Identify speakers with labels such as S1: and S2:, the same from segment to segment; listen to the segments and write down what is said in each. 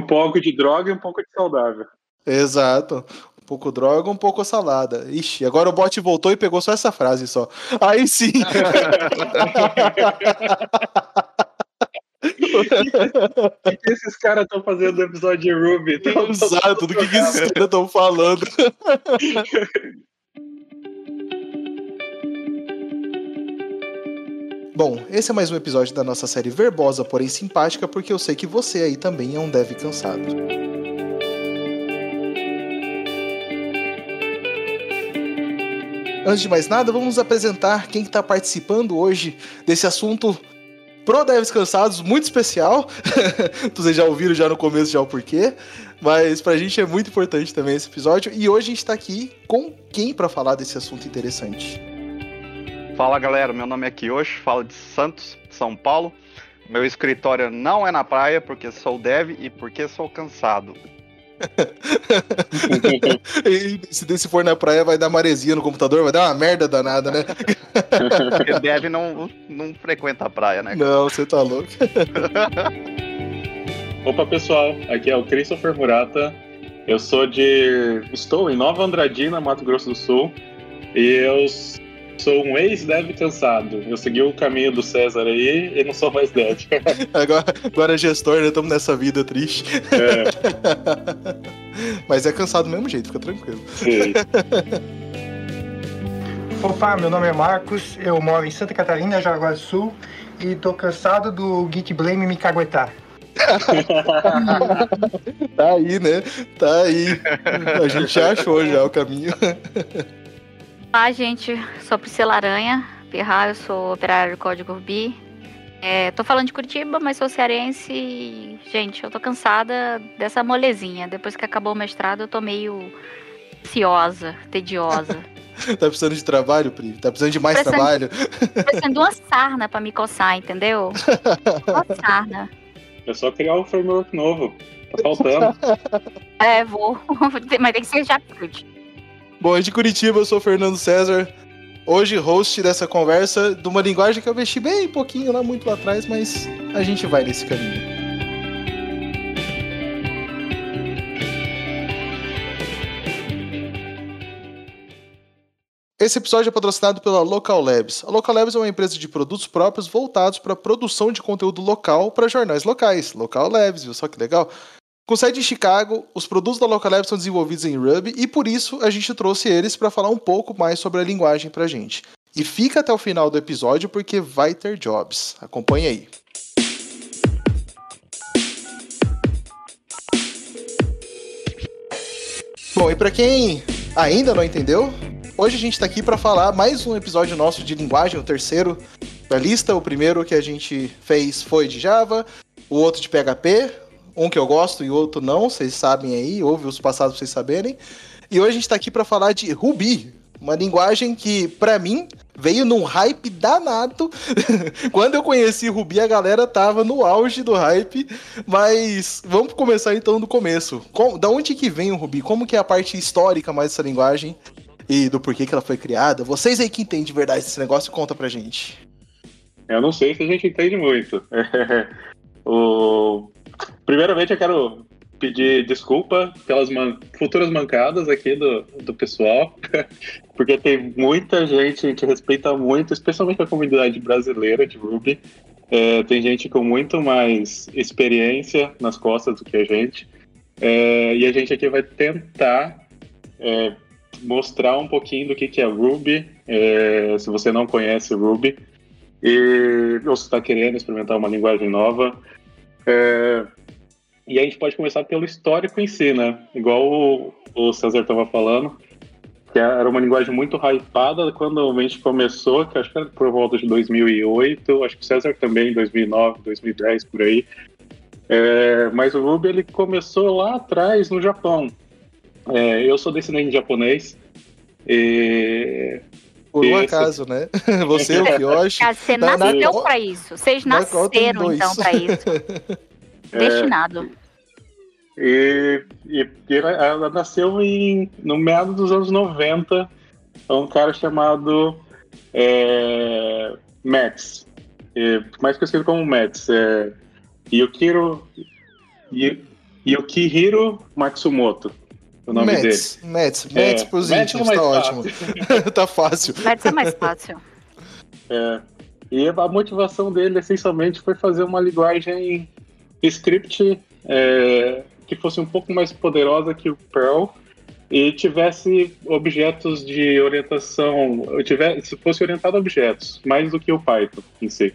S1: Um pouco de droga e um pouco de saudável.
S2: Exato. Um pouco droga, um pouco salada. Ixi, agora o bot voltou e pegou só essa frase só. Aí sim.
S1: O que esses caras estão fazendo no episódio de Ruby?
S2: Exato, do que, que esses caras estão falando. Bom, esse é mais um episódio da nossa série verbosa, porém simpática, porque eu sei que você aí também é um dev cansado. Antes de mais nada, vamos apresentar quem está participando hoje desse assunto pro devs cansados muito especial. Vocês já ouviram já no começo já o porquê, mas pra gente é muito importante também esse episódio e hoje a gente tá aqui com quem para falar desse assunto interessante.
S3: Fala galera, meu nome é Kiyoshi, falo de Santos, São Paulo. Meu escritório não é na praia porque sou dev e porque sou cansado.
S2: e se, se for na praia, vai dar maresia no computador, vai dar uma merda danada, né?
S3: Porque dev não, não frequenta a praia, né?
S2: Não, você tá louco.
S1: Opa, pessoal, aqui é o Christopher Murata. Eu sou de. Estou em Nova Andradina, Mato Grosso do Sul. E eu sou um ex-dev cansado. Eu segui o caminho do César aí e não sou mais dev.
S2: agora, agora é gestor, né? Estamos nessa vida triste. É. Mas é cansado do mesmo jeito, fica tranquilo. Sim.
S4: Opa, meu nome é Marcos, eu moro em Santa Catarina, Jaraguá do Sul, e tô cansado do Git Blame me caguetar.
S2: tá aí, né? Tá aí. A gente já achou já o caminho.
S5: Olá, gente. Sou Priscila Aranha, Pirra, eu sou operário do Código Ruby. É, tô falando de Curitiba, mas sou cearense e, gente, eu tô cansada dessa molezinha. Depois que acabou o mestrado, eu tô meio ansiosa, tediosa.
S2: tá precisando de trabalho, Pri? Tá precisando de mais precisando, trabalho?
S5: Precisando de uma sarna pra me coçar, entendeu? Uma sarna.
S1: É só criar um framework novo. Tá faltando.
S5: É, vou. Mas tem que ser JavaScript.
S2: Bom, de Curitiba, eu sou o Fernando César. Hoje, host dessa conversa de uma linguagem que eu mexi bem pouquinho lá, muito lá atrás, mas a gente vai nesse caminho. Esse episódio é patrocinado pela Local Labs. A Local Labs é uma empresa de produtos próprios voltados para a produção de conteúdo local para jornais locais. Local Labs, viu só que legal? Com sede em Chicago, os produtos da Local Lab são desenvolvidos em Ruby e por isso a gente trouxe eles para falar um pouco mais sobre a linguagem para gente. E fica até o final do episódio porque vai ter jobs. Acompanhe aí. Bom, e para quem ainda não entendeu, hoje a gente está aqui para falar mais um episódio nosso de linguagem, o terceiro da lista. O primeiro que a gente fez foi de Java, o outro de PHP, um que eu gosto e outro não, vocês sabem aí, ouve os passados pra vocês saberem. E hoje a gente tá aqui para falar de Ruby, uma linguagem que, para mim, veio num hype danado. Quando eu conheci Ruby, a galera tava no auge do hype. Mas vamos começar então do começo. Com, da onde que vem o Ruby? Como que é a parte histórica mais dessa linguagem? E do porquê que ela foi criada? Vocês aí que entendem de verdade esse negócio, conta pra gente.
S1: Eu não sei se a gente entende muito. o Primeiramente, eu quero pedir desculpa pelas man futuras mancadas aqui do, do pessoal, porque tem muita gente que respeita muito, especialmente a comunidade brasileira de Ruby. É, tem gente com muito mais experiência nas costas do que a gente. É, e a gente aqui vai tentar é, mostrar um pouquinho do que, que é Ruby, é, se você não conhece Ruby, e, ou se está querendo experimentar uma linguagem nova. É, e a gente pode começar pelo histórico em si, né? Igual o, o César estava falando, que era uma linguagem muito hypada quando a gente começou, que acho que era por volta de 2008, acho que o César também, 2009, 2010, por aí. É, mas o Ruby ele começou lá atrás, no Japão. É, eu sou descendente de japonês. E...
S2: Por um acaso, né? Você, o Kiyoshi.
S5: Você nasceu para isso. Vocês nasceram, então, para isso. Destinado.
S1: E, e, e ela nasceu em, no meado dos anos 90. É um cara chamado é, Max. É, mais conhecido como Max. É, Yukiro. Yukihiro Matsumoto. O nome
S2: Mets,
S1: dele.
S2: Mets,
S1: É,
S2: Mets pros
S1: Mets
S2: íntimos,
S1: é
S2: tá
S1: mais
S2: ótimo. tá fácil.
S5: Vai ser mais fácil.
S1: É. E a motivação dele, essencialmente, foi fazer uma linguagem script é, que fosse um pouco mais poderosa que o Perl e tivesse objetos de orientação, tivesse, fosse orientado a objetos, mais do que o Python em si.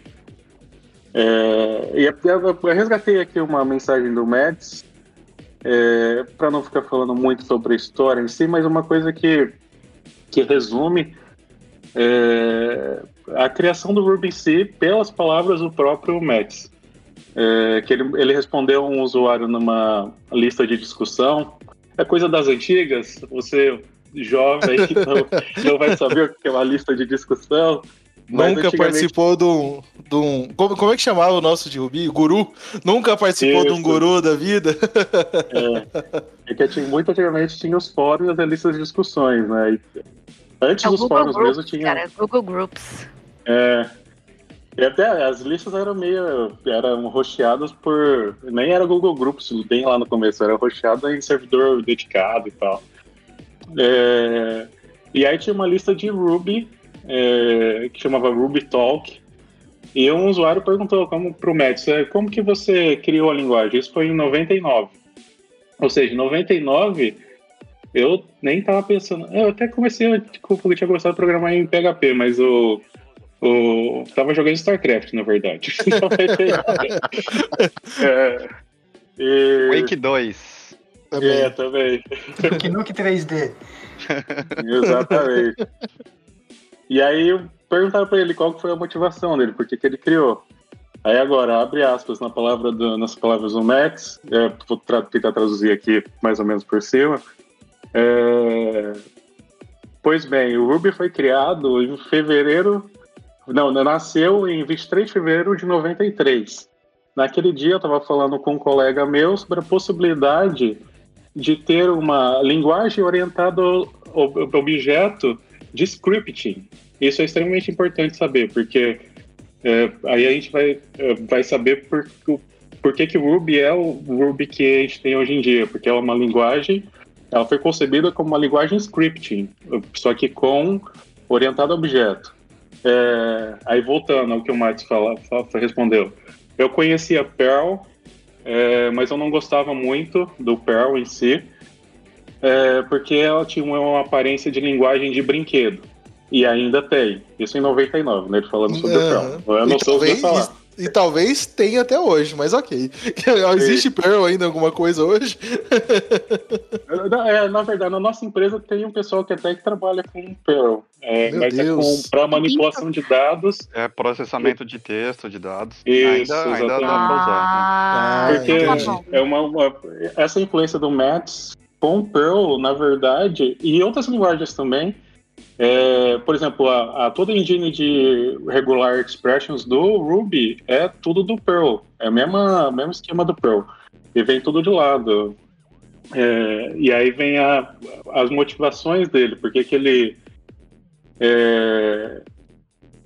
S1: É, e eu, eu resgatei aqui uma mensagem do Mads, é, para não ficar falando muito sobre a história em si, mas uma coisa que, que resume é, a criação do Ruby si pelas palavras do próprio Mads. É, que ele, ele respondeu um usuário numa lista de discussão. É coisa das antigas, você jovem não, não vai saber o que é uma lista de discussão.
S2: Nunca
S1: antigamente-
S2: participou de um. De um como, como é que chamava o nosso de Rubi? Guru? Nunca participou de um
S1: Isso.
S2: guru da vida?
S1: É que tinha, muito antigamente tinha os fóruns e as listas de discussões, né? E antes
S5: É
S1: dos
S5: Google
S1: fóruns
S5: Groups,
S1: mesmo tinha.
S5: cara. Google Groups.
S1: É, e até as listas eram meio. eram rocheadas por. Nem era Google Groups, bem lá no começo, era rocheada em servidor dedicado e tal. É, e aí tinha uma lista de Ruby, é, que chamava Ruby Talk. E um usuário perguntou como pro Mads, é, como que você criou a linguagem? Isso foi em 99. Ou seja, em 99 eu nem tava pensando. Eu até comecei, eu tinha começado a programar em PHP, mas o. o tava jogando StarCraft, na verdade. é, e,
S3: Quake 2.
S2: Também.
S1: é, também.
S4: Nuke Nuke 3D.
S1: Exatamente. E aí perguntaram pra ele qual foi a motivação dele, por que ele criou. Aí agora, abre aspas na palavra do- nas palavras do Max, é, vou tra- tentar traduzir aqui mais ou menos por cima. É, Pois bem, o Ruby foi criado em fevereiro, não, nasceu em 23 de fevereiro de 93. Naquele dia eu estava falando com um colega meu sobre a possibilidade de ter uma linguagem orientada ao objeto de scripting. Isso é extremamente importante saber, porque é, aí a gente vai, é, vai saber por, por que, que o Ruby é o Ruby que a gente tem hoje em dia, porque é uma linguagem, ela foi concebida como uma linguagem scripting, só que com orientado a objeto. É, aí voltando ao que o Max fala, fala- respondeu, eu conhecia Perl, é, mas eu não gostava muito do Perl em si, é, porque ela tinha uma aparência de linguagem de brinquedo. E ainda tem. Isso em 99, né? Ele falando sobre
S2: Aham.
S1: o Perl. Eu não
S2: E
S1: sou
S2: talvez,
S1: falar.
S2: e, e talvez tenha até hoje, mas ok. Existe Perl ainda alguma coisa hoje?
S1: Na, é, na verdade, na nossa empresa tem um pessoal que até que trabalha com Perl. É,
S2: Meu
S1: mas
S2: Deus.
S1: é para manipulação de dados.
S3: É processamento de texto, de dados.
S1: Isso,
S3: ainda, ainda dá
S1: exatamente.
S3: pra usar.
S5: Ah,
S2: Ah,
S1: Porque
S5: então tá
S1: é uma, uma- essa influência do Max com Perl, na verdade, e outras linguagens também. é, por exemplo, a, a- toda a engine de regular expressions do Ruby é tudo do Perl. É o mesmo, esquema do Perl. E vem tudo de lado. É, e aí vem a- as motivações dele, porque que ele. é,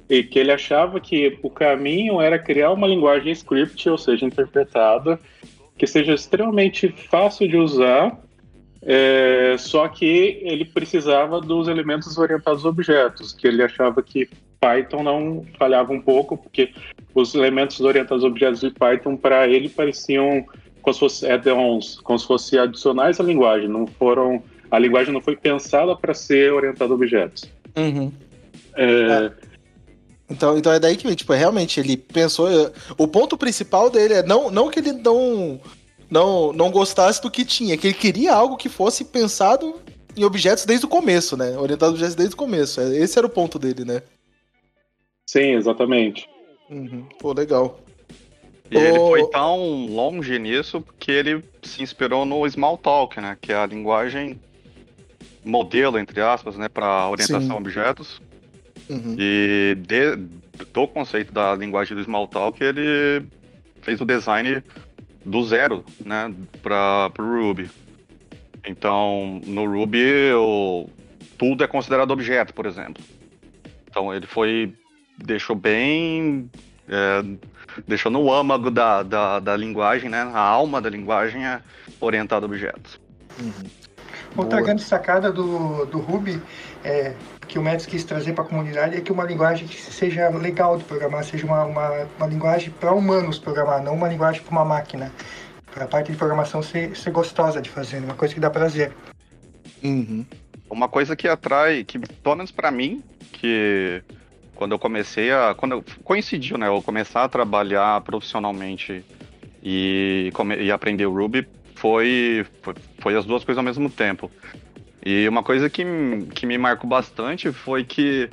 S1: e que ele achava que o caminho era criar uma linguagem script, ou seja, interpretada, que seja extremamente fácil de usar, é, só que ele precisava dos elementos orientados a objetos, que ele achava que Python não falhava um pouco, porque os elementos orientados a objetos de Python, para ele, pareciam como se fossem add-ons, como se fossem adicionais à linguagem, não foram... A linguagem não foi pensada para ser orientada a objetos.
S2: Uhum.
S1: É,
S2: Então, então é daí que, tipo, realmente ele pensou. O ponto principal dele é não, não que ele não, não, não gostasse do que tinha, que ele queria algo que fosse pensado em objetos desde o começo, né? Orientado a objetos desde o começo. É, Esse era o ponto dele, né?
S1: Sim, exatamente.
S2: Uhum. Pô, legal.
S3: E ele foi tão longe nisso que ele se inspirou no Smalltalk, né? Que é a linguagem modelo, entre aspas, né? Para orientação
S2: Sim.
S3: a objetos.
S2: Uhum.
S3: E de- do conceito da linguagem do Smalltalk, ele fez o design do zero, né? Para o Ruby. Então, no Ruby, o, tudo é considerado objeto, por exemplo. Então, ele foi deixou bem é, deixou no âmago da, da, da linguagem, né? A alma da linguagem é orientada a objetos.
S4: Outra
S2: Boa.
S4: grande sacada do, do Ruby é, que o Mads quis trazer para a comunidade é que uma linguagem que seja legal de programar, seja uma, uma, uma linguagem para humanos programar, não uma linguagem para uma máquina. Para a parte de programação ser, ser gostosa de fazer, uma coisa que dá prazer.
S2: Uhum.
S3: Uma coisa que atrai, que pelo menos pra mim, que quando eu comecei a. Quando eu, coincidiu, né? Eu começar a trabalhar profissionalmente e, e aprender o Ruby foi, foi, foi as duas coisas ao mesmo tempo. E uma coisa que, que me marcou bastante foi que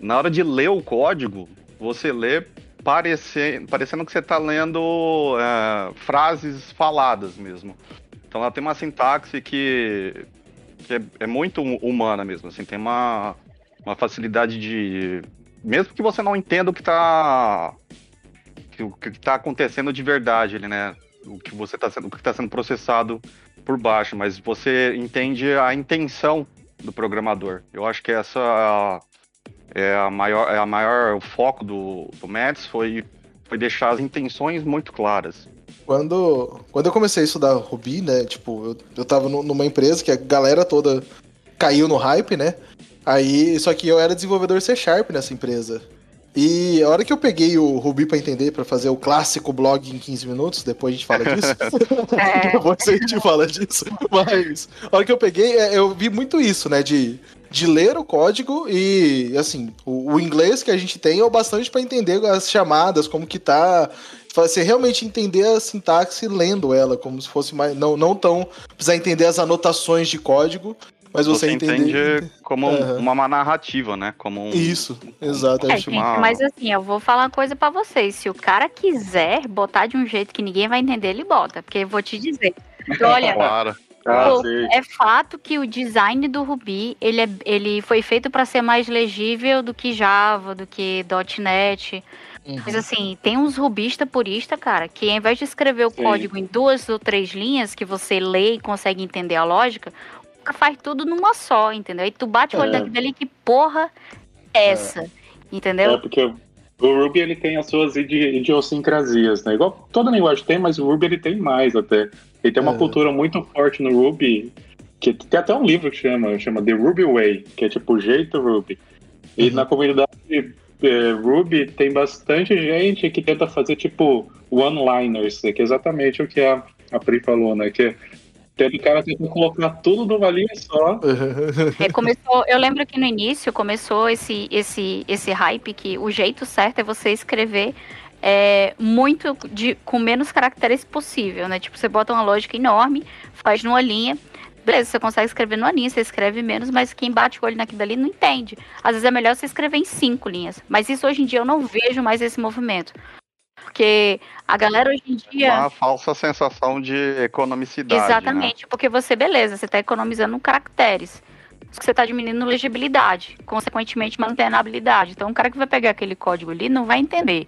S3: na hora de ler o código, você lê parece, parecendo que você está lendo é, frases faladas mesmo. Então ela tem uma sintaxe que, que é, é muito hu- humana mesmo, assim, tem uma, uma facilidade de. Mesmo que você não entenda o que está o que tá acontecendo de verdade ali, né? O que você tá sendo, o que está sendo processado por baixo, mas você entende a intenção do programador. Eu acho que essa é a maior, é a maior o foco do, do foi, foi deixar as intenções muito claras.
S2: Quando, quando eu comecei a estudar Ruby, né? Tipo, eu, eu tava nu- numa empresa que a galera toda caiu no hype, né? Aí, só que eu era desenvolvedor C Sharp nessa empresa. E a hora que eu peguei o Ruby pra entender, pra fazer o clássico blog em 15 minutos, depois a gente fala disso.
S5: É.
S2: depois a gente fala disso. Mas a hora que eu peguei, é, eu vi muito isso, né? De, de ler o código e, assim, o, o inglês que a gente tem é o bastante pra entender as chamadas, como que tá. Você realmente entender a sintaxe lendo ela, como se fosse mais. Não, não tão. Precisar entender as anotações de código, mas você,
S3: Você,
S2: entender.
S3: entende como um-
S2: Aham.
S3: uma narrativa, né? Como um,
S2: Isso, exato.
S5: É,
S2: É,
S5: gente,
S3: uma-
S5: mas assim, eu vou falar uma coisa pra vocês. Se o cara quiser botar de um jeito que ninguém vai entender, ele bota. Porque eu vou te dizer. Olha,
S3: Claro.
S1: Ah,
S5: Pô, é fato que o design do Ruby ele, é- ele foi feito para ser mais legível do que Java, do que .NET.
S2: Uhum.
S5: Mas assim, tem uns rubista purista, cara, que ao invés de escrever o
S1: Sim.
S5: código em duas ou três linhas, que você lê e consegue entender a lógica, faz tudo numa só, entendeu? Aí tu bate o olho
S1: É.
S5: daquilo ali, que porra é essa?
S1: É
S5: Entendeu?
S1: porque o Ruby ele tem as suas idi- idiosincrasias, né? Igual toda linguagem tem, mas o Ruby ele tem mais até. Ele tem uma
S2: É.
S1: cultura muito forte no Ruby, que tem até um livro que chama, chama The Ruby Way, que é tipo o jeito Ruby. E
S2: Uhum.
S1: na comunidade eh, Ruby tem bastante gente que tenta fazer tipo one-liners, que é exatamente o que a, a Pri falou, né? Que tem o cara tenta colocar tudo numa linha só.
S5: É, começou, eu lembro que no início começou esse, esse, esse hype que o jeito certo é você escrever é, muito de, com menos caracteres possível, né? Tipo, você bota uma lógica enorme, faz numa linha. Beleza, você consegue escrever numa linha, você escreve menos, mas quem bate o olho naquilo dali não entende. Às vezes é melhor você escrever em cinco linhas. Mas isso hoje em dia eu não vejo mais esse movimento. Porque a galera hoje em dia.
S3: Uma falsa sensação de economicidade. né?
S5: Exatamente, porque você, beleza, você está economizando caracteres. Só que você está diminuindo legibilidade, consequentemente mantendo a habilidade. Então, o cara que vai pegar aquele código ali não vai entender.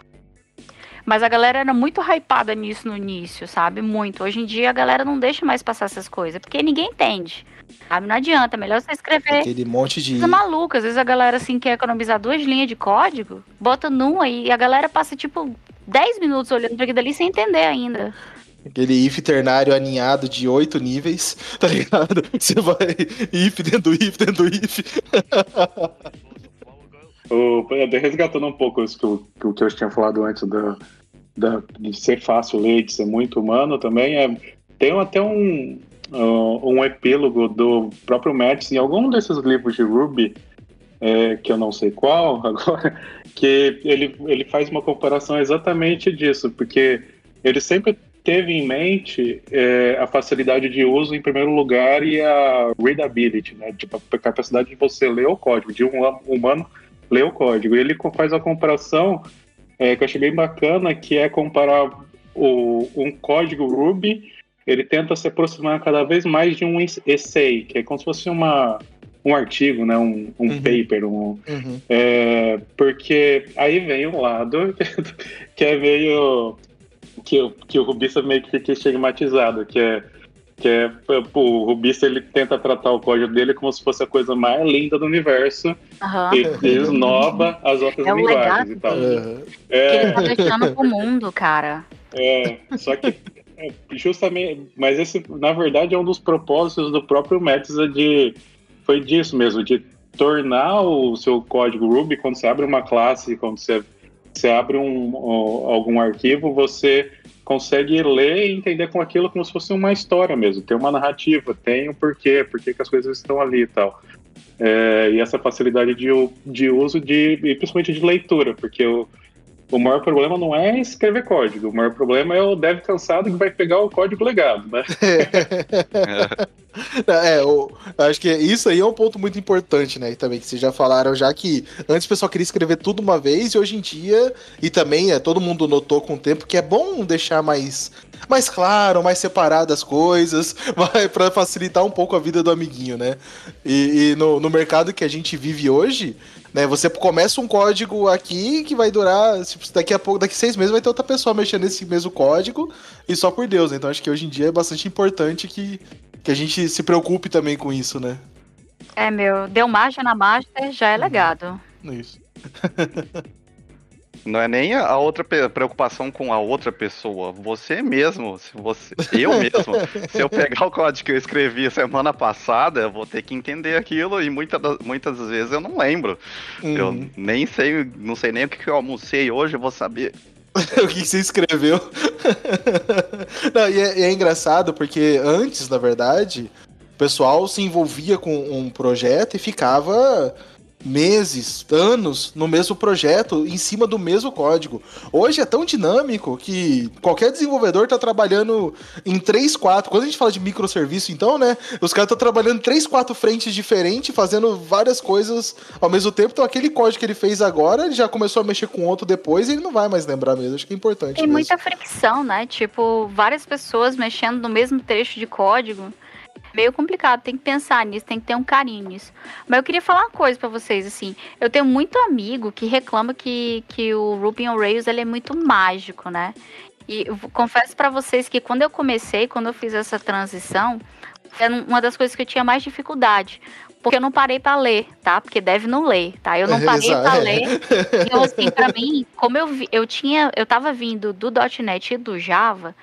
S5: Mas a galera era muito hypada nisso no início, sabe? Muito. Hoje em dia a galera não deixa mais passar essas coisas, porque ninguém entende. Sabe? Não adianta, é melhor você escrever
S2: Aquele monte de.
S5: coisa maluca. Às vezes a galera assim quer economizar duas linhas de código, bota numa e a galera passa tipo 10 minutos olhando para aquilo ali sem entender ainda.
S2: Aquele if ternário aninhado de oito níveis, tá ligado? Você vai if dentro do if dentro do if.
S1: O, resgatando um pouco isso que, eu- que eu tinha falado antes da, da- de ser fácil ler, de ser muito humano também, é, tem até um, uh, um epílogo do próprio Mads em algum desses livros de Ruby, é, que eu não sei qual agora, que ele, ele faz uma comparação exatamente disso, porque ele sempre teve em mente é, a facilidade de uso em primeiro lugar e a readability, né? Tipo, a capacidade de você ler o código, de um humano ler o código. Ele faz a comparação é, que eu achei bem bacana, que é comparar o, um código Ruby, ele tenta se aproximar cada vez mais de um es- essay, que é como se fosse uma, um artigo, né? um, um
S2: Uhum.
S1: paper, um,
S2: Uhum.
S1: é, porque aí vem um lado que é meio. que, o- que o rubista meio que fica estigmatizado, que é, Que é, pô, o Rubista ele tenta tratar o código dele como se fosse a coisa mais linda do universo.
S5: Aham.
S1: E ele esnoba as outras
S5: É
S1: linguagens
S5: legado
S1: e tal.
S2: Aham.
S5: Que ele
S1: É,
S5: tá deixando pro mundo, cara.
S1: é, só que é, justamente, mas esse na verdade é um dos propósitos do próprio Metza de foi disso mesmo, de tornar o seu código Ruby quando você abre uma classe, quando você, você abre um, um- algum arquivo, você consegue ler e entender com aquilo como se fosse uma história mesmo, tem uma narrativa, tem um porquê, por que as coisas estão ali e tal. É, e essa facilidade de, de uso de, e principalmente de leitura, porque o, o maior problema não é escrever código, o maior problema é o dev cansado que vai pegar o código legado, né?
S2: É, eu acho que isso aí é um ponto muito importante, né? Também que vocês já falaram já que antes o pessoal queria escrever tudo uma vez e hoje em dia, e também é, todo mundo notou com o tempo que é bom deixar mais, mais claro, mais separado as coisas, para facilitar um pouco a vida do amiguinho, né? E, e no, no mercado que a gente vive hoje, né? Você começa um código aqui que vai durar, tipo, daqui a pouco, daqui seis meses vai ter outra pessoa mexendo nesse mesmo código e só por Deus. né? Então acho que hoje em dia é bastante importante que que a gente se preocupe também com isso, né?
S5: É, meu, deu margem na master, já é legado.
S2: Isso.
S3: Não é nem a outra preocupação com a outra pessoa. Você mesmo, se você, eu mesmo, se eu pegar o código que eu escrevi semana passada, eu vou ter que entender aquilo e muita muitas vezes eu não lembro. Eu
S2: Uhum.
S3: nem sei, não sei nem o que que eu almocei hoje, eu vou saber.
S2: o que você escreveu. Não, e, é, e é engraçado porque antes, na verdade, o pessoal se envolvia com um projeto e ficava meses, anos no mesmo projeto, em cima do mesmo código. Hoje é tão dinâmico que qualquer desenvolvedor tá trabalhando em 3, 4. Quando a gente fala de microserviço, então, né? Os caras estão trabalhando em 3, 4 frentes diferentes, fazendo várias coisas ao mesmo tempo. Então, aquele código que ele fez agora, ele já começou a mexer com outro depois e ele não vai mais lembrar mesmo. Acho que é importante.
S5: Tem
S2: mesmo.
S5: muita fricção, né? Tipo, várias pessoas mexendo no mesmo trecho de código. Meio complicado, tem que pensar nisso, tem que ter um carinho nisso. Mas eu queria falar uma coisa pra vocês, assim. Eu tenho muito amigo que reclama que, que o Ruby on Rails ele é muito mágico, né? E confesso pra vocês que quando eu comecei, quando eu fiz essa transição, era uma das coisas que eu tinha mais dificuldade. Porque eu não parei pra ler, tá? Porque deve não ler, tá? Eu não parei
S2: Exato.
S5: pra ler. Então, assim, pra mim, como eu vi, eu tinha, eu tava vindo do .NET e do Java,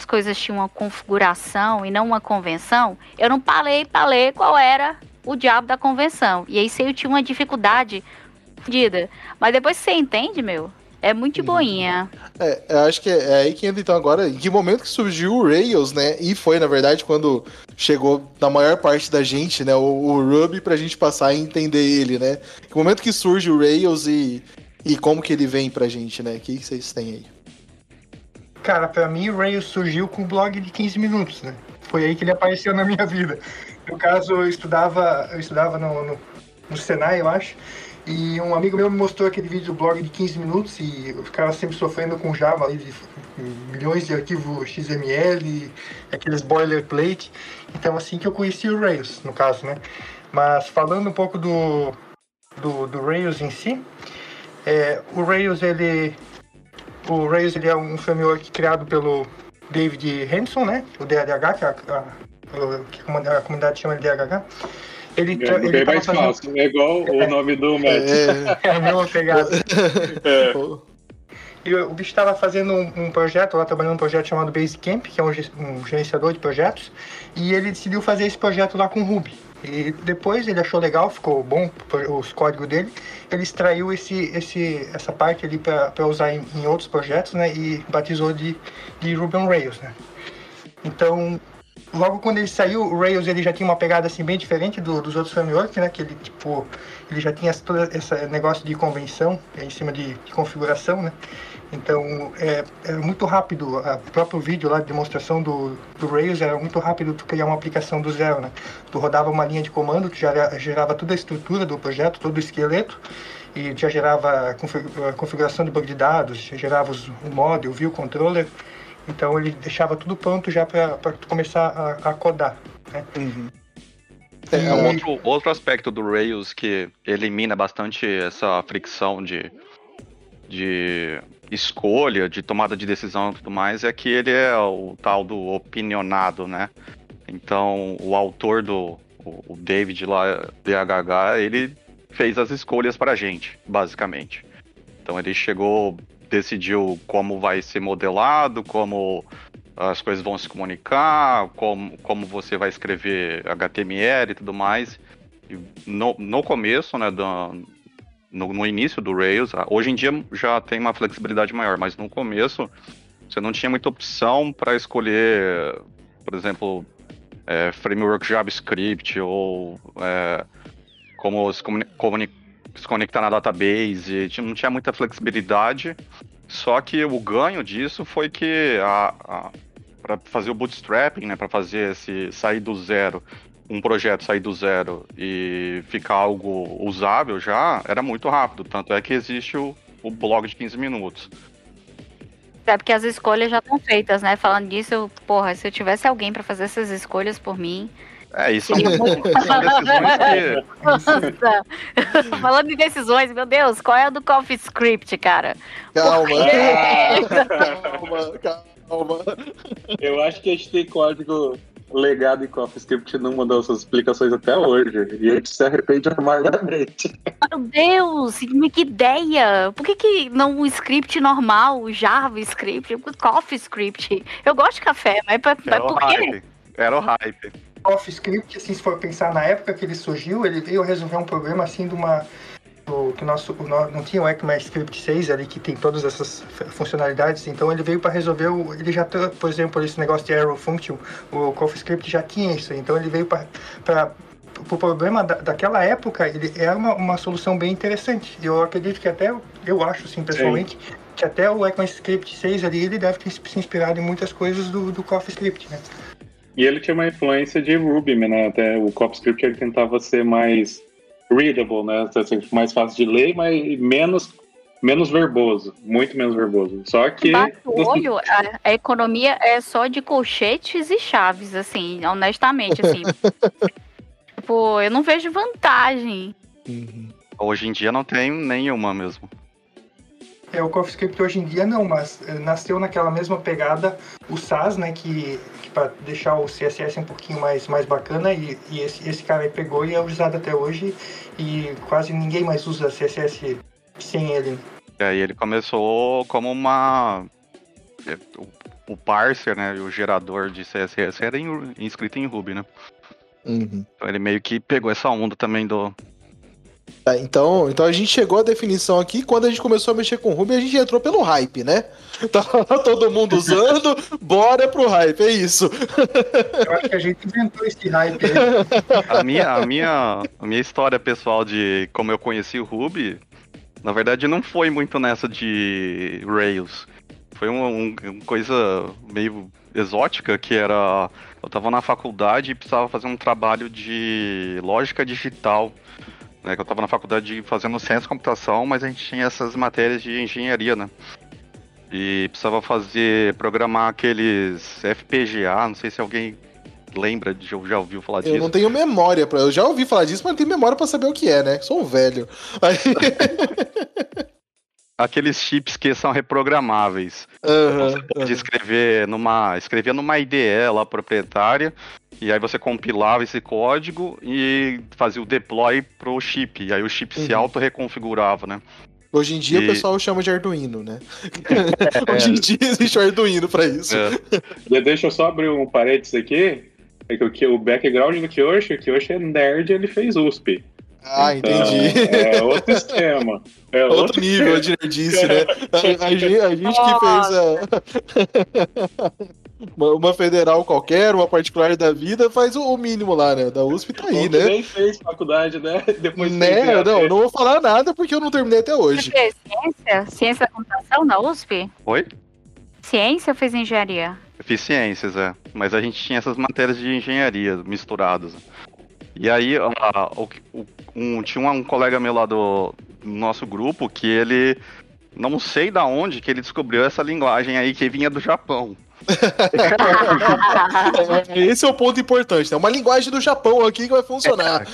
S5: as coisas tinham uma configuração e não uma convenção, eu não parei pra ler qual era o diabo da convenção. E aí se eu tinha uma dificuldade fodida. Mas depois você entende, meu, é muito de boinha.
S2: É, eu acho que é, aí que entra então agora. Em que momento que surgiu o Rails, né? E foi, na verdade, quando chegou na maior parte da gente, né? O, o Ruby pra gente passar a entender ele, né? Que momento que surge o Rails e, e como que ele vem pra gente, né? O que que vocês têm aí?
S4: Cara, pra mim o Rails surgiu com um blog de 15 minutos, né? Foi aí que ele apareceu na minha vida. No caso, eu estudava, eu estudava no, no, no Senai, eu acho, e um amigo meu me mostrou aquele vídeo do blog de 15 minutos e eu ficava sempre sofrendo com Java ali, de milhões de arquivos XML, aqueles boilerplate. Então assim que eu conheci o Rails, no caso, né? Mas falando um pouco do, do, do Rails em si, é, o Rails ele o Rails ele é um framework criado pelo David Henson, né? O DLH, que a, a, a comunidade- a comunidade chama de DLH. Ele,
S1: É
S4: ele
S1: bem mais
S4: fazendo-
S1: fácil. É igual o nome do Matt.
S2: É,
S4: É a mesma pegada.
S1: É.
S4: E o bicho estava fazendo um, um projeto, lá trabalhando num projeto chamado Basecamp, que é um, um gerenciador de projetos, e ele decidiu fazer esse projeto lá com Ruby. E depois ele achou legal, ficou bom os códigos dele, ele extraiu esse, esse, essa parte ali para usar em, em outros projetos, né, e batizou de, de Ruby on Rails, né. Então, logo quando ele saiu, o Rails ele já tinha uma pegada assim bem diferente do- dos outros frameworks, né, que ele tipo, ele já tinha todo esse negócio de convenção em cima de, de configuração, né. Então, é, é muito rápido. O próprio vídeo lá de demonstração do, do Rails era muito rápido tu criar uma aplicação do zero, né? Tu rodava uma linha de comando, tu já gerava toda a estrutura do projeto, todo o esqueleto, e já gerava a config- a configuração de banco de dados, já gerava os, o model, o view controller. Então, ele deixava tudo pronto já para tu começar a, a codar. Né?
S2: uhum.
S3: É
S2: É,
S3: um- outro, outro aspecto do Rails que elimina bastante essa fricção de, de escolha, de tomada de decisão e tudo mais, é que ele é o tal do opinionado, né? Então, o autor do o David lá, DHH, ele fez as escolhas para a gente, basicamente. Então ele chegou, decidiu como vai ser modelado, como as coisas vão se comunicar, como, como você vai escrever HTML e tudo mais. E no, no começo, né, do, no, no início do Rails, hoje em dia já tem uma flexibilidade maior, mas no começo você não tinha muita opção para escolher, por exemplo, é, framework JavaScript ou é, como se, se, conectar na database, não tinha muita flexibilidade. Só que o ganho disso foi que para fazer o bootstrapping, né, para fazer esse sair do zero, um projeto sair do zero e ficar algo usável já, era muito rápido. Tanto é que existe o, o blog de 15 minutos.
S5: É porque as escolhas já estão feitas, né? Falando disso, eu, porra, se eu tivesse alguém para fazer essas escolhas por mim.
S3: É, isso muito... são
S5: que... Falando em decisões, meu Deus, qual é a do CoffeeScript, cara?
S2: Calma. calma, calma.
S1: Eu acho que a gente tem código legado em CoffeeScript não mandou suas explicações até hoje. E a gente se arrepende amargamente.
S5: Meu Deus, que ideia! Por que, que não o script normal, o JavaScript, o CoffeeScript? Eu gosto de café, mas, mas por quê?
S3: Hype. Era o hype.
S4: CoffeeScript, assim, se for pensar na época que ele surgiu, ele veio resolver um problema assim de uma o, que o nosso, o, não tinha o ECMAScript 6 ali que tem todas essas funcionalidades, então ele veio para resolver o, ele já por exemplo, esse negócio de arrow function, o CoffeeScript já tinha isso, então ele veio para o problema da, daquela época, ele era uma, uma solução bem interessante. Eu acredito que até, eu acho assim, pessoalmente, Sim. que até o ECMAScript 6 ali, ele deve ter se inspirado em muitas coisas do, do CoffeeScript, né?
S1: E ele tinha uma influência de Ruby, né? Até o CoffeeScript ele tentava ser mais readable, né? Assim, mais fácil de ler, mas menos menos verboso, muito menos verboso. Só que
S5: Bate o olho, a, a, economia é só de colchetes e chaves, assim, honestamente, assim. Pô, eu não vejo vantagem.
S3: Uhum. Hoje em dia não tem nenhuma mesmo.
S4: É, o CoffeeScript hoje em dia não, mas eh, nasceu naquela mesma pegada o SAS, né, que para deixar o CSS um pouquinho mais, mais bacana, e, e esse, esse cara aí pegou e é usado até hoje, e quase ninguém mais usa CSS sem ele.
S3: E aí ele começou como uma... É, o, o parser, né, o gerador de CSS era em, inscrito em Ruby, né? Uhum. Então ele meio que pegou essa onda também do,
S2: Tá, então, então a gente chegou à definição aqui. Quando a gente começou a mexer com o Ruby, a gente entrou pelo hype, né? Tá todo mundo usando, bora pro hype, é isso.
S4: Eu acho que a gente inventou esse hype aí.
S3: A minha, a minha, a minha história pessoal de como eu conheci o Ruby, na verdade não foi muito nessa de Rails. Foi uma, uma coisa meio exótica que era. Eu tava na faculdade e precisava fazer um trabalho de lógica digital né, que eu estava na faculdade fazendo ciência e computação, mas a gente tinha essas matérias de engenharia, né? E precisava fazer, programar aqueles FPGA, não sei se alguém lembra, de, já ouviu falar disso.
S2: Eu não tenho memória, pra, eu já ouvi falar disso, mas não tenho memória para saber o que é, né? Sou um velho. Aí...
S3: aqueles chips que são reprogramáveis. Uhum, você pode uhum. escrever numa, escrever numa IDE lá proprietária e aí você compilava esse código e fazia o deploy pro chip. E aí o chip uhum. se auto-reconfigurava, né?
S2: Hoje em dia e... o pessoal chama de Arduino, né? É, Hoje em dia existe o Arduino para isso.
S1: É. Deixa eu só abrir um parênteses aqui. É que o background do Kyoshi, o Kyoshi é nerd, ele fez USP.
S2: Ah, então, entendi.
S1: É outro esquema. É
S2: outro, outro nível esquema. de nerdice, né? A, a, a, gente, a gente que fez a... uma, uma, federal qualquer, uma particular da vida, faz o, mínimo lá, né? Da USP tá aí, né?
S1: nem fez faculdade, né?
S2: Depois né? Não, não vou falar nada porque eu não terminei até hoje.
S5: Você ciência? Ciência da computação na USP?
S3: Oi?
S5: Ciência ou fez engenharia?
S3: Eu fiz ciências, é. Mas a gente tinha essas matérias de engenharia misturadas. E aí, a, o, um, tinha um, um, colega meu lá do, do, nosso grupo que ele. Não sei da onde que ele descobriu essa linguagem aí que vinha do Japão.
S2: Esse é o ponto importante, né? Uma linguagem do Japão aqui que vai funcionar.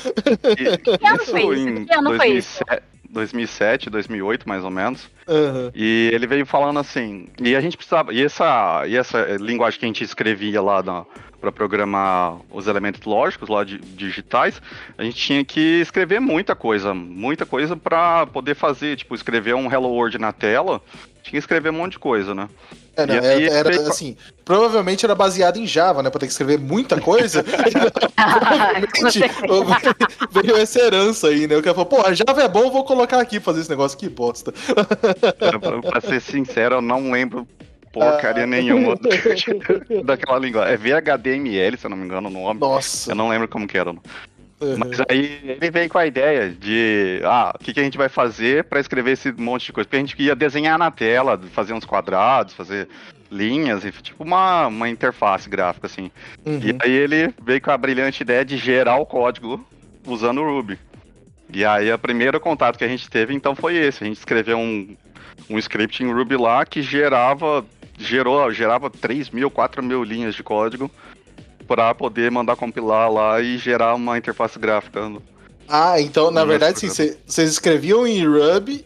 S3: É, isso em 2007, 2007, 2008, mais ou menos. Uhum. E ele veio falando assim. E a gente precisava. E essa, e essa linguagem que a gente escrevia lá na, para programar os elementos lógicos lá de, digitais, a gente tinha que escrever muita coisa, muita coisa para poder fazer, tipo, escrever um Hello World na tela, tinha que escrever um monte de coisa, né?
S2: É, não, era, era, assim, provavelmente era baseado em Java, né? Pra ter que escrever muita coisa. veio essa herança aí, né? O cara falou, pô, a Java é bom, vou colocar aqui fazer esse negócio, que bosta.
S3: pra, pra ser sincero, eu não lembro porcaria ah. nenhuma daquela língua. É VHDML, se eu não me engano o nome.
S2: Nossa.
S3: Eu não lembro como que era. Uhum. Mas aí ele veio com a ideia de, ah, o que, que a gente vai fazer para escrever esse monte de coisa? Porque a gente ia desenhar na tela, fazer uns quadrados, fazer linhas, tipo uma, uma interface gráfica, assim. Uhum. E aí ele veio com a brilhante ideia de gerar o código usando o Ruby. E aí o primeiro contato que a gente teve, então, foi esse. A gente escreveu um, um script em Ruby lá que gerava gerou, gerava 3 mil, 4 mil linhas de código para poder mandar compilar lá e gerar uma interface gráfica.
S2: Ah, então na verdade sim, vocês escreviam em Ruby,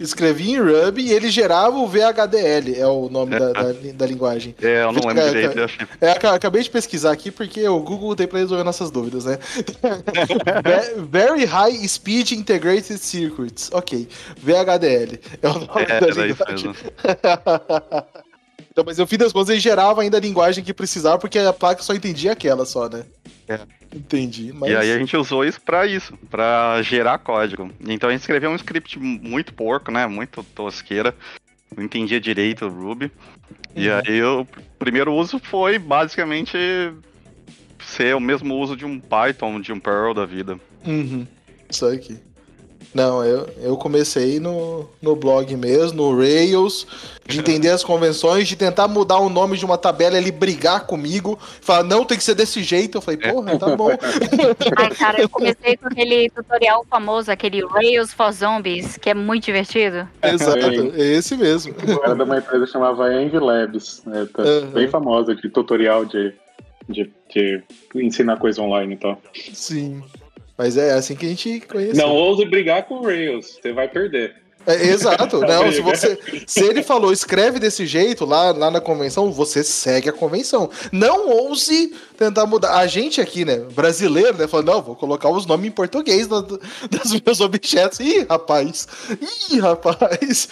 S2: escreviam em Ruby e ele gerava o VHDL, é o nome é, da, da, da, linguagem.
S3: É, eu não lembro é, direito, achei.
S2: É, acabei de pesquisar aqui porque o Google tem para resolver nossas dúvidas, né? Very High Speed Integrated Circuits. Ok, VHDL é o nome é, da linguagem. Então, mas eu fim das contas ele gerava ainda a linguagem que precisava, porque a placa só entendia aquela só, né?
S3: É.
S2: Entendi. Mas...
S3: E aí a gente usou isso para isso, para gerar código. Então a gente escreveu um script muito porco, né? Muito tosqueira. Não entendia direito o Ruby. Uhum. E aí o primeiro uso foi basicamente ser o mesmo uso de um Python, de um Perl da vida.
S2: Uhum. Isso aqui. Não, eu, eu comecei no, no blog mesmo, no Rails, de entender as convenções, de tentar mudar o nome de uma tabela, ele brigar comigo, falar, não, tem que ser desse jeito. Eu falei, porra, tá bom.
S5: Ai, cara, eu comecei com aquele tutorial famoso, aquele Rails for Zombies, que é muito divertido.
S2: Exato, é esse mesmo.
S1: Era de uma empresa que chamava Envy Labs, né, tá uhum. bem famosa, de tutorial de, de, de ensinar coisa online e então. tal.
S2: Sim. Mas é assim que a gente conhece.
S1: Não ouse brigar com o Rails, você vai perder.
S2: É, exato, não, se, você, se ele falou escreve desse jeito lá, lá na convenção, você segue a convenção. Não ouse tentar mudar. A gente aqui, né, brasileiro, né, falou, não, vou colocar os nomes em português das dos meus objetos. Ih, rapaz! Ih, rapaz!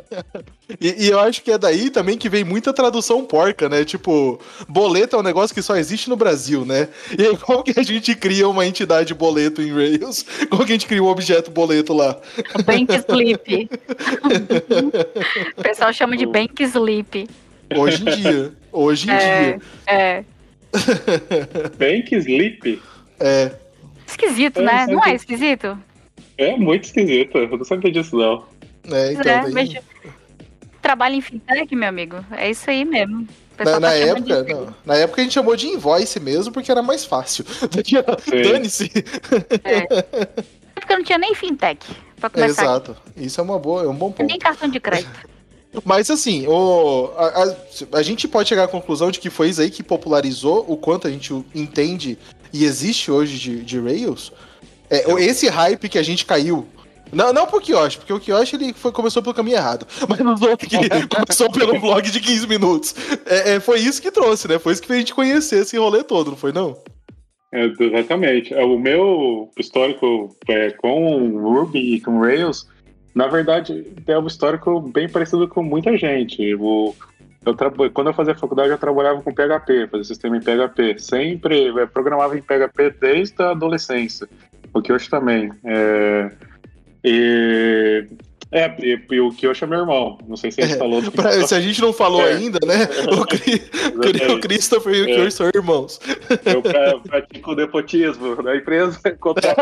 S2: e, e, eu acho que é daí também que vem muita tradução porca, né? Tipo, boleto é um negócio que só existe no Brasil, né? E aí, como que a gente cria uma entidade boleto em Rails? Como que a gente cria um objeto boleto lá?
S5: Bank Sleep. o pessoal chama de Bank Sleep.
S2: Hoje em dia. Hoje em
S5: é,
S2: dia.
S5: É.
S1: Bank Sleep?
S2: É.
S5: Esquisito, é, né? Não é esquisito?
S1: É muito esquisito. Eu não sabia disso, não.
S2: É, então. É,
S5: mas... Trabalho em fintech, meu amigo. É isso aí mesmo.
S2: Na, na tá época, de... não, na época a gente chamou de invoice mesmo, porque era mais fácil. Dane-se.
S5: É. Porque não tinha nem fintech. Pra começar
S2: Exato. Aqui. Isso é uma boa, é um bom ponto.
S5: Nem cartão de crédito.
S2: Mas assim, o, a, a, a, gente pode chegar à conclusão de que foi isso aí que popularizou o quanto a gente entende e existe hoje de, de Rails. É, esse hype que a gente caiu. Não, não pro Kiosh, porque o Kiosh ele foi, começou pelo caminho errado. Mas nos outros que começou pelo blog de 15 minutos. É, é, foi isso que trouxe, né? Foi isso que fez a gente conhecer esse rolê todo, não foi não?
S1: É, exatamente. É, o meu histórico é, com Ruby e com Rails na verdade, é um histórico bem parecido com muita gente. Eu, eu quando eu fazia faculdade, eu trabalhava com PHP, fazia sistema em PHP. Sempre eu programava em PHP desde a adolescência, o que hoje também. É, e é, e, o Kyoshi é meu irmão. Não sei se a gente é, falou.
S2: pra, se a gente não falou é. ainda, né? O, Cri, o Christopher e o Kyoshi são irmãos.
S1: Eu pratico o nepotismo na empresa contra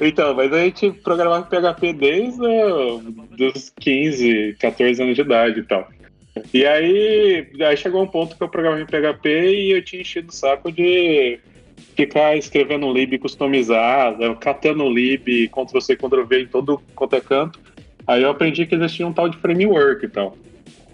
S1: Então, mas a gente programava PHP desde uh, os 15, 14 anos de idade e tal. E aí, aí chegou um ponto que eu programava em PHP e eu tinha enchido o saco de ficar escrevendo um lib customizado, catando o lib, Ctrl-C, Ctrl-V em todo quanto é canto. Aí eu aprendi que existia um tal de framework e tal.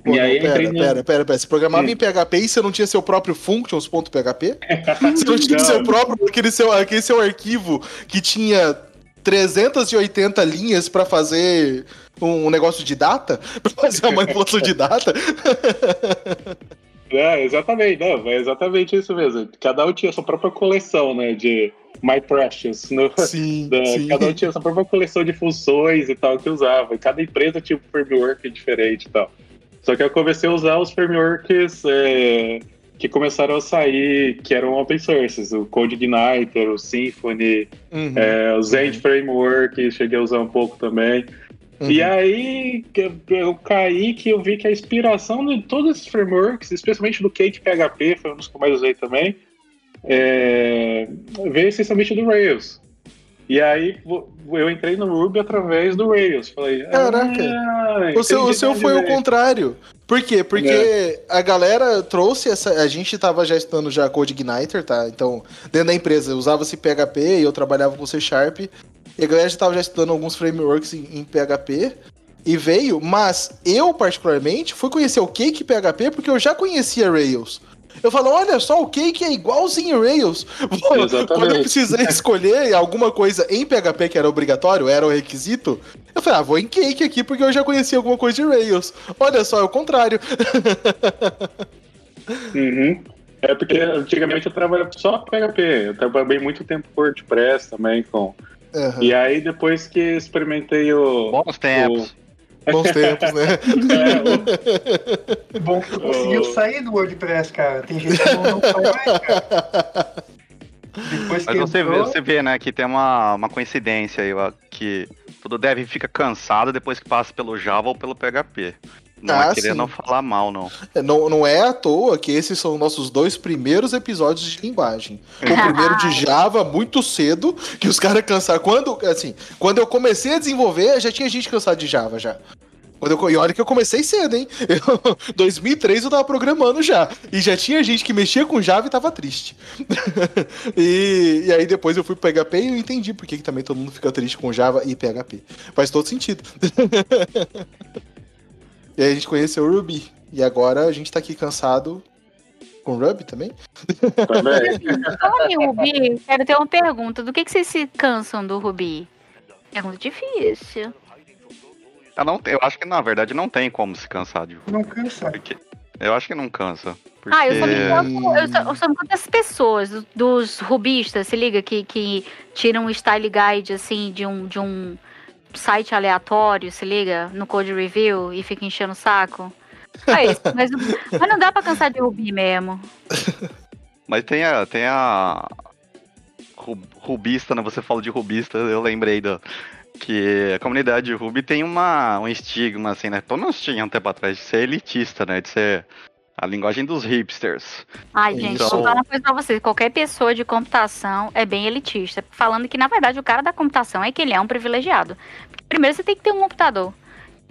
S2: Pô, e aí, pera, no... pera, pera, pera. Você programava Sim. em PHP e você não tinha seu próprio functions.php? você não tinha não. seu próprio, aquele seu, aquele seu arquivo que tinha 380 linhas para fazer um negócio de data pra fazer a manipulação de data.
S1: É, exatamente, não, é exatamente isso mesmo. Cada um tinha sua própria coleção, né, de My Precious. No,
S2: Sim,
S1: da-
S2: sim.
S1: Cada um tinha sua própria coleção de funções e tal que usava. Cada empresa tinha um framework diferente e tal. Só que eu comecei a usar os frameworks é, que começaram a sair, que eram open sources, o CodeIgniter, o Symfony,
S2: Uhum.
S1: é, o Zend Framework, cheguei a usar um pouco também.
S2: Uhum.
S1: E aí que eu, eu caí que eu vi que a inspiração de todos esses frameworks, especialmente do Cake PHP, foi um dos que eu mais usei também, é, veio essencialmente do Rails. E aí eu entrei no Ruby através do Rails. Falei,
S2: Caraca.
S1: ah,
S2: O seu, o seu foi o contrário. Por quê? Porque a galera trouxe essa. A gente tava já estudando já Code Igniter, tá? Então, dentro da empresa usava-se PHP e eu trabalhava com C Sharp. E a galera já tava já estudando alguns frameworks em, em PHP. E veio, mas eu, particularmente, fui conhecer o Cake PHP porque eu já conhecia Rails. Eu falo, olha só, o Cake é igualzinho Rails. Quando eu
S1: Exatamente.
S2: precisei escolher alguma coisa em PHP que era obrigatório, era o requisito, eu falei, ah, vou em Cake aqui porque eu já conhecia alguma coisa de Rails. Olha só, é o contrário.
S1: Uhum. É porque antigamente eu trabalhava só com PHP. Eu trabalhei muito tempo com WordPress também. Com...
S2: Aham.
S1: E aí depois que experimentei o.
S3: Bons tempos.
S2: Bons tempos, né?
S1: É, o-
S4: Bom que tu conseguiu
S1: Oh.
S4: sair do WordPress, cara. Tem gente que não, não sai mais, cara. Depois que
S3: Mas você vê,
S4: entrou,
S3: você vê, né, que tem uma, uma coincidência aí, ó, que todo dev fica cansado depois que passa pelo Java ou pelo PHP. Não
S2: Ah,
S3: é querer
S2: sim.
S3: não falar mal, não.
S2: Não, não é à toa que esses são nossos dois primeiros episódios de linguagem. O primeiro de Java, muito cedo, que os caras cansaram. Quando, assim, quando eu comecei a desenvolver, já tinha gente cansada de Java já. Quando eu, e olha que eu comecei cedo, hein? Eu, 2003 eu tava programando já. E já tinha gente que mexia com Java e tava triste. e, e aí depois eu fui pro PHP e eu entendi por que que também todo mundo fica triste com Java e PHP. Faz todo sentido. E aí a gente conheceu o Ruby. E agora a gente tá aqui cansado com Ruby também?
S1: também.
S5: Em Ruby, quero ter uma pergunta. Do que, que vocês se cansam do Ruby? Pergunta difícil.
S3: Eu, não, eu acho que na verdade não tem como se cansar de
S4: não cansa.
S3: porque Eu acho que não cansa. Porque...
S5: Ah, eu só me canso, eu me canso das pessoas, do- dos rubistas, se liga, que, que tiram um style guide, assim, de um, de um site aleatório, se liga, no code review e fica enchendo o saco. É isso, mas, mas não dá pra cansar de Ruby mesmo.
S3: Mas tem a. Tem a. ru- Rubista, né? Você fala de rubista, eu lembrei do. Que a comunidade Ruby tem uma, um estigma, assim, né? Menos tinha um tempo atrás, de ser elitista, né? De ser a linguagem dos hipsters.
S5: Ai, gente,
S2: Então-
S5: vou falar uma coisa pra vocês. Qualquer pessoa de computação é bem elitista. Falando que, na verdade, o cara da computação é que ele é um privilegiado. Porque, primeiro, você tem que ter um computador,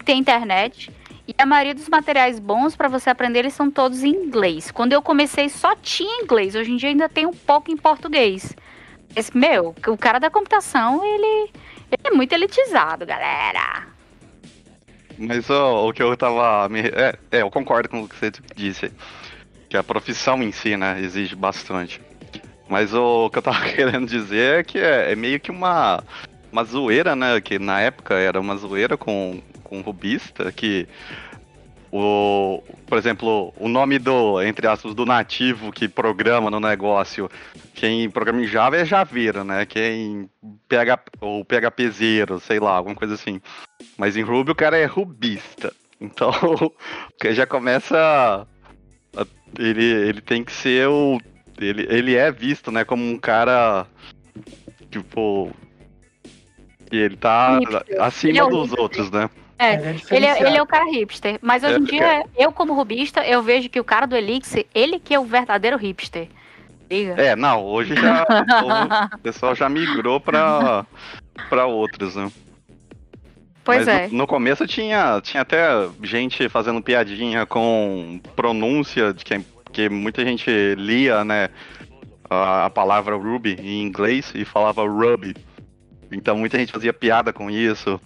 S5: tem internet. E a maioria dos materiais bons pra você aprender, eles são todos em inglês. Quando eu comecei, só tinha inglês. Hoje em dia ainda tem um pouco em português. Esse, meu, o cara da computação, ele, ele é muito elitizado, galera.
S3: Mas ó, o que eu tava. me- É, é, eu concordo com o que você disse. Que a profissão em si, né, exige bastante. Mas o que eu tava querendo dizer é que é, é meio que uma, uma zoeira, né? Que na época era uma zoeira com, com o rubista, que o, por exemplo, o nome do, entre aspas, do nativo que programa no negócio, quem programa em Java é Javeiro, né? Quem PH, ou PHPzeiro, sei lá, alguma coisa assim. Mas em Ruby o cara é rubista. Então, que já começa. a- Ele, ele tem que ser o. Ele, ele é visto, né, como um cara. Tipo. Que ele tá acima
S5: Ele é o
S3: dos outros, né?
S5: É,
S4: Ele é
S5: Ele é, ele é o cara hipster. Mas hoje
S3: É,
S5: em dia, eu como rubista, eu vejo que o cara do Elixir, ele que é o verdadeiro hipster. Liga?
S3: É, não, hoje já. o pessoal já migrou pra, pra outros, né?
S5: pois
S3: Mas
S5: é.
S3: No, no começo tinha, tinha até gente fazendo piadinha com pronúncia, de que, que muita gente lia, né, a, a palavra Ruby em inglês e falava Ruby. Então muita gente fazia piada com isso.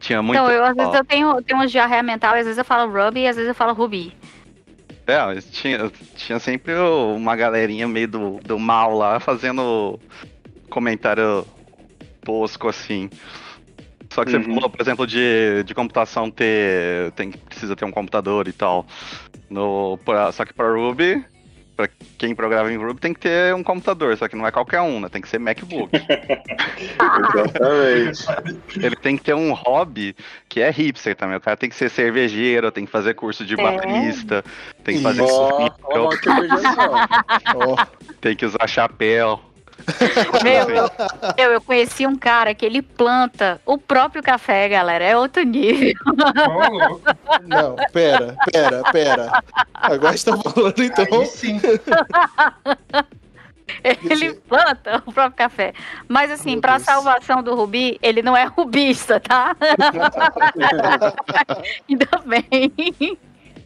S3: Tinha muito.
S5: Então, eu, às vezes eu tenho, tenho uns diarreia mental, e às vezes eu falo Ruby e às vezes eu falo Ruby.
S3: É, tinha, tinha sempre uma galerinha meio do, do mal lá fazendo comentário tosco assim. Só Só que
S1: Uhum.
S3: você falou, por exemplo, de, de computação ter. Tem, precisa ter um computador e tal. No, pra- só que para Ruby, para quem programa em Ruby, tem que ter um computador. Só que não é qualquer um, né? Tem que ser MacBook.
S1: Exatamente.
S3: Ele tem que ter um hobby que é hipster também. O cara tem que ser cervejeiro, tem que fazer curso de
S5: É.
S3: baterista, tem que fazer
S1: ó, ó, que.
S2: Ó,
S3: tem que usar chapéu.
S5: Meu, eu, eu conheci um cara que ele planta o próprio café, galera. É outro nível.
S2: Não, pera, pera, pera. Agora você tá falando então.
S4: Aí sim.
S5: Ele planta o próprio café. Mas assim,
S2: Deus.
S5: salvação do Rubi, ele não é rubista, tá? Ainda bem.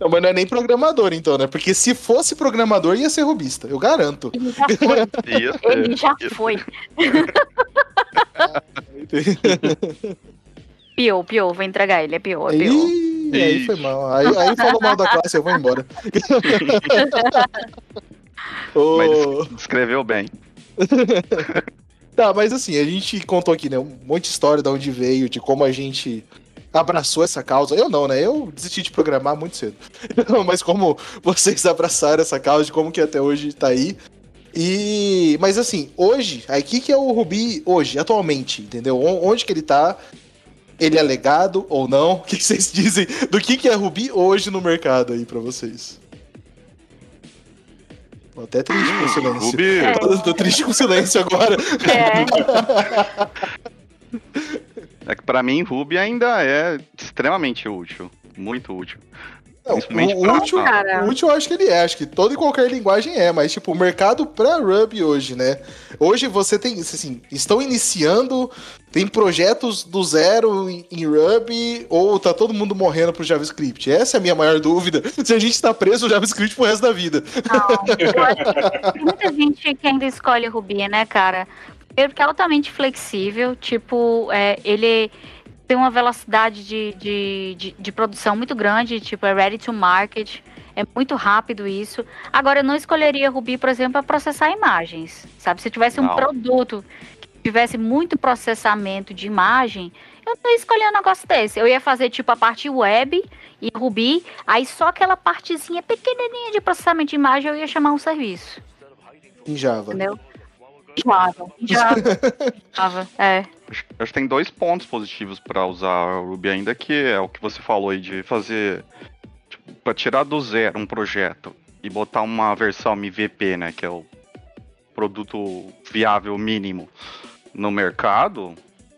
S2: Não, mas não é nem programador, então, né? Porque se fosse programador, ia ser rubista, eu garanto.
S5: Ele já foi.
S3: Isso.
S5: Ele já
S3: isso.
S5: foi. Pior, pior, vou entregar ele. É pior, é pior.
S2: Ih, aí foi mal. Aí, aí falou mal da classe, eu vou embora. Ô,
S3: Mas descreveu bem.
S2: Tá, mas assim, a gente contou aqui, né? Um monte de história de onde veio, de como a gente abraçou essa causa. Eu não, né? Eu desisti de programar muito cedo. mas como vocês abraçaram essa causa, de como que até hoje tá aí. E. Mas assim, hoje, aí o que, que é o Rubi hoje, atualmente, entendeu? Onde que ele tá? Ele é legado ou não? O que, que vocês dizem do que, que é Rubi hoje no mercado aí pra vocês? Tô até triste com o silêncio.
S3: Ruby,
S5: É.
S2: Tô, tô triste com o silêncio agora.
S5: É,
S3: é que pra mim, Ruby ainda é extremamente útil. Muito útil.
S2: Não, o útil,
S5: Cara.
S2: o útil eu acho que ele é, acho que toda e qualquer linguagem é, mas tipo, o mercado pra Ruby hoje, né? Hoje você tem, assim, estão iniciando, tem projetos do zero em, em Ruby, ou tá todo mundo morrendo pro JavaScript? Essa é a minha maior dúvida, se a gente tá preso no JavaScript pro resto da vida.
S5: Não, eu acho que tem muita gente que ainda escolhe Ruby, né, cara? Porque é altamente flexível, tipo, é, ele tem uma velocidade de, de, de, de produção muito grande, tipo, é ready to market, é muito rápido isso. Agora, eu não escolheria Ruby, por exemplo, para processar imagens, sabe? Se tivesse um
S3: Não.
S5: produto que tivesse muito processamento de imagem, eu não ia escolher um negócio desse. Eu ia fazer, tipo, a parte web e Ruby, aí só aquela partezinha pequenininha de processamento de imagem eu ia chamar um serviço,
S2: Em Java.
S5: entendeu? Java, é.
S3: Acho, acho que tem dois pontos positivos pra usar o Ruby ainda, que é o que você falou aí de fazer. Tipo, pra tirar do zero um projeto e botar uma versão MVP, né? Que é o produto viável mínimo no mercado,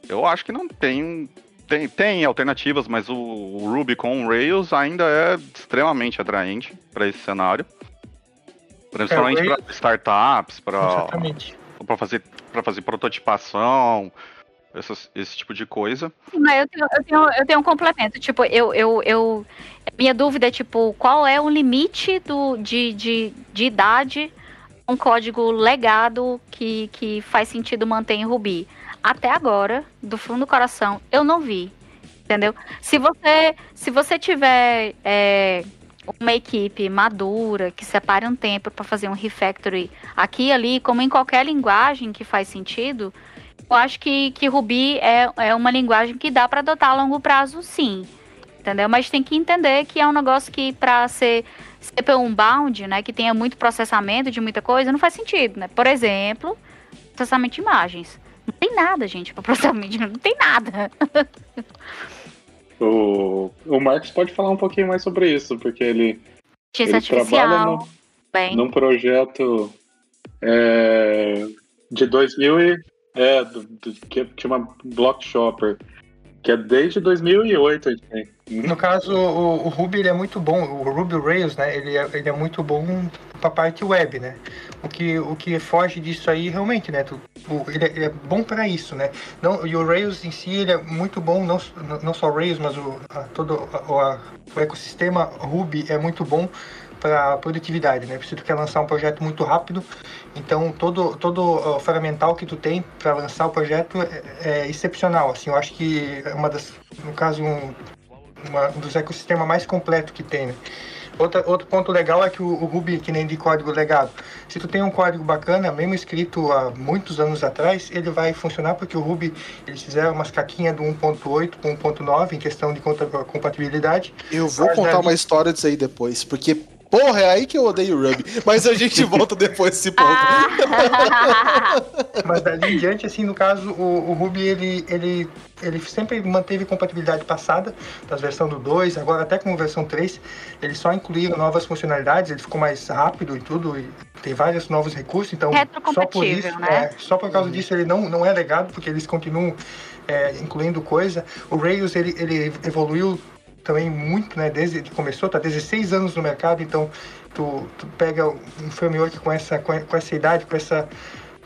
S3: eu acho que não tem. Tem, tem alternativas, mas o, o Ruby com o Rails ainda é extremamente atraente para esse cenário. Principalmente
S4: Rails-
S3: para startups, para
S4: Exatamente.
S3: Para fazer para fazer prototipação, essas- esse tipo de coisa.
S5: Mas eu tenho, eu tenho, eu tenho um complemento. Tipo, eu, eu, eu. Minha dúvida é, tipo, qual é o limite do, de, de, de idade um código legado que, que faz sentido manter em Ruby? Até agora, do fundo do coração, eu não vi. Entendeu? Se você, se você tiver é, uma equipe madura que separe um tempo para fazer um refactory aqui e ali, como em qualquer linguagem que faz sentido, eu acho que, que Ruby é, é uma linguagem que dá para adotar a longo prazo, sim. Entendeu? Mas tem que entender que é um negócio que, para ser CPU unbound, né, que tenha muito processamento de muita coisa, não faz sentido, né? Por exemplo, processamento de imagens. Não tem nada, gente, para processamento não tem nada.
S1: O, o Marcos pode falar um pouquinho mais sobre isso, porque ele, ele trabalha no,
S5: bem.
S1: num projeto é, de 2000 e, é, do, do, que chama Block Shopper, que é desde 2008. a gente tem.
S4: No caso, o, o Ruby ele é muito bom, o Ruby Rails, né? Ele é, ele é muito bom para parte web, né? O que, o que foge disso aí realmente, né? Tu, o, ele, é, ele é bom para isso, né? Não, e o Rails em si ele é muito bom, não, não só o Rails, mas o, a, todo a, a, o ecossistema Ruby é muito bom para produtividade, né? Se tu quer lançar um projeto muito rápido, então todo todo o ferramental que tu tem para lançar o projeto é, é excepcional. Assim, eu acho que é uma das, no caso um, uma, um dos ecossistemas mais completos que tem, né? Outra, outro ponto legal é que o, o Ruby, que nem de código legado, se tu tem um código bacana, mesmo escrito há muitos anos atrás, ele vai funcionar porque o Ruby, eles fizeram umas caquinhas do 1.8 com 1.9 em questão de compatibilidade.
S2: Eu vou contar uma história disso aí depois, porque Porra, é aí que eu odeio o Ruby. Mas a gente volta depois desse ponto.
S4: Mas dali em diante, assim, no caso, o, o Ruby, ele, ele, ele sempre manteve compatibilidade passada, das versões do 2, agora até com a versão 3, eles só incluíram novas funcionalidades, ele ficou mais rápido e tudo, e tem vários novos recursos, então só por isso, né? é, só por causa disso ele não, não é legado, porque eles continuam é, incluindo coisa. O Rails, ele, ele evoluiu também muito, né? Desde que começou, tá 16 anos no mercado, então tu, tu pega um framework com essa, com, essa idade, com essa,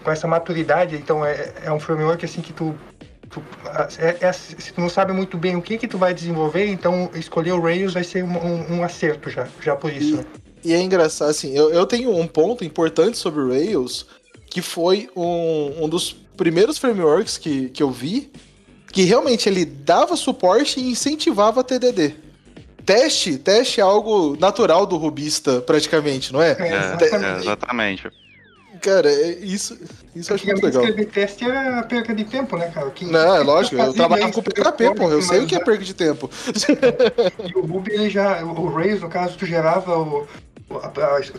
S4: com essa maturidade, então é, é um framework assim que tu Tu, é, é, se tu não sabe muito bem o que que tu vai desenvolver, então escolher o Rails vai ser um, um, um acerto já, já por isso. E, né?
S2: e é engraçado, assim, eu, eu tenho um ponto importante sobre o Rails, que foi um, um dos primeiros frameworks que, que eu vi que realmente ele dava suporte e incentivava a TDD. Teste, teste é algo natural do rubista, praticamente, não é?
S3: É, é exatamente.
S2: Cara, é, isso, isso eu acho muito legal.
S4: Escrever teste é perca de tempo, né, cara?
S2: Quem não, é lógico, eu trabalho com PHP, pô, eu sei o que é perca de tempo.
S4: E o Ruby, ele já, o Rails, no caso, tu gerava o,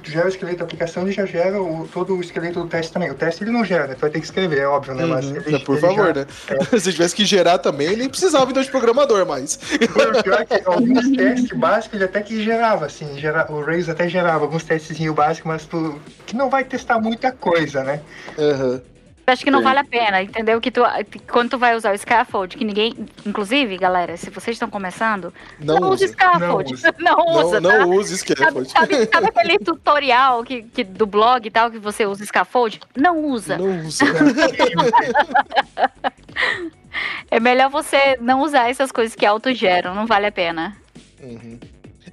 S4: tu gera o esqueleto da aplicação e já gera o, todo o esqueleto do teste também. O teste ele não gera, né? Tu vai ter que escrever, é óbvio, né? Mas
S2: uhum. ele, Por ele favor, já, né? É. Se tivesse que gerar também, ele nem precisava então de programador mais.
S4: O pior é que alguns testes básicos ele até que gerava, assim, gera, o Rails até gerava alguns testes básicos, mas tu que não vai testar muita coisa, né?
S2: Uhum
S5: acho que não vale a pena, entendeu? Que tu, quando tu vai usar o scaffold, que ninguém. Inclusive, galera, se vocês estão começando, não, não use scaffold. Não, não usa.
S2: Não, tá? não use scaffold.
S5: Sabe, sabe, sabe, aquele tutorial que, que, do blog e tal que você usa scaffold? Não usa.
S2: Não usa.
S5: é melhor você não usar essas coisas que autogeram, não vale a pena.
S2: Uhum.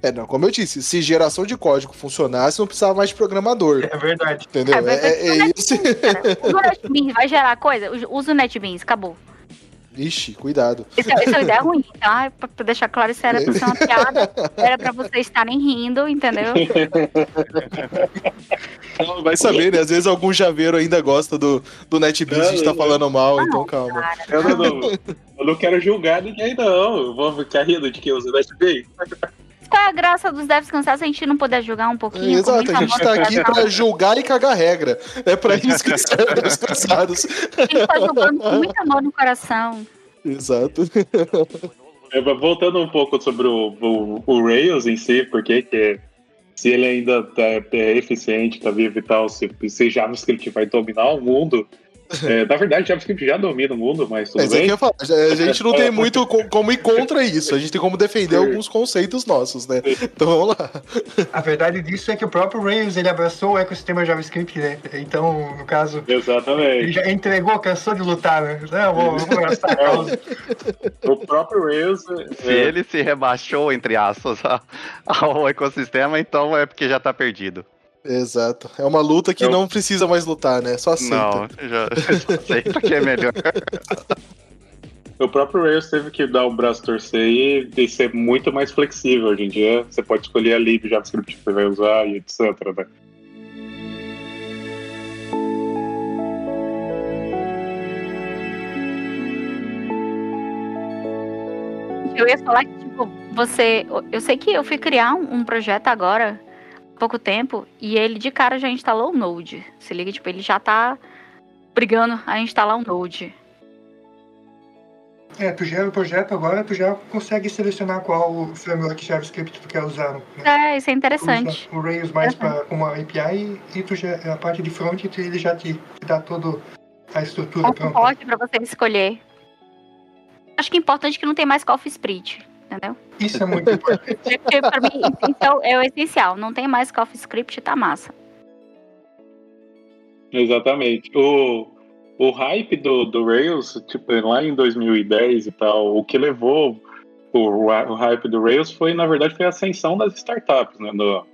S2: É, não, como eu disse, se geração de código funcionasse, não precisava mais de programador.
S4: É verdade.
S2: Entendeu? É, verdade. é, é isso.
S5: Usa o NetBeans, vai gerar coisa? Usa o NetBeans, acabou.
S2: Ixi, cuidado.
S5: Isso, é, isso é uma ideia ruim, tá? Pra, pra deixar claro, isso era pra ser uma piada. Era pra vocês estarem rindo, entendeu?
S2: Não, vai saber, né? Às vezes algum javeiro ainda gosta do, do NetBeans, a gente tá falando mal, não, então calma. Cara,
S1: eu, não, eu não quero julgar ninguém, não. Eu vou ficar rindo de quem usa NetBeans
S5: qual é a graça dos devs cansados a gente não poder julgar um pouquinho?
S2: É, exato, a gente tá aqui pra julgar e cagar regra. É pra isso que serve devs cansados.
S5: A gente tá julgando com muito amor no coração.
S2: Exato.
S1: É, voltando um pouco sobre o, o, o Rails em si, porque que se ele ainda tá, é eficiente, tá vivo e tal, se, se JavaScript vai dominar o mundo, é, na verdade, JavaScript já domina o mundo, mas tudo é, bem.
S2: Falar, a gente não tem muito como ir contra isso, a gente tem como defender alguns conceitos nossos, né? Então vamos lá.
S4: A verdade disso é que o próprio Rails ele abraçou o ecossistema JavaScript, né? Então, no caso.
S1: Exatamente.
S4: Ele já entregou, cansou de lutar, né? Não, vou, vou abraçar a causa.
S1: O próprio Rails.
S3: Se é... ele se rebaixou, entre aspas, ao ecossistema, então é porque já tá perdido.
S2: Exato. É uma luta que Eu... não precisa mais lutar, né? Só aceita.
S3: Não, já, já aceita que é melhor.
S1: o próprio Rails teve que dar o braço torcer e, e ser muito mais flexível. Hoje em dia, você pode escolher a lib JavaScript que você vai usar e etc. Né?
S5: Eu ia falar que, tipo, você. Eu sei que eu fui criar um, um projeto agora pouco tempo e ele de cara já instalou o Node. Se liga, tipo, ele já tá brigando a instalar o Node.
S4: É, tu gera o projeto agora, tu já consegue selecionar qual framework JavaScript tu quer usar. Né?
S5: É, isso é interessante.
S4: O Rails mais para uma API e tu já, a parte de front ele já te, te dá toda a estrutura
S5: pronta. Pode para você escolher. Acho que é importante que não tem mais CoffeeScript entendeu?
S4: Isso é muito importante. Porque
S5: pra mim, então, é o essencial. Não tem mais CoffeeScript, tá massa.
S1: Exatamente. O, o hype do, do Rails, tipo, lá em 2010 e tal, o que levou o, o hype do Rails foi, na verdade, foi a ascensão das startups, né? Do,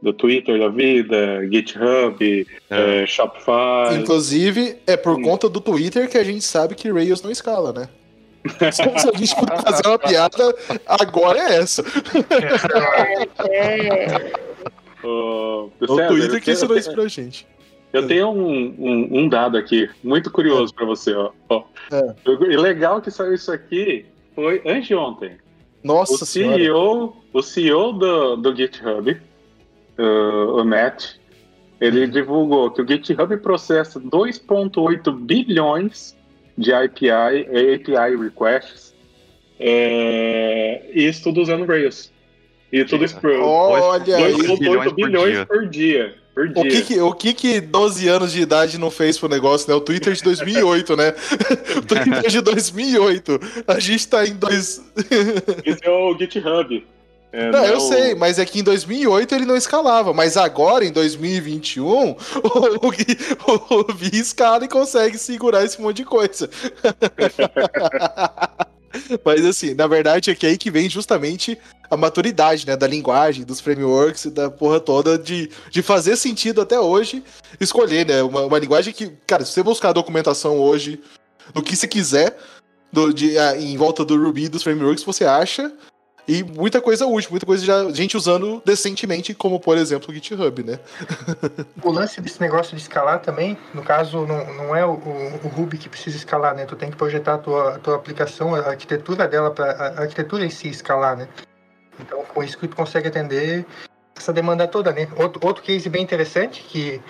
S1: do Twitter da vida, GitHub, é. É, Shopify.
S2: Inclusive, é por conta do Twitter que a gente sabe que Rails não escala, né? Se a gente puder fazer uma piada, agora é essa.
S5: É,
S1: Ô,
S2: O Twitter que ensinou isso pra gente.
S1: Eu tenho um, um, um dado aqui, muito curioso pra você, ó. ó.
S2: É.
S1: E legal que saiu isso aqui foi anteontem.
S2: Nossa
S1: o
S2: senhora.
S1: CEO, o CEO do, do GitHub, uh, o Matt, ele
S2: Uhum.
S1: divulgou que o GitHub processa 2,8 bilhões de API, API requests, é, e isso tudo usando Rails. E tudo isso por
S2: Olha aí.
S1: 2,8
S3: bilhões
S1: bilhões,
S3: por dia.
S1: Por dia.
S2: O que, que, o que que 12 anos de idade não fez pro negócio, né? O Twitter de 2008, né? O Twitter de 2008. A gente tá em dois...
S1: Esse é o GitHub. É,
S2: Não,
S1: é
S2: eu
S1: o-
S2: sei, mas é que em 2008 ele não escalava. Mas agora, em 2021, o, o, Gui- o Vi escala e consegue segurar esse monte de coisa. mas assim, na verdade é que aí que vem justamente a maturidade, né? Da linguagem, dos frameworks e da porra toda de, de fazer sentido até hoje escolher, né? Uma, uma linguagem que, cara, se você buscar a documentação hoje do que você quiser do, de, ah, em volta do Ruby, dos frameworks, você acha. E muita coisa útil, muita coisa já gente usando decentemente, como por exemplo o GitHub, né?
S4: O lance desse negócio de escalar também, no caso, não, não é o, o, o Ruby que precisa escalar, né? Tu tem que projetar a tua, a tua aplicação, a arquitetura dela, para a arquitetura em si escalar, né? Então, com isso que tu consegue atender essa demanda toda, né? Outro, outro case bem interessante, que,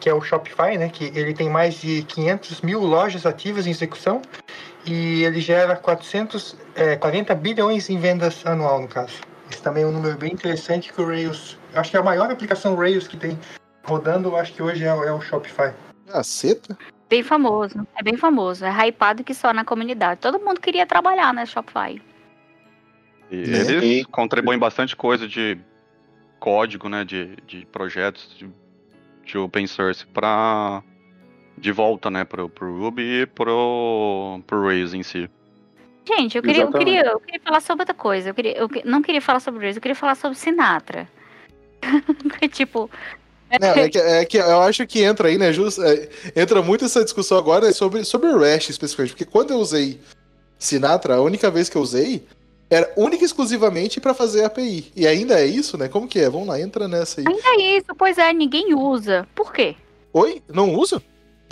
S4: que é o Shopify, né? Que ele tem mais de 500 mil lojas ativas em execução e ele gera 400, é, 40 bilhões em vendas anual, no caso. Esse também é um número bem interessante que o Rails... Acho que é a maior aplicação Rails que tem rodando, acho que hoje é, o- é o Shopify.
S2: Caceta.
S5: bem famoso. É bem famoso. É hypado que só na comunidade. Todo mundo queria trabalhar na Shopify.
S3: E
S2: Né?
S3: eles
S1: E-
S3: contribuem bastante coisa de código, né? De, de projetos de, de open source para de volta, né? Pro, pro Ruby e pro, pro Rails em si.
S5: Gente, eu queria, eu, queria, eu queria falar sobre outra coisa. Eu, queria, eu que- não queria falar sobre isso, eu queria falar sobre Sinatra. tipo,
S2: Não, é, que, é que eu acho que entra aí, né? Just, é, entra muito essa discussão agora sobre, sobre o REST especificamente. Porque quando eu usei Sinatra, a única vez que eu usei era única e exclusivamente pra fazer API. E ainda é isso, né? Como que é? Vamos lá, entra nessa aí.
S5: ainda é isso. Pois é, ninguém usa. Por quê?
S2: Oi? Não usa?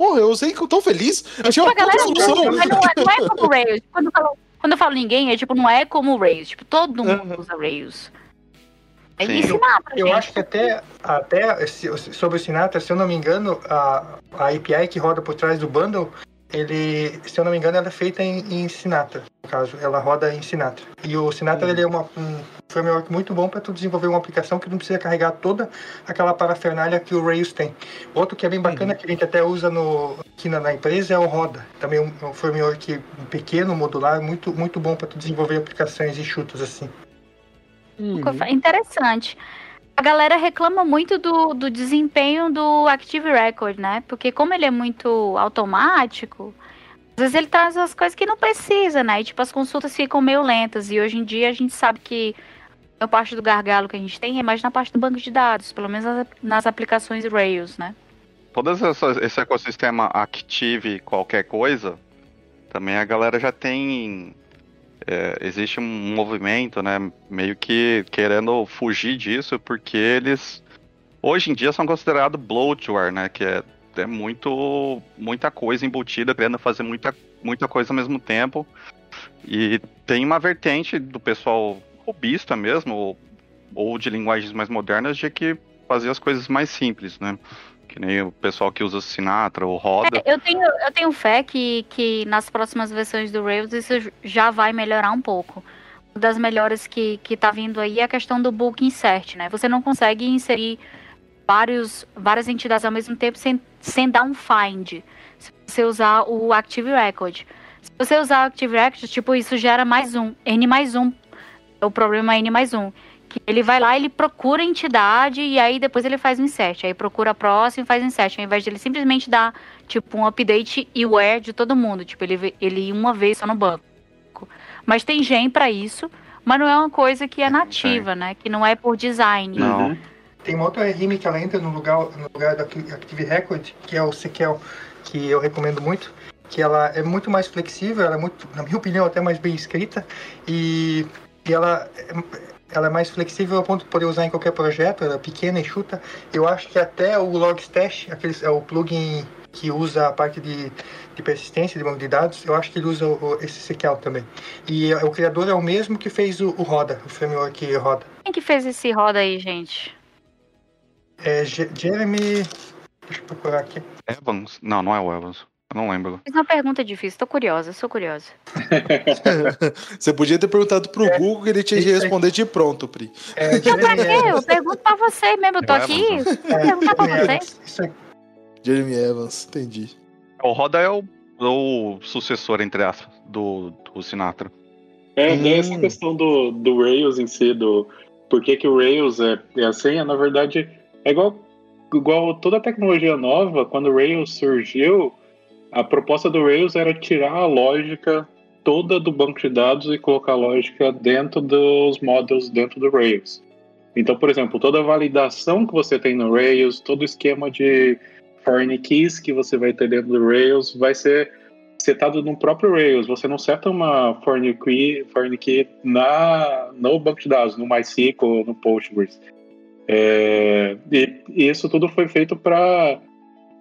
S2: Porra, eu usei que eu tô feliz. Achei uma
S5: Tipo, a galera
S2: solução.
S5: mas não é, não é como o Rails. Quando eu, falo, quando eu falo ninguém, é tipo, não é como o Rails. Tipo, todo mundo
S2: Uhum.
S5: usa Rails. É
S3: Sim.
S5: e Sinatra,
S4: Eu
S5: gente.
S4: acho que até, até sobre o Sinatra, se eu não me engano, a, a API que roda por trás do bundle, ele, se eu não me engano, ela é feita em, em Sinatra, no caso, ela roda em Sinatra. E o Sinatra ele é uma, um framework muito bom para tu desenvolver uma aplicação que não precisa carregar toda aquela parafernália que o Rails tem. Outro que é bem bacana, que a gente até usa no, aqui na, na empresa, é o Roda. Também um, um framework pequeno, modular, muito, muito bom para tu desenvolver aplicações enxutas assim.
S2: Uhum.
S5: Interessante. A galera reclama muito do, do desempenho do Active Record, né? Porque como ele é muito automático, às vezes ele traz as coisas que não precisa, né? E tipo, as consultas ficam meio lentas. E hoje em dia a gente sabe que a parte do gargalo que a gente tem é mais na parte do banco de dados, pelo menos nas, aplicações Rails, né?
S3: Todo esse ecossistema Active qualquer coisa, também a galera já tem. É, existe um movimento, né? Meio que querendo fugir disso, porque eles hoje em dia são considerados bloatware, né? Que é, é muito, muita coisa embutida, querendo fazer muita, muita coisa ao mesmo tempo. E tem uma vertente do pessoal robista mesmo, ou, ou de linguagens mais modernas, de que fazer as coisas mais simples, né? Que nem o pessoal que usa Sinatra ou Roda.
S5: É, eu, tenho, eu tenho fé que, que nas próximas versões do Rails isso já vai melhorar um pouco. Uma das melhores que, que tá vindo aí é a questão do bulk insert, né? Você não consegue inserir vários, várias entidades ao mesmo tempo sem, sem dar um find. Se você usar o Active Record. Se você usar o Active Record, tipo, isso gera mais um, N mais um. O problema é N mais um. Que ele vai lá, ele procura a entidade e aí depois ele faz um insert. Aí procura a próxima e faz um insert. Ao invés de ele simplesmente dar, tipo, um update e where de todo mundo. Tipo, ele, ele ir uma vez só no banco. Mas tem gen para isso, mas não é uma coisa que é nativa, né? Que não é por design.
S3: Não.
S1: Uhum.
S4: Tem uma outra que ela entra no lugar, no lugar do Active Record, que é o Sequel, que eu recomendo muito, que ela é muito mais flexível, ela é muito, na minha opinião, até mais bem escrita e, e ela ela é mais flexível ao ponto de poder usar em qualquer projeto, ela é pequena e chuta. Eu acho que até o Logstash, aquele, é o plugin que usa a parte de, de persistência de banco de dados, eu acho que ele usa o, esse SQL também. E o criador é o mesmo que fez o, o Roda, o framework Roda.
S5: Quem que fez esse Roda aí, gente?
S4: É Jeremy. Deixa eu procurar aqui.
S3: Evans? Não, não é o Evans. Eu não lembro.
S5: Fiz uma pergunta difícil, tô curiosa, sou curiosa.
S2: você podia ter perguntado pro é, Google que ele tinha que responder de pronto, Pri.
S5: É, não, pra quê? Eu pergunto pra você mesmo, eu tô aqui. Vou perguntar pra você.
S2: Jeremy Evans, entendi.
S3: O Roda é o, o sucessor, entre aspas, do, do Sinatra.
S1: É, hum. essa questão do, do Rails em si, do por que, que o Rails é, é assim, é, na verdade, é igual, igual toda tecnologia nova, quando o Rails surgiu, a proposta do Rails era tirar a lógica toda do banco de dados e colocar a lógica dentro dos models dentro do Rails. Então, por exemplo, toda a validação que você tem no Rails, todo o esquema de foreign keys que você vai ter dentro do Rails vai ser setado no próprio Rails. Você não seta uma foreign key, foreign key na, no banco de dados, no MySQL no Postgres. É, e, e isso tudo foi feito para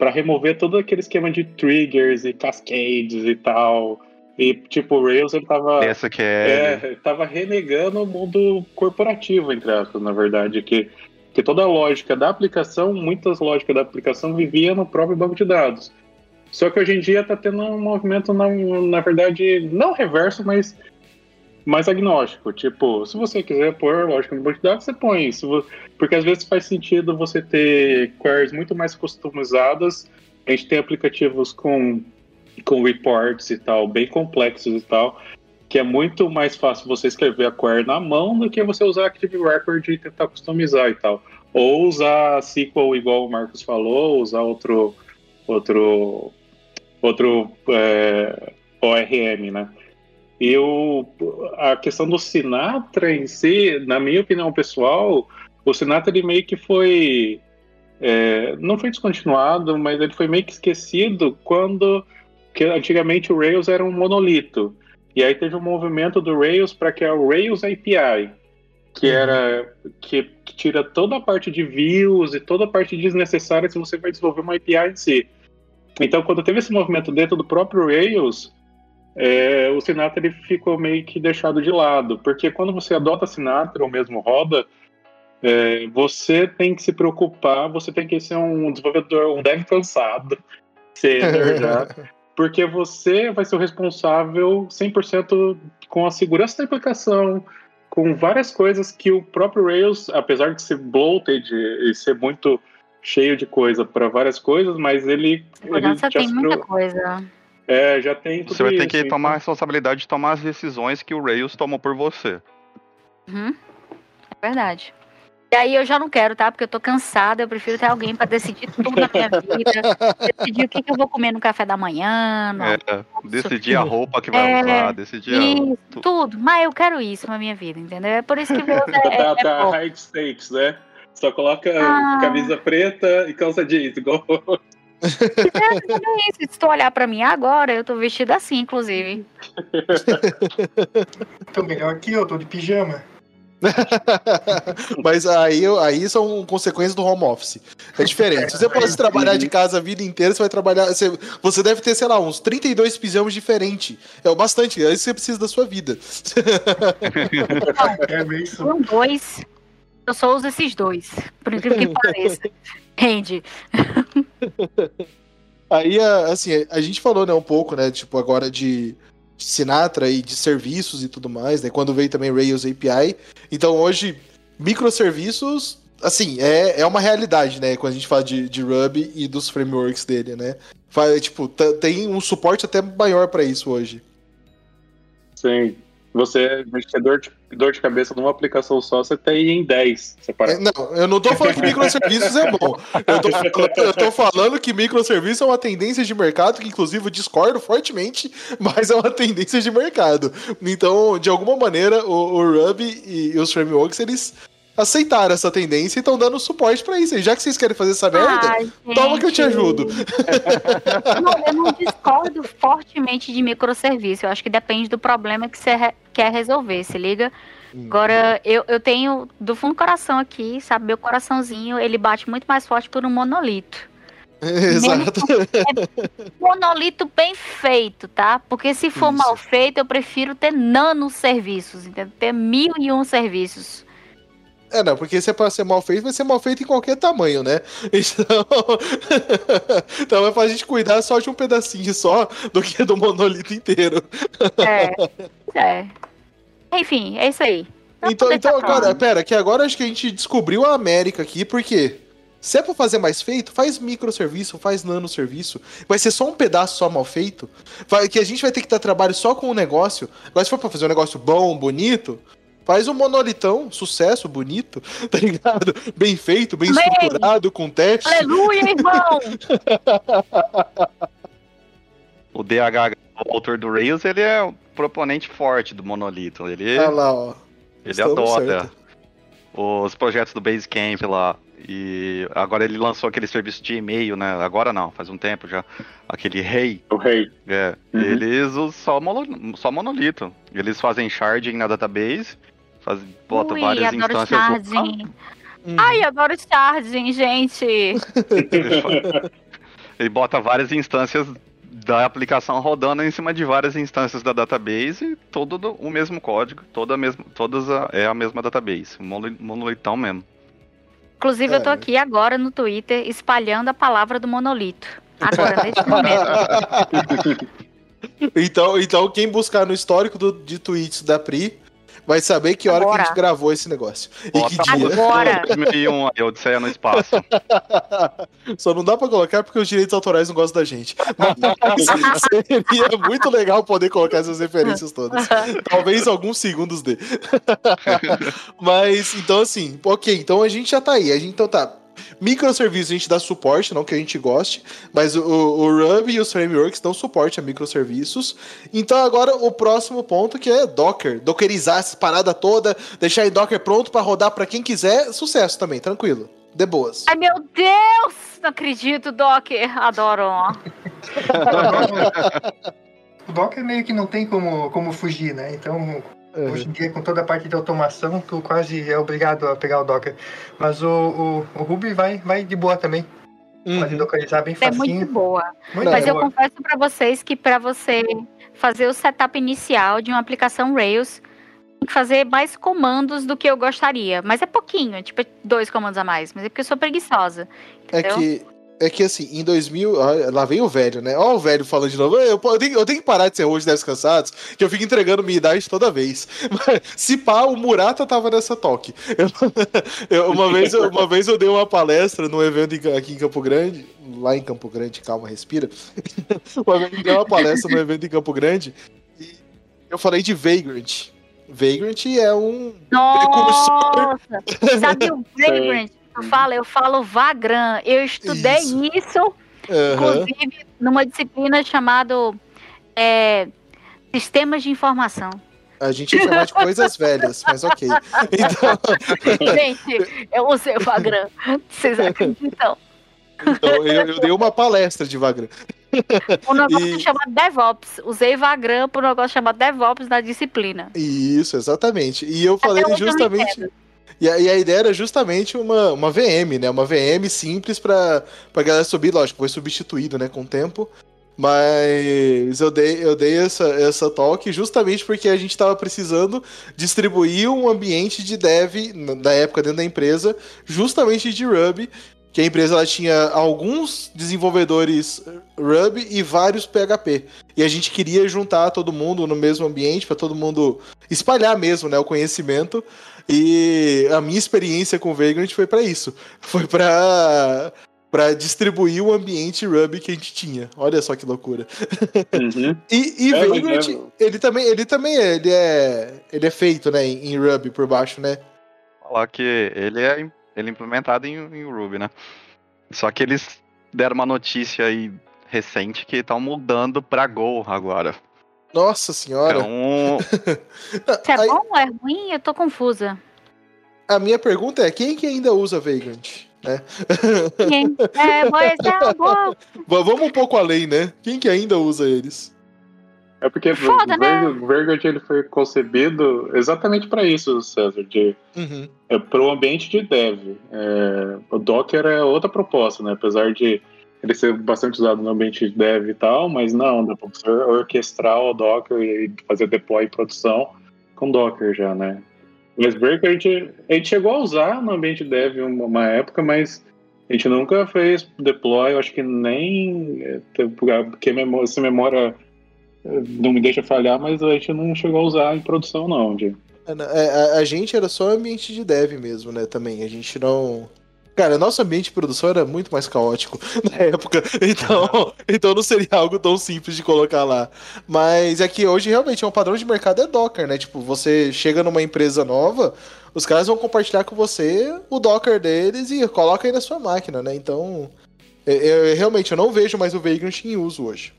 S1: para remover todo aquele esquema de triggers e cascades e tal. E, tipo, o Rails ele tava.
S3: Essa que é.
S1: é tava renegando o mundo corporativo, entre aspas, na verdade. Que, que toda a lógica da aplicação, muitas lógicas da aplicação vivia no próprio banco de dados. Só que hoje em dia está tendo um movimento, na, na verdade, não reverso, mas mais agnóstico. Tipo, se você quiser pôr lógica de dados, você põe isso. Porque às vezes faz sentido você ter queries muito mais customizadas. A gente tem aplicativos com, com reports e tal, bem complexos e tal, que é muito mais fácil você escrever a query na mão do que você usar Active Record e tentar customizar e tal. Ou usar SQL igual o Marcos falou, usar outro outro outro é, ORM, né? Eu a questão do Sinatra em si, na minha opinião pessoal, o Sinatra ele meio que foi é, não foi descontinuado, mas ele foi meio que esquecido quando que antigamente o Rails era um monolito. E aí teve um movimento do Rails para que é o Rails API, que uhum. era que, que, tira toda a parte de views e toda a parte desnecessária se você vai desenvolver uma API em si. Então, quando teve esse movimento dentro do próprio Rails, é, o Sinatra ele ficou meio que deixado de lado, porque quando você adota Sinatra ou mesmo roda, é, você tem que se preocupar, você tem que ser um desenvolvedor, um dev cansado, já, porque você vai ser o responsável 100% com a segurança da aplicação, com várias coisas que o próprio Rails, apesar de ser bloated e ser muito cheio de coisa para várias coisas, mas ele.
S5: Segurança ele tem muita coisa.
S1: É, já tem
S3: Você vai ter que tomar a responsabilidade de tomar as decisões que o Rails tomou por você.
S5: Uhum. É verdade. E aí eu já não quero, tá? Porque eu tô cansada, eu prefiro ter alguém para decidir tudo na minha vida. decidir o que, que, eu vou comer no café da manhã. No
S3: é, decidir a roupa que vai é, usar, decidir isso,
S5: a... tudo. Mas eu quero isso na minha vida, entendeu? É por isso que Deus é,
S1: tá, é, tá high stakes, né? Só coloca ah. camisa preta e calça jeans, igual
S5: é, isso. Se tu olhar pra mim agora, eu tô vestida assim, inclusive.
S4: tô melhor que eu, tô de pijama.
S2: Mas aí, aí são consequências do home office. É diferente. Se você pode trabalhar de casa a vida inteira, você vai trabalhar. Você, você deve ter, sei lá, uns 32 pijamas diferentes. É o bastante. É isso que você precisa da sua vida.
S5: é. São dois. Eu só uso esses dois. Por incrível que pareça. Rende.
S2: Aí, assim, a gente falou, né, um pouco, né, tipo, agora de Sinatra e de serviços e tudo mais, né, quando veio também Rails API. Então, hoje, microserviços, assim, é, é uma realidade, né, quando a gente fala de, de Ruby e dos frameworks dele, né. Tipo, tem um suporte até maior para isso hoje.
S1: Sim, você ter dor de, dor de cabeça numa aplicação só, você tem em 10
S2: separados. É, não, eu não tô falando que microserviços é bom. Eu tô, falando, que microserviços é uma tendência de mercado, que inclusive eu discordo fortemente, mas é uma tendência de mercado. Então, de alguma maneira, o, o Ruby e os frameworks, eles aceitaram essa tendência e estão dando suporte pra isso. E já que vocês querem fazer essa merda,
S5: Ai,
S2: toma que eu te ajudo.
S5: Não, eu não discordo fortemente de microserviço. Eu acho que depende do problema que você re- quer resolver, se liga?
S2: Hum.
S5: Agora, eu, eu tenho do fundo do coração aqui, sabe? Meu coraçãozinho, ele bate muito mais forte por um monolito.
S2: Exato.
S5: Monolito bem feito, tá? Porque se for
S2: Isso.
S5: mal feito, eu prefiro ter nanoserviços, entendeu? Ter mil e um serviços.
S2: É, não, porque se é pra ser mal feito, vai ser mal feito em qualquer tamanho, né? Então, então é pra gente cuidar só de um pedacinho só do que do monolito inteiro.
S5: É. é. Enfim, é isso aí.
S2: Então, então
S5: tá
S2: agora, pera, que agora acho que a gente descobriu a América aqui, porque se é pra fazer mais feito, faz microserviço, faz nanoserviço. Vai ser só um pedaço só mal feito. Vai, que a gente vai ter que dar trabalho só com o negócio. Agora, se for pra fazer um negócio bom, bonito, faz um monolitão, sucesso, bonito, tá ligado? Bem feito, bem
S5: Amém.
S2: estruturado, com teste.
S5: Aleluia, irmão!
S3: O DH, o autor do Rails, ele é um proponente forte do monolito. Ele,
S2: Olha lá, ó.
S3: ele
S2: estamos
S3: adota
S2: certo.
S3: os projetos do Basecamp lá. E agora ele lançou aquele serviço de e-mail, né? Agora não, faz um tempo já. Aquele Rei.
S1: O rei.
S3: É,
S1: Uhum.
S3: eles usam só, mono- só monolito. Eles fazem sharding na database, faz, botam
S5: Ui,
S3: várias
S5: adoro
S3: instâncias lá.
S5: charging.
S2: Hum.
S5: Ai, adoro charging, gente.
S3: Ele bota várias instâncias da aplicação rodando em cima de várias instâncias da database, e todo do- o mesmo código, toda a mesma, todas a- é a mesma database, monoli- monolitão mesmo.
S5: Inclusive, eu tô
S2: É.
S5: aqui agora no Twitter espalhando a palavra do monolito. Agora, neste momento.
S2: Então, então, quem buscar no histórico do- de tweets da Pri vai saber que hora que a
S5: Agora.
S2: gente gravou esse negócio. E que
S3: Bota
S2: dia.
S5: Agora.
S3: 2001, aí, Odisseia no espaço.
S2: Só não dá pra colocar porque os direitos autorais não gostam da gente. Mas seria muito legal poder colocar essas referências todas. Talvez alguns segundos dê. Mas, então, assim, ok, então a gente já tá aí. A gente, então tá. Microserviços a gente dá suporte, não que a gente goste, mas o, o Ruby e os frameworks dão suporte a microserviços. Então agora o próximo ponto que é Docker, dockerizar essa parada toda, deixar em Docker pronto pra rodar pra quem quiser, sucesso também, tranquilo, de boas.
S5: Ai, meu Deus! Não acredito, Docker. Adoro.
S4: O Docker meio que não tem como, como fugir, né? Então, hoje em dia, com toda a parte de automação, tu quase é obrigado a pegar o Docker. Mas o, o, o Ruby vai, vai de boa também. Pode
S2: Uhum.
S4: dockerizar bem
S5: É
S4: facinho.
S5: muito boa.
S4: Muito
S5: Mas eu
S4: boa.
S5: confesso pra vocês que pra você fazer o setup inicial de uma aplicação Rails, tem que fazer mais comandos do que eu gostaria. Mas é pouquinho, é tipo dois comandos a mais. Mas é porque eu sou preguiçosa.
S2: É
S5: Entendeu?
S2: que, é que assim, em 2000. ó, Lá vem o velho, né? Ó, o velho falando de novo. Eu, eu tenho, eu tenho que parar de ser hoje Devs Cansados, que eu fico entregando minha idade toda vez. Mas, se pá, o Murata tava nessa toque. Eu- eu- uma, vez, eu- uma vez eu dei uma palestra num evento aqui em Campo Grande. Lá em Campo Grande, calma, respira. Uma vez eu dei uma palestra num evento em Campo Grande e eu falei de Vagrant. Vagrant é um.
S5: Nossa! Sabe o Vagrant? Eu falo, eu falo Vagrant. Eu estudei
S2: Isso.
S5: isso,
S2: Aham.
S5: inclusive, numa disciplina chamada é, Sistemas de Informação.
S2: A gente ia chamar de coisas velhas, mas ok. Então,
S5: Gente, eu usei o Vagrant. Vocês acreditam?
S2: então eu, eu dei uma palestra de Vagrant.
S5: Um negócio
S2: E-
S5: chamado DevOps. Usei Vagrant por um negócio chamado DevOps na disciplina.
S2: Isso, exatamente. E eu falei
S5: hoje eu
S2: justamente. E a, e a ideia era justamente uma, uma VM, né? Uma VM simples pra, pra galera subir. Lógico, foi substituído, né, com o tempo. Mas eu dei, eu dei essa, essa talk justamente porque a gente estava precisando distribuir um ambiente de dev na- da época dentro da empresa, justamente de Ruby, que a empresa ela tinha alguns desenvolvedores Ruby e vários PHP. E a gente queria juntar todo mundo no mesmo ambiente para todo mundo espalhar mesmo, né, o conhecimento. E a minha experiência com Vagrant foi para isso. Foi para para distribuir o ambiente Ruby que a gente tinha. Olha só que loucura.
S1: Uhum.
S2: E, e
S1: É,
S2: Vagrant,
S1: é-
S2: ele também, ele também é, ele é, ele é feito, né, em, Ruby por baixo, né?
S3: Falar que ele é, ele é implementado em, em Ruby, né? Só que eles deram uma notícia aí recente que estão mudando pra Go agora.
S2: Nossa senhora.
S3: Então,
S5: Isso é
S2: Aí-
S5: bom ou é ruim? Eu tô confusa.
S2: a minha pergunta é: quem que ainda usa Vagrant? Né?
S5: Quem? É, pois é, boa.
S2: Va- Vamos um pouco além, né? Quem que ainda usa eles?
S1: É porque
S5: Foda, né?
S1: o Vergard ele foi concebido exatamente para isso, César, de
S2: Uhum.
S1: é para o ambiente de dev. É, o Docker é outra proposta, né? Apesar de ele ser bastante usado no ambiente de dev e tal, mas não, dá para você orquestrar o Docker e fazer deploy em produção com Docker já, né? Mas Breaker a gente, a gente chegou a usar no ambiente dev uma, uma época, mas a gente nunca fez deploy, eu acho que nem. é, Porque memória, se memória não me deixa falhar, mas a gente não chegou a usar em produção, não. De,
S2: É, na- é, A, a gente era só ambiente de dev mesmo, né? Também. A gente não. Cara, nosso ambiente de produção era muito mais caótico na época, então, então não seria algo tão simples de colocar lá. Mas é que hoje realmente é um padrão de mercado é Docker, né? Tipo, você chega numa empresa nova, os caras vão compartilhar com você o Docker deles e coloca aí na sua máquina, né? Então, eu, eu- realmente eu não vejo mais o Vagrant em uso hoje.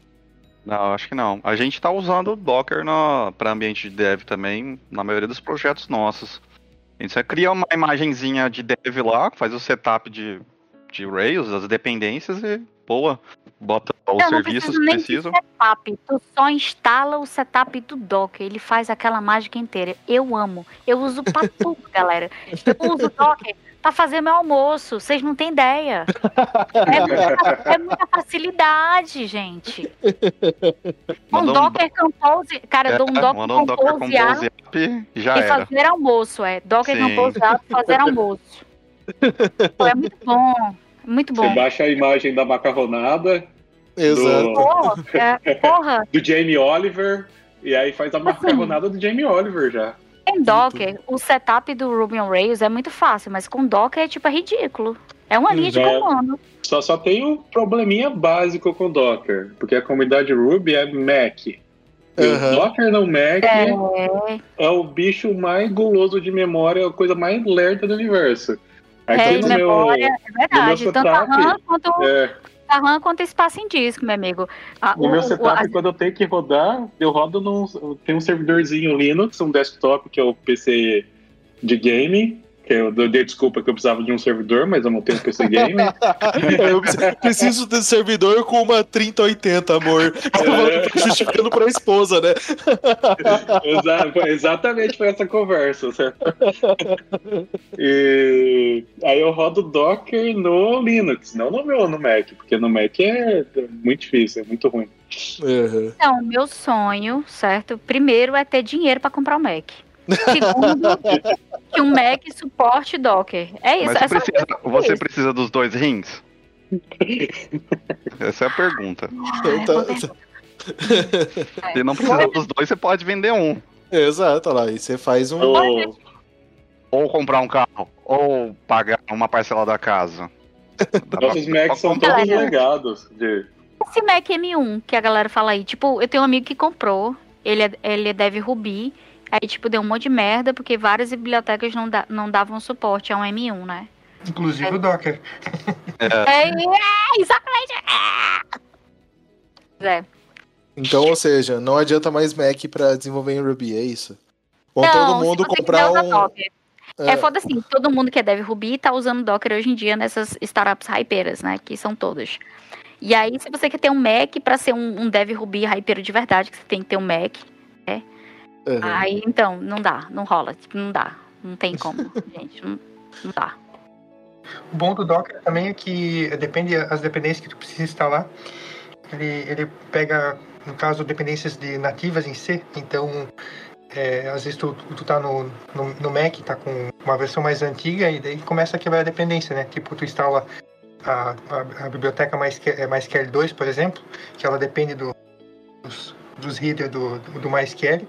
S3: Não, acho que não. A gente tá usando o Docker para ambiente de dev também, na maioria dos projetos nossos. A gente só cria uma imagenzinha de dev lá, faz o setup de, de Rails, as dependências e boa. Bota os
S5: Não, não
S3: serviços
S5: precisa
S3: que precisam.
S5: setup. Tu só instala o setup do Docker. Ele faz aquela mágica inteira. Eu amo. Eu uso pra tudo, galera. Eu uso o Docker pra fazer meu almoço. Vocês não têm ideia. É muita, é muita facilidade, gente. Um
S3: Manda um
S5: Docker Compose. Cara, dou um
S3: É,
S5: Docker
S3: um Docker
S5: Compose app
S3: e já
S5: e
S3: era.
S5: fazer almoço. É Docker
S3: Sim.
S5: Compose app fazer almoço. Pô, é muito bom. Muito
S1: você
S5: bom.
S1: baixa a imagem da macarronada,
S2: Exato.
S5: Porra, é, porra,
S1: do Jamie Oliver, e aí faz a macarronada do Jamie Oliver já.
S5: Em Docker, o setup do Ruby on Rails é muito fácil, mas com Docker é tipo é ridículo. É uma linha de
S1: É.
S5: comando.
S1: Só, só tem um probleminha básico com Docker, porque a comunidade Ruby é Mac. E
S2: Aham.
S1: o Docker no Mac
S5: É,
S1: é o bicho mais guloso de memória, a coisa mais lerda do universo. Aqui
S5: é
S1: no
S5: memória,
S1: meu.
S5: é verdade.
S1: meu
S5: Tanto a
S1: setup,
S5: RAM quanto,
S1: É,
S5: a RAM quanto espaço em disco, meu amigo. A-
S1: no
S5: o-
S1: meu
S5: o-
S1: setup,
S5: a-
S1: quando eu tenho que rodar, eu rodo num. Tem um servidorzinho Linux, um desktop que é o PC de gaming. Eu dei desculpa que eu precisava de um servidor, mas eu não tenho PC gaming.
S2: Eu preciso- de servidor com uma 3080, amor.
S1: É.
S2: Justificando pra esposa, né?
S1: Exa- exatamente foi essa conversa, certo? E aí eu rodo Docker no Linux, não no meu no Mac, porque no Mac é muito difícil, é muito ruim.
S2: Uhum.
S5: Então, meu sonho, certo? Primeiro é ter dinheiro para comprar um Mac. Segundo, que um Mac suporte Docker. É isso.
S3: Mas você
S5: é só
S3: precisa,
S5: isso.
S3: você precisa dos dois rins? Essa é a pergunta.
S2: Então,
S3: Se não precisar dos dois, você pode vender um.
S2: exato, olha lá. E você faz um.
S1: O-
S3: Ou comprar um carro, ou pagar uma parcela da casa.
S1: Nossos Macs são todos
S5: Galera.
S1: legados. De...
S5: Esse Mac M1 que a galera fala aí, tipo, eu tenho um amigo que comprou, ele é, ele é Dev Ruby, aí, tipo, deu um monte de merda, porque várias bibliotecas não, da- não davam suporte a um M1, né?
S4: Inclusive o Docker.
S5: É, é exatamente. É. É.
S2: Então, ou seja, não adianta mais Mac pra desenvolver em Ruby, é isso? Ou
S5: Não,
S2: todo mundo comprar um.
S5: Docker. É.
S2: É,
S5: foda assim, todo mundo que é Dev Ruby tá usando Docker hoje em dia nessas startups hypeiras, né? Que são todas. E aí, se você quer ter um Mac pra ser um, um Dev Ruby hypeiro de verdade, que você tem que ter um Mac,
S2: uhum.
S5: aí então, não dá, não rola, tipo, não dá. Não tem como, gente, não, não dá.
S4: O bom do Docker também é que depende as dependências que tu precisa instalar. Ele, ele pega, no caso, dependências de nativas em C. Então, é, às vezes tu, tu tá no, no, no Mac, tá com uma versão mais antiga e daí começa a quebrar a dependência, né? Tipo, tu instala a, a, a biblioteca MySQL, é, MySQL 2, por exemplo, que ela depende do, dos, dos headers do, do, do MySQL.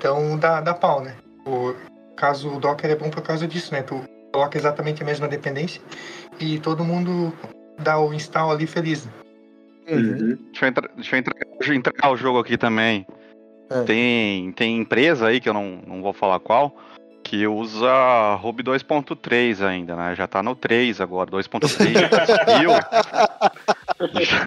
S4: Então, dá, dá pau, né? O caso o Docker é bom por causa disso, né? Tu coloca exatamente a mesma dependência e todo mundo dá o install ali feliz. né?
S2: Uhum.
S3: Deixa eu, entra- deixa eu entregar, deixa eu entregar o jogo aqui também.
S2: É.
S3: Tem, tem empresa aí, que eu não, não vou falar qual, que usa Ruby 2.3 ainda, né? Já tá no 3 agora, 2.3 já conseguiu.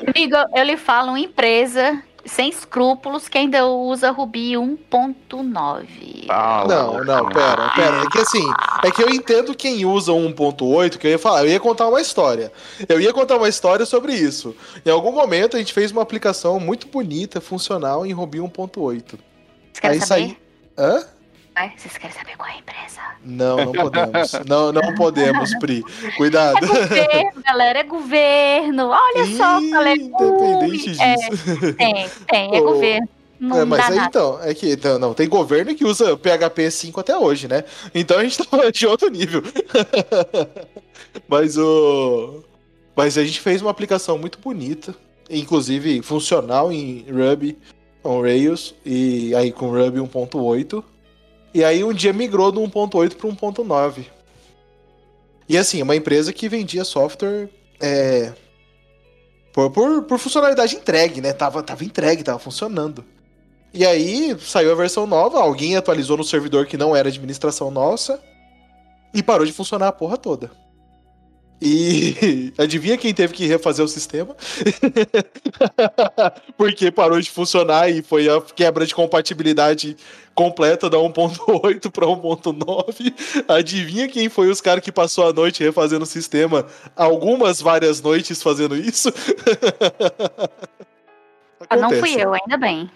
S5: Amigo, eu lhe falo uma empresa sem escrúpulos que ainda usa Ruby 1.9.
S3: Ah,
S2: Não, não, pera, pera. É que assim, é que eu entendo quem usa 1.8, que eu ia falar, eu ia contar uma história. Eu ia contar uma história sobre isso. Em algum momento a gente fez uma aplicação muito bonita, funcional em Ruby 1.8.
S5: Vocês querem
S2: Aí
S5: saber?
S2: saí. Hã?
S5: Vocês querem saber qual é a empresa?
S2: Não, não podemos. Não, não podemos, Pri. Cuidado.
S5: É governo, galera, é governo. Olha só,
S2: Ih,
S5: galera.
S2: Independente
S5: É,
S2: disso.
S5: tem, tem, é
S2: Ô,
S5: governo. Não
S2: É, mas aí
S5: nada.
S2: então, é que então, não, tem governo que usa PHP 5 até hoje, né? Então a gente tá falando de outro nível. mas o. Mas a gente fez uma aplicação muito bonita, inclusive funcional em Ruby on Rails e aí com Ruby 1.8. E aí um dia migrou do 1.8 para 1.9. E assim, é uma empresa que vendia software é, por, por, por funcionalidade entregue, né? Tava, tava entregue, tava funcionando. E aí saiu a versão nova, alguém atualizou no servidor que não era administração nossa e parou de funcionar a porra toda. E adivinha quem teve que refazer o sistema? Porque parou de funcionar e foi a quebra de compatibilidade completa da 1.8 para 1.9. Adivinha quem foi os caras que passou a noite refazendo o sistema? Algumas várias noites fazendo isso?
S5: Ah, não fui
S2: Acontece.
S5: eu, ainda bem.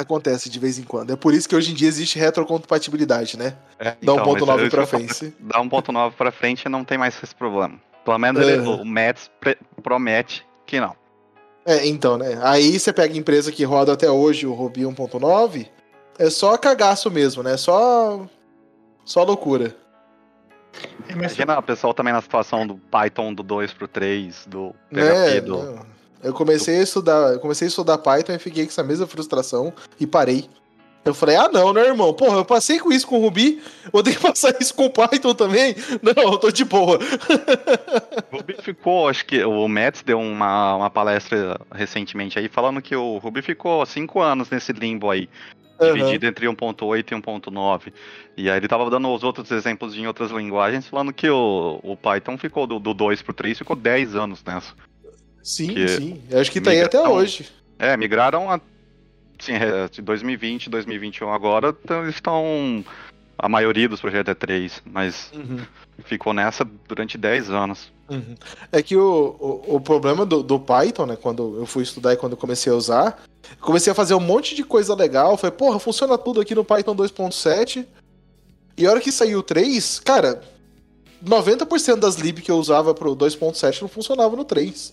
S2: Acontece de vez em quando. É por isso que hoje em dia existe retrocompatibilidade, né?
S3: É,
S2: Dá
S3: então, mas
S2: 1.9
S3: isso
S2: pra frente.
S3: Dá 1.9 pra frente e não tem mais esse problema. Pelo menos ele- o Mets promete que não.
S2: É, então, né? Aí você pega a empresa que roda até hoje o Ruby 1.9, é só cagaço mesmo, né? Só. Só loucura.
S4: É,
S3: Imagina o pessoal também na situação do Python do 2 pro 3, do PHP
S2: É,
S3: do.
S2: não. Eu comecei a estudar, comecei a estudar Python e fiquei com essa mesma frustração e parei. Eu falei, ah não, né, irmão? Porra, eu passei com isso com o Ruby, vou ter que passar isso com o Python também? Não, eu tô de boa.
S3: O Ruby ficou, acho que o Mets deu uma, uma palestra recentemente aí falando que o Ruby ficou cinco anos nesse limbo aí,
S2: Aham.
S3: dividido entre 1.8 e 1.9. E aí ele tava dando os outros exemplos em outras linguagens, falando que o, o Python ficou do, do 2 pro 3, ficou 10 anos nessa.
S2: Sim,
S3: que
S2: sim. Eu acho que tá aí até
S3: migração-
S2: hoje.
S3: É, migraram a, sim, é, de 2020, 2021 agora, estão. A maioria dos projetos é 3, mas
S2: Uhum.
S3: ficou nessa durante 10 anos.
S2: Uhum. É que o, o, o problema do, do Python, né, quando eu fui estudar e quando eu comecei a usar, comecei a fazer um monte de coisa legal. Falei, porra, funciona tudo aqui no Python 2.7. E a hora que saiu o 3, cara, 90% das lib que eu usava pro 2.7 não funcionava no 3.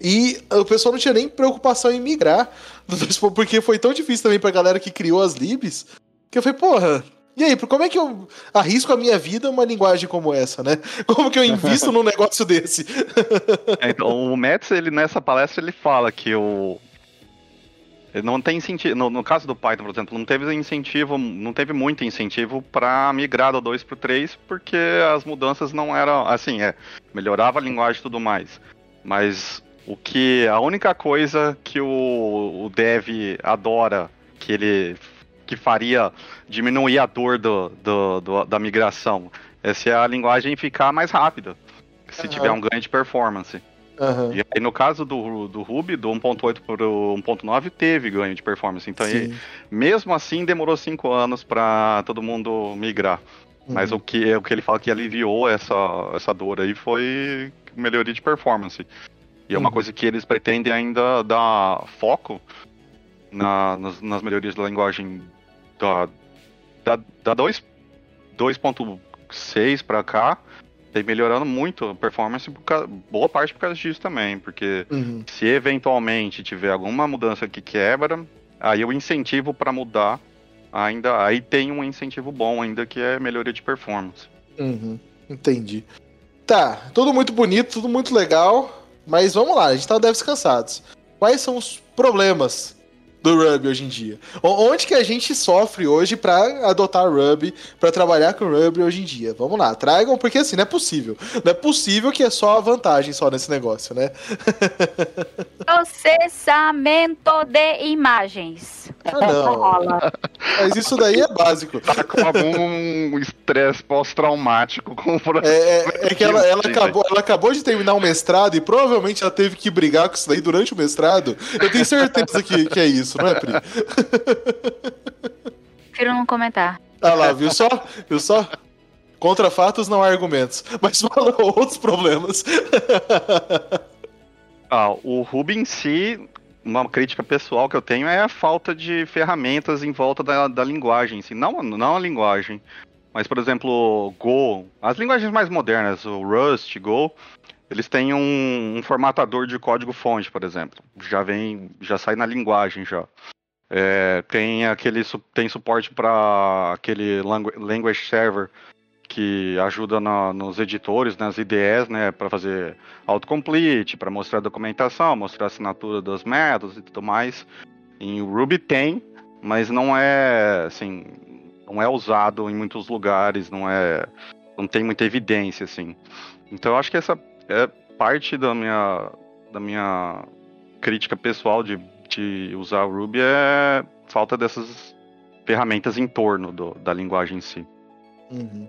S2: E o pessoal não tinha nem preocupação em migrar do 2. Porque foi tão difícil também pra galera que criou as libs, que eu falei, porra, e aí, como é que eu arrisco a minha vida uma linguagem como essa, né? Como que eu invisto num negócio desse?
S3: É, então, o Metz, ele nessa palestra, ele fala que o. Não tem incentivo. No, no caso do Python, por exemplo, não teve incentivo, não teve muito incentivo para migrar do 2 pro 3, porque as mudanças não eram. Assim, é. Melhorava a linguagem e tudo mais. Mas o que. A única coisa que o, o dev adora, que ele. que faria diminuir a dor do, do- do- da migração, é se a linguagem ficar mais rápida. Se
S2: Aham.
S3: tiver um ganho de performance.
S2: Aham.
S3: E aí, no caso do, do Ruby, do 1.8 para o 1.9, teve ganho de performance. Então, ele- mesmo assim, demorou cinco anos para todo mundo migrar. Mas
S2: Uhum.
S3: o que, o que ele fala que aliviou essa, essa dor aí foi melhoria de performance. E é uma
S2: Uhum.
S3: coisa que eles pretendem ainda dar foco na- nas, nas melhorias da linguagem da, da, da 2 2.6 para cá. Tem melhorando muito a performance, causa- boa parte por causa disso também, porque
S2: Uhum.
S3: se eventualmente tiver alguma mudança que quebra, aí o incentivo para mudar ainda aí tem um incentivo bom ainda que é melhoria de performance.
S2: Uhum. Entendi. Tá, tudo muito bonito, tudo muito legal, mas vamos lá, a gente tá devs cansados. Quais são os problemas do Ruby hoje em dia? O- Onde que a gente sofre hoje pra adotar Ruby, pra trabalhar com Ruby hoje em dia? Vamos lá, tragam, porque assim, não é possível. Não é possível que é só a vantagem só nesse negócio, né?
S5: Processamento de imagens.
S2: Ah, não.
S5: Rola.
S2: Mas isso daí é básico.
S3: Tá com algum estresse pós-traumático com o processo.
S2: É, é- é que ela, ela acabou, ela acabou de terminar um mestrado e provavelmente ela teve que brigar com isso daí durante o mestrado. Eu tenho certeza que, que é isso. Isso, não é, Pri?
S5: Prefiro não comentar.
S2: Ah lá, viu só? Viu só? Contra fatos não há argumentos. Mas fala outros problemas.
S3: Ah, o Ruby em si, uma crítica pessoal que eu tenho é a falta de ferramentas em volta da, da linguagem, assim, não, não a linguagem. Mas, por exemplo, Go, as linguagens mais modernas, o Rust, Go, eles têm um, um formatador de código fonte, por exemplo. Já vem, já sai na linguagem já. É, tem aquele tem suporte para aquele language server que ajuda na, nos editores, nas IDEs, né, para fazer autocomplete, para mostrar a documentação, mostrar a assinatura dos métodos e tudo mais. Em Ruby tem, mas não é assim, não é usado em muitos lugares, não é, não tem muita evidência assim. Então eu acho que essa é parte da minha da minha crítica pessoal de, de usar o Ruby é falta dessas ferramentas em torno do, da linguagem em si.
S2: Uhum.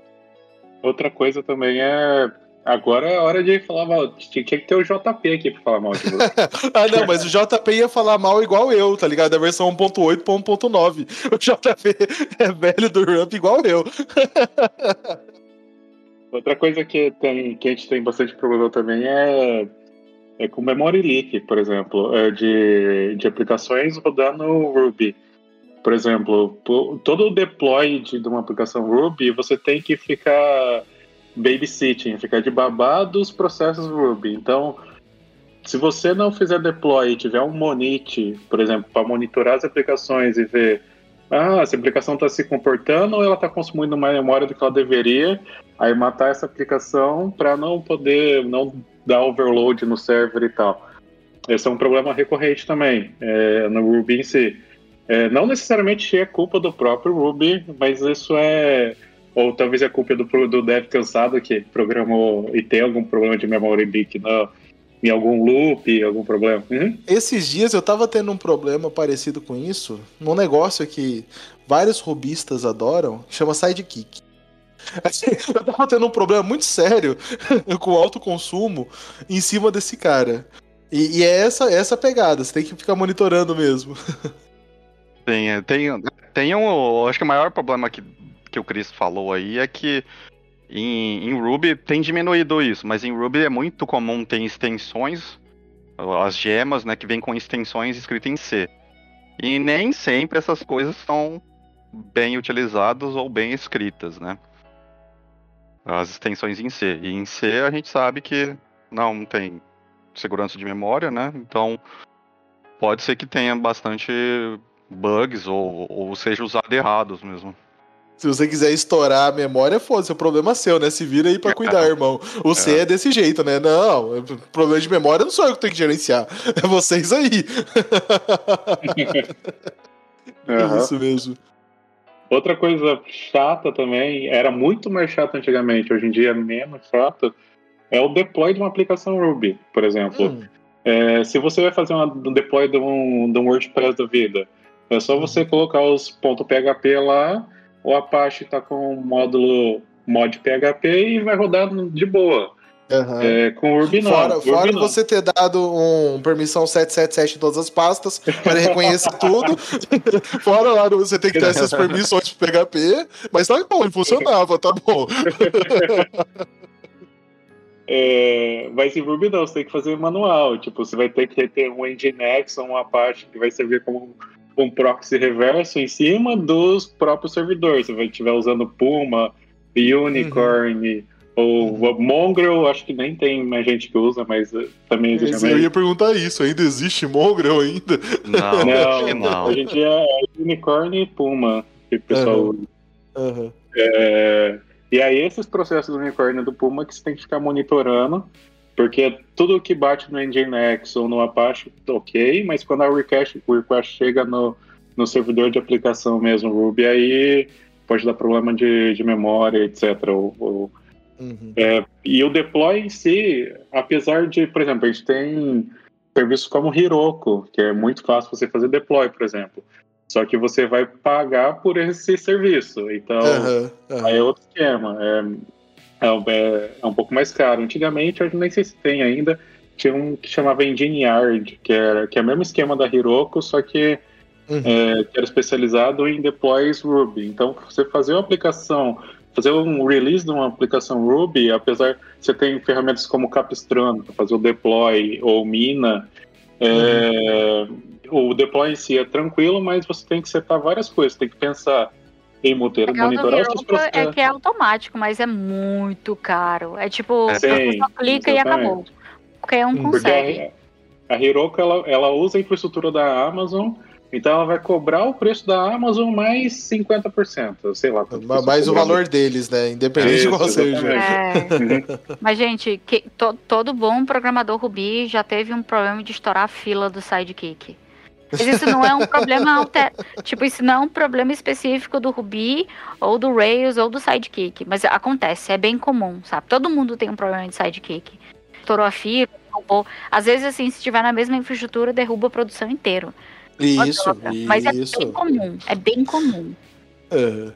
S1: Outra coisa também é. Agora é hora de falar mal. Tinha que ter o JP aqui pra falar mal de você.
S2: ah, não, mas o JP ia falar mal igual eu, tá ligado? Da versão 1.8 pra 1.9. O JP é velho do Ramp igual eu.
S1: Outra coisa que, tem, que a gente tem bastante problema também é, é com memory leak, por exemplo, é de, de aplicações rodando Ruby. Por exemplo, todo o deploy de uma aplicação Ruby, você tem que ficar babysitting, ficar de babá dos processos Ruby. Então, se você não fizer deploy e tiver um monite, por exemplo, para monitorar as aplicações e ver ah, essa aplicação está se comportando ou ela está consumindo mais memória do que ela deveria, aí matar essa aplicação para não poder não dar overload no server e tal. Esse é um problema recorrente também é, no Ruby em si. É, não necessariamente é culpa do próprio Ruby, mas isso é. Ou talvez é culpa do, do dev cansado que programou e tem algum problema de memory leak no, em algum loop, algum problema. Uhum.
S2: Esses dias eu tava tendo um problema parecido com isso, num negócio que vários rubistas adoram, chama Sidekick. Eu tava tendo um problema muito sério com o alto consumo em cima desse cara. E, e é essa, essa pegada, você tem que ficar monitorando mesmo.
S3: Tem, é, tem, tem um. Acho que o maior problema que, que o Chris falou aí é que em, em Ruby tem diminuído isso, mas em Ruby é muito comum ter extensões, as gemas, né, que vem com extensões escritas em C. E nem sempre essas coisas são bem utilizadas ou bem escritas, né? As extensões em C. E em C a gente sabe que não tem segurança de memória, né? Então pode ser que tenha bastante bugs ou, ou seja usado errados mesmo.
S2: Se você quiser estourar a memória, foda-se, é problema seu, né? Se vira aí pra cuidar, irmão. O é. É desse jeito, né? Não, problema de memória não sou eu que tenho que gerenciar. É vocês aí.
S1: uhum.
S2: Isso mesmo.
S1: Outra coisa chata também, era muito mais chato antigamente, hoje em dia é menos chato, é o deploy de uma aplicação Ruby, por exemplo. Hum. É, se você vai fazer um deploy de um, de um WordPress da vida, é só você uhum. colocar os .php lá, o Apache está com o módulo mod PHP e vai rodar de boa.
S2: Uhum.
S1: É, com o não.
S2: Fora, fora
S1: não.
S2: você ter dado um permissão 777 em todas as pastas para reconhecer tudo. fora lá você tem que ter essas permissões para PHP, mas tá bom, ele funcionava, tá bom.
S1: É, mas em Ruby não, você tem que fazer manual. Tipo, você vai ter que ter um Nginx ou uma parte que vai servir como um proxy reverso em cima dos próprios servidores. Se você estiver usando Puma, Unicorn uhum. ou uhum. Mongrel, acho que nem tem mais gente que usa, mas eh, também existe.
S2: Eu ia perguntar isso, ainda existe Mongrel ainda?
S3: Não,
S1: não, não. Hoje em dia é Unicorn e Puma que o pessoal
S2: uhum.
S1: usa. Uhum. É, e aí esses processos do Unicorn e do Puma que você tem que ficar monitorando porque tudo que bate no Nginx ou no Apache, ok, mas quando a request, o request chega no, no servidor de aplicação mesmo, Ruby, aí pode dar problema de, de memória, etc. Ou, ou, uhum. é, e o deploy em si, apesar de, por exemplo, a gente tem serviços como Heroku, que é muito fácil você fazer deploy, por exemplo. Só que você vai pagar por esse serviço. Então, uhum, uhum. aí é outro esquema. É, é, é, é um pouco mais caro. Antigamente, eu nem sei se tem ainda, tinha um que chamava Engine Yard, que, era, que é o mesmo esquema da Hiroko, só que uhum. é, que era especializado em deploys Ruby. Então, você fazer uma aplicação, fazer um release de uma aplicação Ruby, apesar você tem ferramentas como Capistrano para fazer o deploy ou Mina, é, uhum. o deploy em si é tranquilo, mas você tem que setar várias coisas, tem que pensar em monitorar, monitorar os seus processos.
S5: É que é automático, mas é muito caro. É tipo, é, Sim, só clica exatamente. e acabou. Qualquer um consegue.
S1: A, a Heroku, ela, ela usa a infraestrutura da Amazon, então ela vai cobrar o preço da Amazon mais 50%, sei lá.
S2: Mais o valor deles, né? Independente Isso, de qual seja. É.
S5: Mas, gente, que, to, todo bom programador Ruby já teve um problema de estourar a fila do Sidekick. Mas isso não é um problema alter... tipo, isso não é um problema específico do Ruby ou do Rails ou do Sidekick, mas acontece, é bem comum, sabe? Todo mundo tem um problema de Sidekick. Estourou a fila, derrubou. Às vezes assim, se estiver na mesma infraestrutura, derruba a produção inteira.
S2: Isso,
S5: Mas
S2: isso.
S5: é bem comum, é bem comum.
S2: É.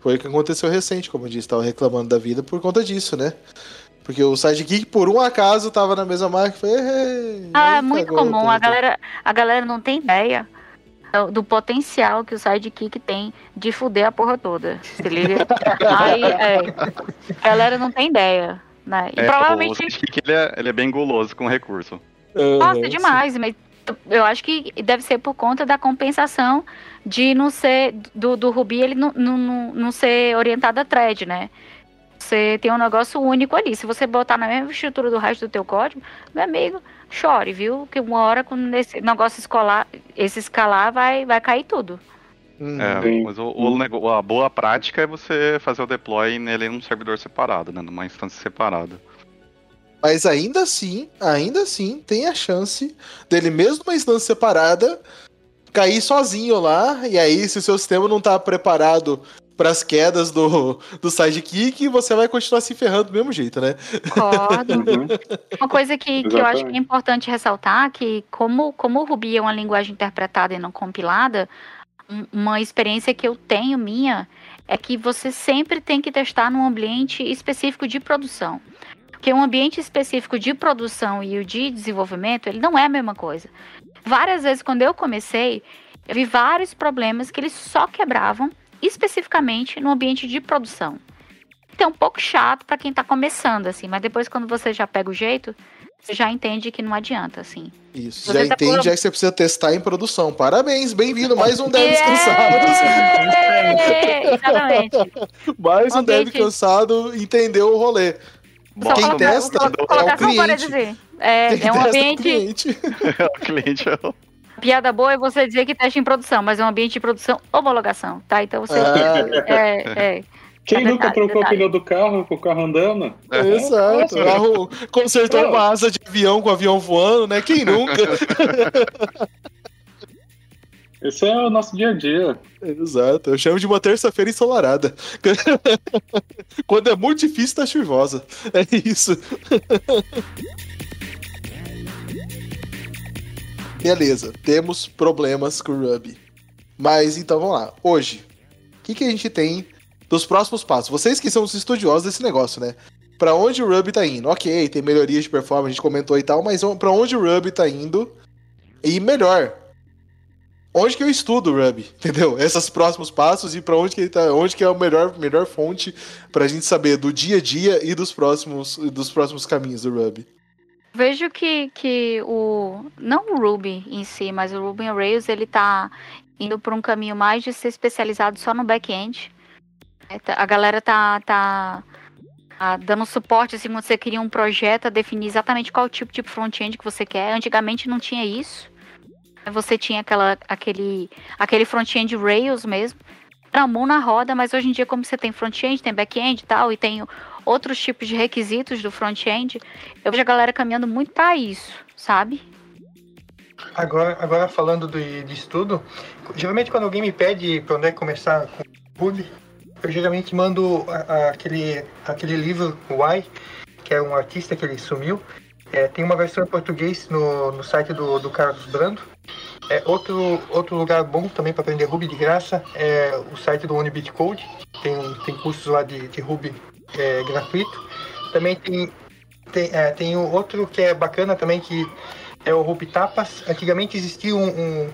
S2: Foi o que aconteceu recente, como eu disse, estava reclamando da vida por conta disso, né? Porque o sidekick, por um acaso, tava na mesma marca. Foi,
S5: ah, é muito comum. A galera, a galera não tem ideia do, do, potencial que o sidekick tem de fuder a porra toda. Se liga? Aí, é, a galera não tem ideia. Né?
S3: E é, provavelmente. O sidekick ele é, ele é bem guloso com recurso.
S5: Nossa, demais, mas eu acho que deve ser por conta da compensação de não ser do, do Ruby ele não, não, não ser orientado a thread, né? Você tem um negócio único ali. Se você botar na mesma estrutura do resto do teu código, meu amigo, chore, viu? Que uma hora quando esse negócio escolar, esse escalar vai, vai cair tudo.
S3: É, mas o, o, a boa prática é você fazer o deploy nele num servidor separado, né? Numa instância separada.
S2: Mas ainda assim, ainda assim, tem a chance dele, mesmo numa instância separada, cair sozinho lá. E aí, se o seu sistema não tá preparado para as quedas do, do sidekick, você vai continuar se ferrando do mesmo jeito, né?
S5: Concordo. Uhum. Uma coisa que, que eu acho que é importante ressaltar que como, como o Ruby é uma linguagem interpretada e não compilada, uma experiência que eu tenho minha é que você sempre tem que testar num ambiente específico de produção. Porque um ambiente específico de produção e o de desenvolvimento, ele não é a mesma coisa. Várias vezes, quando eu comecei, eu vi vários problemas que eles só quebravam especificamente no ambiente de produção. Então, é um pouco chato para quem está começando, assim, mas depois, quando você já pega o jeito, você já entende que não adianta, assim.
S2: Isso, você já tá entende por... é que você precisa testar em produção. Parabéns, bem-vindo, mais um dev cansado.
S5: É, exatamente.
S2: mais um dev cansado entendeu o rolê. Bom, quem testa é o cliente.
S5: É, é um ambiente.
S3: É o cliente. É.
S5: Piada boa é você dizer que teste em produção, mas é um ambiente de produção homologação, tá? Então você. Ah. É, é,
S1: Quem nunca verdade, trocou o pneu do carro com o carro andando?
S2: É, Exato. O carro consertou uma asa de avião com o avião voando, né? Quem nunca?
S1: Esse é o nosso dia a dia.
S2: Exato, eu chamo de uma terça-feira ensolarada. Quando é muito difícil, tá chuvosa. É isso. Beleza, temos problemas com o Ruby. Mas então vamos lá. Hoje, o que, que a gente tem dos próximos passos? Vocês que são os estudiosos desse negócio, né? Para onde o Ruby tá indo? Ok, tem melhorias de performance, a gente comentou e tal, mas para onde o Ruby tá indo? E melhor, onde que eu estudo o Ruby, entendeu? Esses próximos passos e para onde que ele tá, onde que é a melhor, melhor fonte para a gente saber do dia a dia e dos próximos, dos próximos caminhos do Ruby.
S5: Vejo que, que o não o Ruby em si, mas o Ruby Rails ele tá indo por um caminho mais de ser especializado só no back-end. É, tá, a galera tá, tá, tá dando suporte assim, quando você cria um projeto, a definir exatamente qual tipo de front-end que você quer. Antigamente não tinha isso. Você tinha aquela, aquele, aquele front-end Rails mesmo. Era mão na roda, mas hoje em dia, como você tem front-end, tem back-end e tal, e tem outros tipos de requisitos do front-end, eu vejo a galera caminhando muito para isso, sabe?
S4: Agora, agora falando de, de estudo, geralmente quando alguém me pede para onde é começar com Ruby, eu geralmente mando a, a, aquele, aquele livro Why, que é um artista que ele sumiu. É, tem uma versão em português no, no site do, do Carlos Brando. É, outro, outro lugar bom também para aprender Ruby de graça é o site do Unibit Code. Tem, tem cursos lá de, de Ruby é, gratuito. Também tem, tem, é, tem outro que é bacana também, que é o Ruby Tapas. Antigamente existia um, um,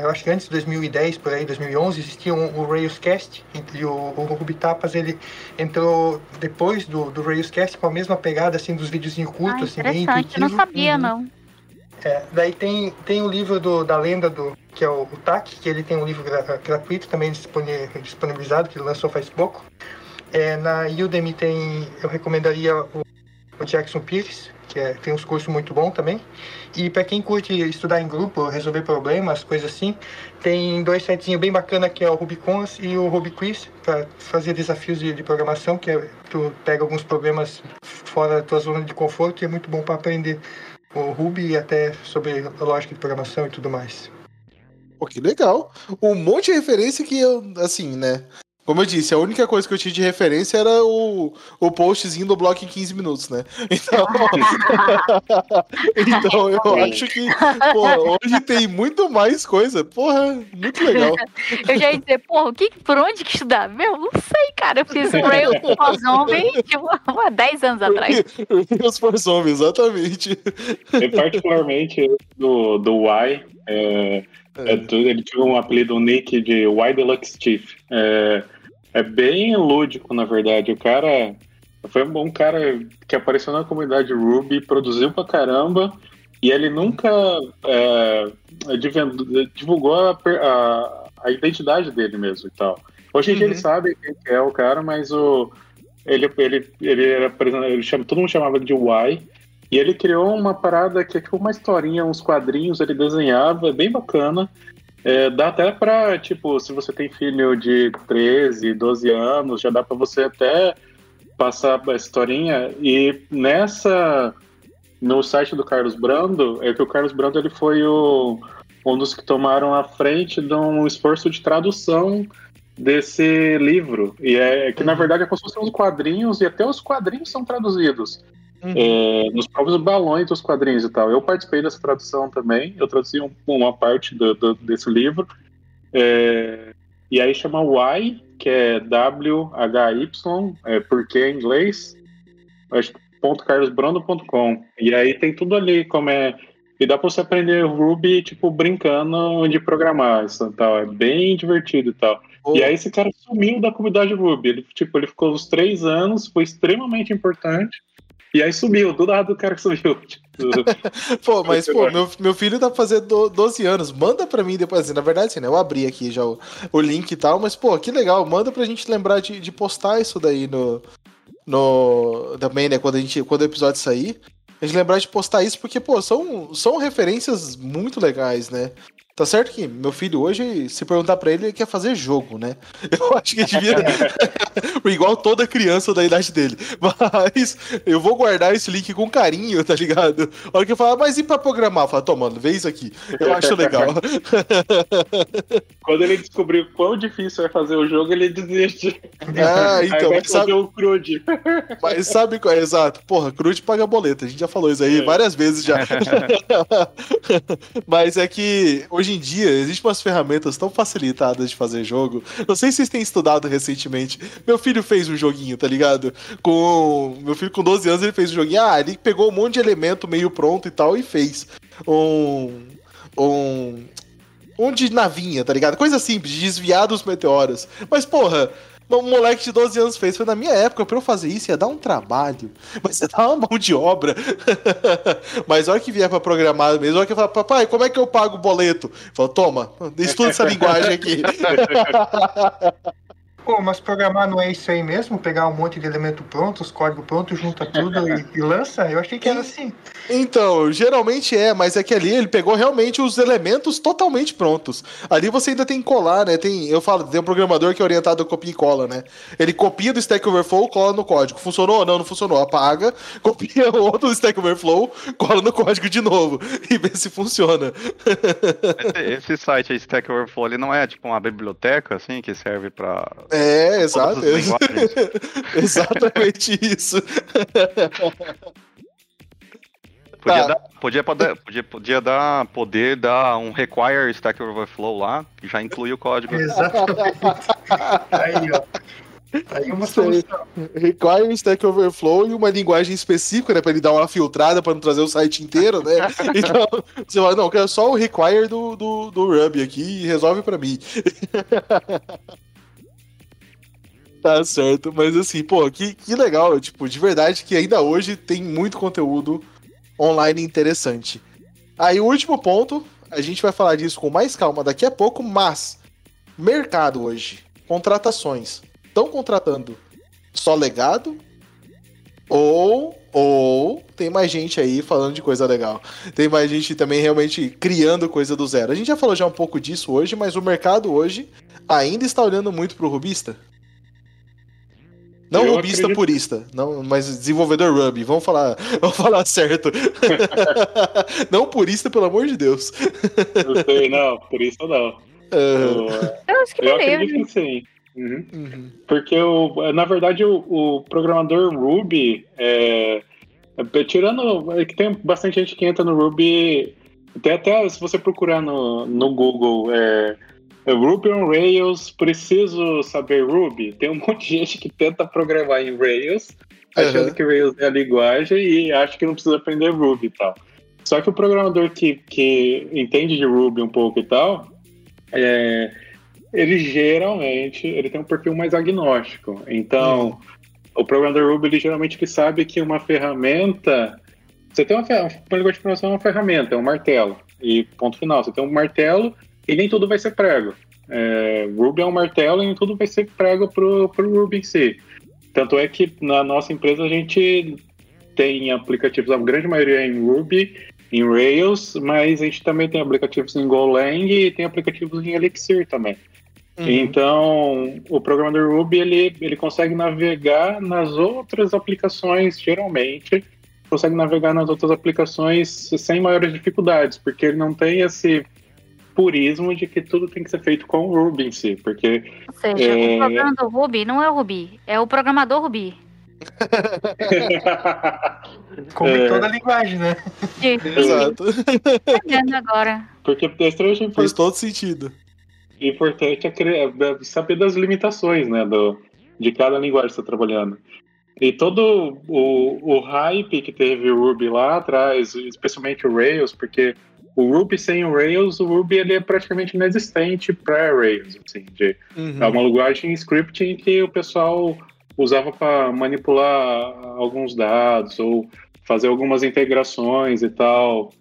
S4: eu acho que antes de 2010, por aí, 2011, existia um, o Railscast, e o, o Ruby Tapas, ele entrou depois do, do Railscast com a mesma pegada, assim, dos videozinhos curtos,
S5: Ah,
S4: assim, bem
S5: interessante, eu não sabia,
S4: Uhum.
S5: não.
S4: É, daí tem, tem o livro do, da lenda do que é o, o TAC, que ele tem um livro gra- gratuito também disponi- disponibilizado, que ele lançou faz pouco. É, na Udemy tem, eu recomendaria o, o Jackson Pires, que é, tem uns cursos muito bons também. E para quem curte estudar em grupo, resolver problemas, coisas assim, tem dois sites bem bacana que é o Rubicons e o Rubiquiz, para fazer desafios de, de programação, que é, tu pega alguns problemas fora da tua zona de conforto e é muito bom para aprender o Ruby e até sobre lógica de programação e tudo mais.
S2: Pô, que legal. Um monte de referência que eu, assim, né? Como eu disse, a única coisa que eu tinha de referência era o, o postzinho do bloco em 15 minutos, né? Então, então eu acho que porra, hoje tem muito mais coisa. Porra, muito legal.
S5: Eu já ia dizer, porra, que, por onde que estudar? Meu, não sei, cara. Eu fiz um Rail for Zombie, tipo, há 10 anos atrás.
S2: Os for zombies, exatamente.
S1: Eu, particularmente do, do Y, é, é tudo- ele tinha um apelido, um nick de Y Deluxe Chief. É, é bem lúdico, na verdade. O cara foi um bom cara que apareceu na comunidade Ruby, produziu pra caramba, e ele nunca é, divulgou a, a- a identidade dele mesmo e tal. Hoje em dia
S2: Uhum.
S1: ele sabe quem que é o cara, mas o, ele, ele, ele era, ele chama, todo mundo chamava de Y, e ele criou uma parada que é tipo uma historinha, uns quadrinhos, ele desenhava, é bem bacana. É, dá até pra, tipo, se você tem filho de 13, 12 anos, já dá pra você até passar a historinha. E nessa, no site do Carlos Brando, é que o Carlos Brando ele foi o, um dos que tomaram a frente de um esforço de tradução desse livro. E é que, na verdade, é como se fossem uns quadrinhos, e até os quadrinhos são traduzidos
S2: Uhum.
S1: é, nos próprios balões dos quadrinhos e tal. Eu participei dessa tradução também, eu traduzi um- uma parte do- do- desse livro. É, e aí chama Y, que é W-H-Y, é, porque em inglês, acho carlosbrando.com. E aí tem tudo ali, como é. E dá pra você aprender Ruby, tipo, brincando de programar isso e tal. É bem divertido e tal.
S2: Pô,
S1: E aí esse cara sumiu da comunidade Ruby. Ele, tipo, ele ficou uns três anos, foi extremamente importante. E aí sumiu, do nada o cara sumiu. Tipo,
S2: Pô, mas, pô, meu, meu filho tá fazendo 12 anos. Manda pra mim depois. Assim, na verdade, assim, né? Eu abri aqui já o, o link e tal, mas, pô, que legal. Manda pra gente lembrar de, de postar isso daí no. No. Também, né? Quando, a gente, quando o episódio sair. A gente lembrar de postar isso, porque, pô, são, são referências muito legais, né? Tá certo que meu filho hoje, se perguntar pra ele, ele quer fazer jogo, né? Eu acho que devia. Igual toda criança da idade dele. Mas eu vou guardar esse link com carinho, tá ligado? A hora que eu falar, mas e pra programar? Eu falo, toma, mano, vê isso aqui. Eu acho legal.
S1: Quando ele descobriu quão difícil é fazer o jogo, ele desiste.
S2: Ah,
S1: aí
S2: então,
S1: vai
S2: mas sabe,
S1: fazer o crude.
S2: mas sabe qual é? Exato. Porra, Cruz paga boleta. A gente já falou isso aí
S1: É.
S2: várias vezes já. mas é que hoje em dia existem umas ferramentas tão facilitadas de fazer jogo. Não sei se vocês têm estudado recentemente. Meu filho fez um joguinho, tá ligado? Com. Meu filho com 12 anos ele fez um joguinho. Ah, ele pegou um monte de elemento meio pronto e tal e fez. Um. Um. Um de navinha, tá ligado? Coisa simples, de desviar dos meteoros. Mas, porra, um moleque de 12 anos fez. Foi na minha época, pra eu fazer isso ia dar um trabalho. Mas ia dar uma mão de obra. Mas a hora que vier pra programar mesmo, a hora que eu falar, papai, como é que eu pago o boleto? Fala, toma, estuda essa linguagem aqui.
S4: Pô, mas programar não é isso aí mesmo? Pegar um monte de elemento pronto, os códigos prontos, junta tudo e, e lança? Eu achei que era assim.
S2: Então, geralmente é, mas é que ali ele pegou realmente os elementos totalmente prontos. Ali você ainda tem que colar, né? Tem, eu falo, tem um programador que é orientado a copia e cola, né? Ele copia do Stack Overflow, cola no código. Funcionou? Não, não funcionou. Apaga, copia o outro do Stack Overflow, cola no código de novo e vê se funciona.
S3: Esse, esse site aí, Stack Overflow, ele não é tipo uma biblioteca, assim, que serve pra
S2: É, exato.
S3: as linguagens?
S2: Exatamente isso.
S3: Podia,
S2: Tá.
S3: dar, podia, poder, podia, podia dar poder dar um require Stack Overflow lá, que já inclui o código.
S4: Exatamente. Aí, ó. Aí uma
S2: Sei.
S4: solução.
S2: Require Stack Overflow e uma linguagem específica, né? Pra ele dar uma filtrada pra não trazer o site inteiro, né? Então, você fala, não, eu quero só o require do, do, do Ruby aqui e resolve pra mim. Tá certo, mas assim, pô, que, que legal, tipo, de verdade que ainda hoje tem muito conteúdo online interessante. Aí o último ponto, a gente vai falar disso com mais calma daqui a pouco, mas mercado hoje, contratações, estão contratando só legado ou ou tem mais gente aí falando de coisa legal. Tem mais gente também realmente criando coisa do zero. A gente já falou já um pouco disso hoje, mas o mercado hoje ainda está olhando muito pro rubista. Não
S1: Eu
S2: rubista
S1: acredito-
S2: purista, não, mas desenvolvedor Ruby. Vamos falar, vamos falar certo. não purista, pelo amor de Deus.
S1: Não sei, não, por isso não. Eu,
S5: Eu acho que
S1: eu
S5: beleza.
S1: acredito que sim. Uhum.
S2: uhum.
S1: Porque, o, na verdade, o, o programador Ruby, é, é, tirando. É que tem bastante gente que entra no Ruby. Até, até se você procurar no, no Google, é, é Ruby on Rails, preciso saber Ruby. Tem um monte de gente que tenta programar em Rails, achando
S2: Uhum.
S1: que Rails é a linguagem e acha que não precisa aprender Ruby e tal. Só que o programador que, que entende de Ruby um pouco e tal, é, ele geralmente ele tem um perfil mais agnóstico. Então, o programador Ruby ele geralmente ele sabe que uma ferramenta. Você tem uma, uma linguagem de programação é uma ferramenta, é um martelo. E ponto final. Você tem um martelo e nem tudo vai ser prego. É, Ruby é um martelo e nem tudo vai ser prego pro, pro Ruby em si. Tanto é que na nossa empresa a gente tem aplicativos, a grande maioria é em Ruby, em Rails, mas a gente também tem aplicativos em Golang e tem aplicativos em Elixir também.
S2: Uhum.
S1: Então, o programador Ruby ele, ele consegue navegar nas outras aplicações, geralmente, consegue navegar nas outras aplicações sem maiores dificuldades, porque ele não tem esse purismo de que tudo tem que ser feito com o Ruby em si, porque
S5: Ou seja,
S1: É.
S5: o problema do Ruby não é o Ruby, é o programador Ruby.
S4: Como
S1: É.
S4: em toda a linguagem, né?
S2: Exato.
S5: Entendendo agora.
S1: porque é
S2: Faz todo sentido.
S1: importante é cre- é saber das limitações, né, do, de cada linguagem que você está trabalhando. E todo o, o hype que teve o Ruby lá atrás, especialmente o Rails, porque o Ruby sem o Rails, o Ruby ele é praticamente inexistente para Rails, assim, de,
S2: Uhum.
S1: é uma linguagem scripting que o pessoal usava para manipular alguns dados ou fazer algumas integrações e tal.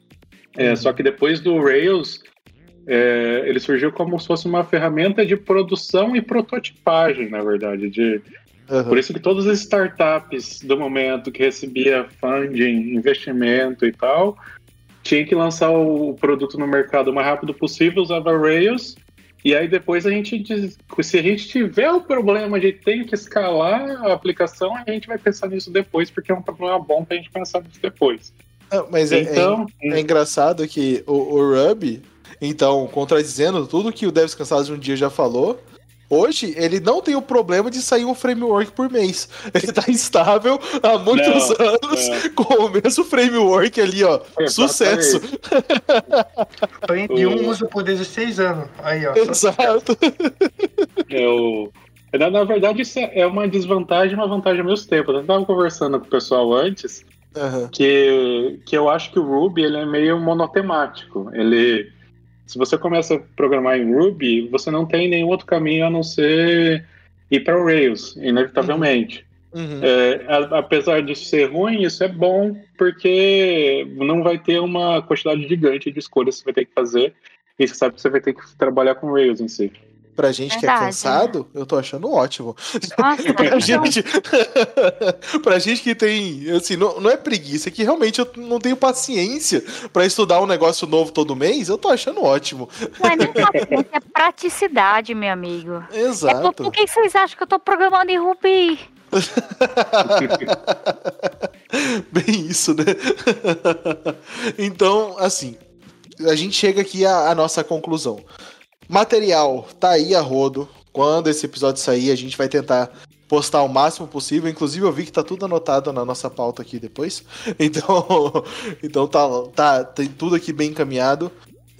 S1: É,
S2: Uhum.
S1: Só que depois do Rails, é, ele surgiu como se fosse uma ferramenta de produção e prototipagem, na verdade. De,
S2: Uhum.
S1: por isso que todas as startups do momento que recebia funding, investimento e tal, tinha que lançar o produto no mercado o mais rápido possível, usava Rails. E aí depois a gente diz, se a gente tiver o problema de ter que escalar a aplicação, a gente vai pensar nisso depois, porque é um problema bom pra gente pensar nisso depois.
S2: Não, mas é, é-
S1: Então,
S2: é engraçado que o, o Ruby, então, contradizendo tudo que o Devs Cansados um dia já falou, hoje ele não tem o problema de sair um framework por mês. Ele tá instável há muitos
S1: Não,
S2: anos com o mesmo framework ali, ó.
S1: Exatamente.
S2: Sucesso.
S4: Aprendi
S1: O-
S4: um uso por 16 anos. Aí, ó.
S2: Exato.
S1: Eu, na, na verdade, isso é uma desvantagem e uma vantagem ao mesmo tempo. Eu estava conversando com o pessoal antes
S2: Aham.
S1: que, que eu acho que o Ruby ele é meio monotemático. Ele, se você começa a programar em Ruby, você não tem nenhum outro caminho a não ser ir para o Rails, inevitavelmente.
S2: Uhum.
S1: É, a- apesar disso ser ruim, isso é bom porque não vai ter uma quantidade gigante de escolhas que você vai ter que fazer e você sabe que você vai ter que trabalhar com Rails em si.
S2: Pra gente que é
S5: Verdade.
S2: cansado, eu tô achando ótimo.
S5: Nossa,
S2: Pra
S5: então,
S2: gente, pra gente que tem, assim, não, não é preguiça, é que realmente eu não tenho paciência pra estudar um negócio novo todo mês, eu tô achando ótimo.
S5: não é nem paciência, é praticidade, meu amigo. É por,
S2: Exato.
S5: por que vocês acham que eu tô programando em Ruby?
S2: Bem isso, né? então, assim, a gente chega aqui à, à nossa conclusão. Material tá aí a rodo. Quando esse episódio sair, a gente vai tentar postar o máximo possível. Inclusive, eu vi que tá tudo anotado na nossa pauta aqui depois. Então, então tá, tá tem tudo aqui bem encaminhado.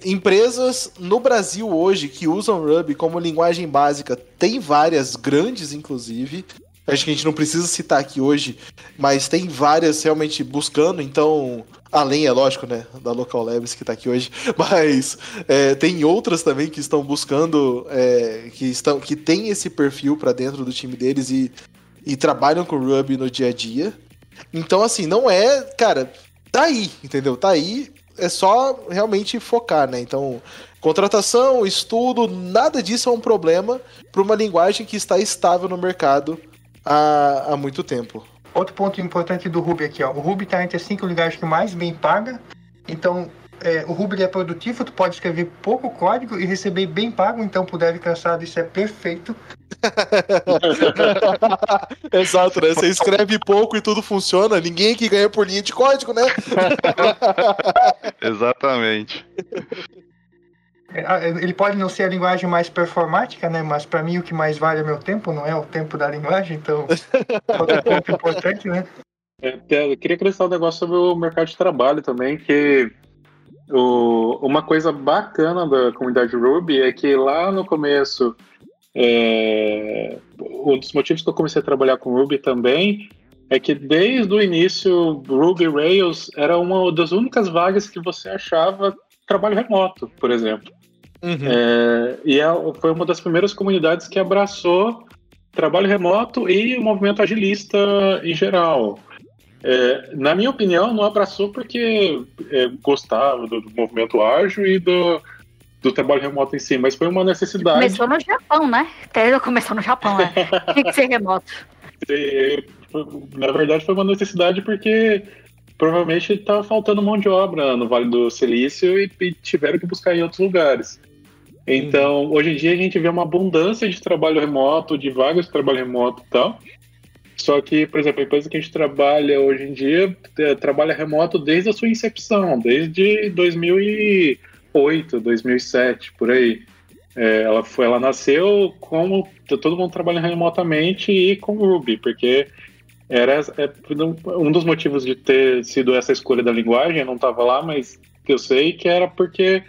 S2: empresas no Brasil hoje que usam Ruby como linguagem básica, tem várias grandes, inclusive. Acho que a gente não precisa citar aqui hoje, mas tem várias realmente buscando, então. Além, é lógico, né? Da Local Labs que tá aqui hoje. Mas é, tem outras também que estão buscando. É, que, estão, que tem esse perfil para dentro do time deles e, e trabalham com Ruby no dia a dia. Então, assim, não é. Cara, tá aí, entendeu? Tá aí. É só realmente focar, né? Então, contratação, estudo, nada disso é um problema para uma linguagem que está estável no mercado há, há muito tempo.
S4: Outro ponto importante do Ruby aqui, ó. O Ruby está entre as cinco linguagens que mais bem paga. Então, é, o Ruby é produtivo, tu pode escrever pouco código e receber bem pago, então pro dev cansado isso é perfeito.
S2: Exato, né? Você escreve pouco e tudo funciona, ninguém que ganha por linha de código, né?
S3: Exatamente.
S4: É, ele pode não ser a linguagem mais performática, né? Mas para mim o que mais vale é meu tempo, não é o tempo da linguagem, então outro ponto importante, né?
S1: Eu queria acrescentar um negócio sobre o mercado de trabalho também, que o, uma coisa bacana da comunidade Ruby é que lá no começo, é, um dos motivos que eu comecei a trabalhar com Ruby também é que desde o início Ruby Rails era uma das únicas vagas que você achava trabalho remoto, por exemplo. Uhum. É, e é, foi uma das primeiras comunidades que abraçou trabalho remoto e o movimento agilista em geral. É, na minha opinião, não abraçou porque é, gostava do, do, movimento ágil e do, do trabalho remoto em si, mas foi uma necessidade.
S5: Começou no Japão, né? Até começou no Japão, né? Tem que ser remoto.
S1: na verdade, foi uma necessidade porque provavelmente estava faltando mão de obra no Vale do Silício e, e tiveram que buscar em outros lugares. Então, uhum. hoje em dia a gente vê uma abundância de trabalho remoto, de vagas de trabalho remoto e tal. Só que, por exemplo, a empresa que a gente trabalha hoje em dia é, trabalha remoto desde a sua incepção, desde 2008, 2007, por aí. É, ela foi, ela nasceu como todo mundo trabalha remotamente e com Ruby, porque era é, um dos motivos de ter sido essa escolha da linguagem. Eu não estava lá, mas eu sei que era porque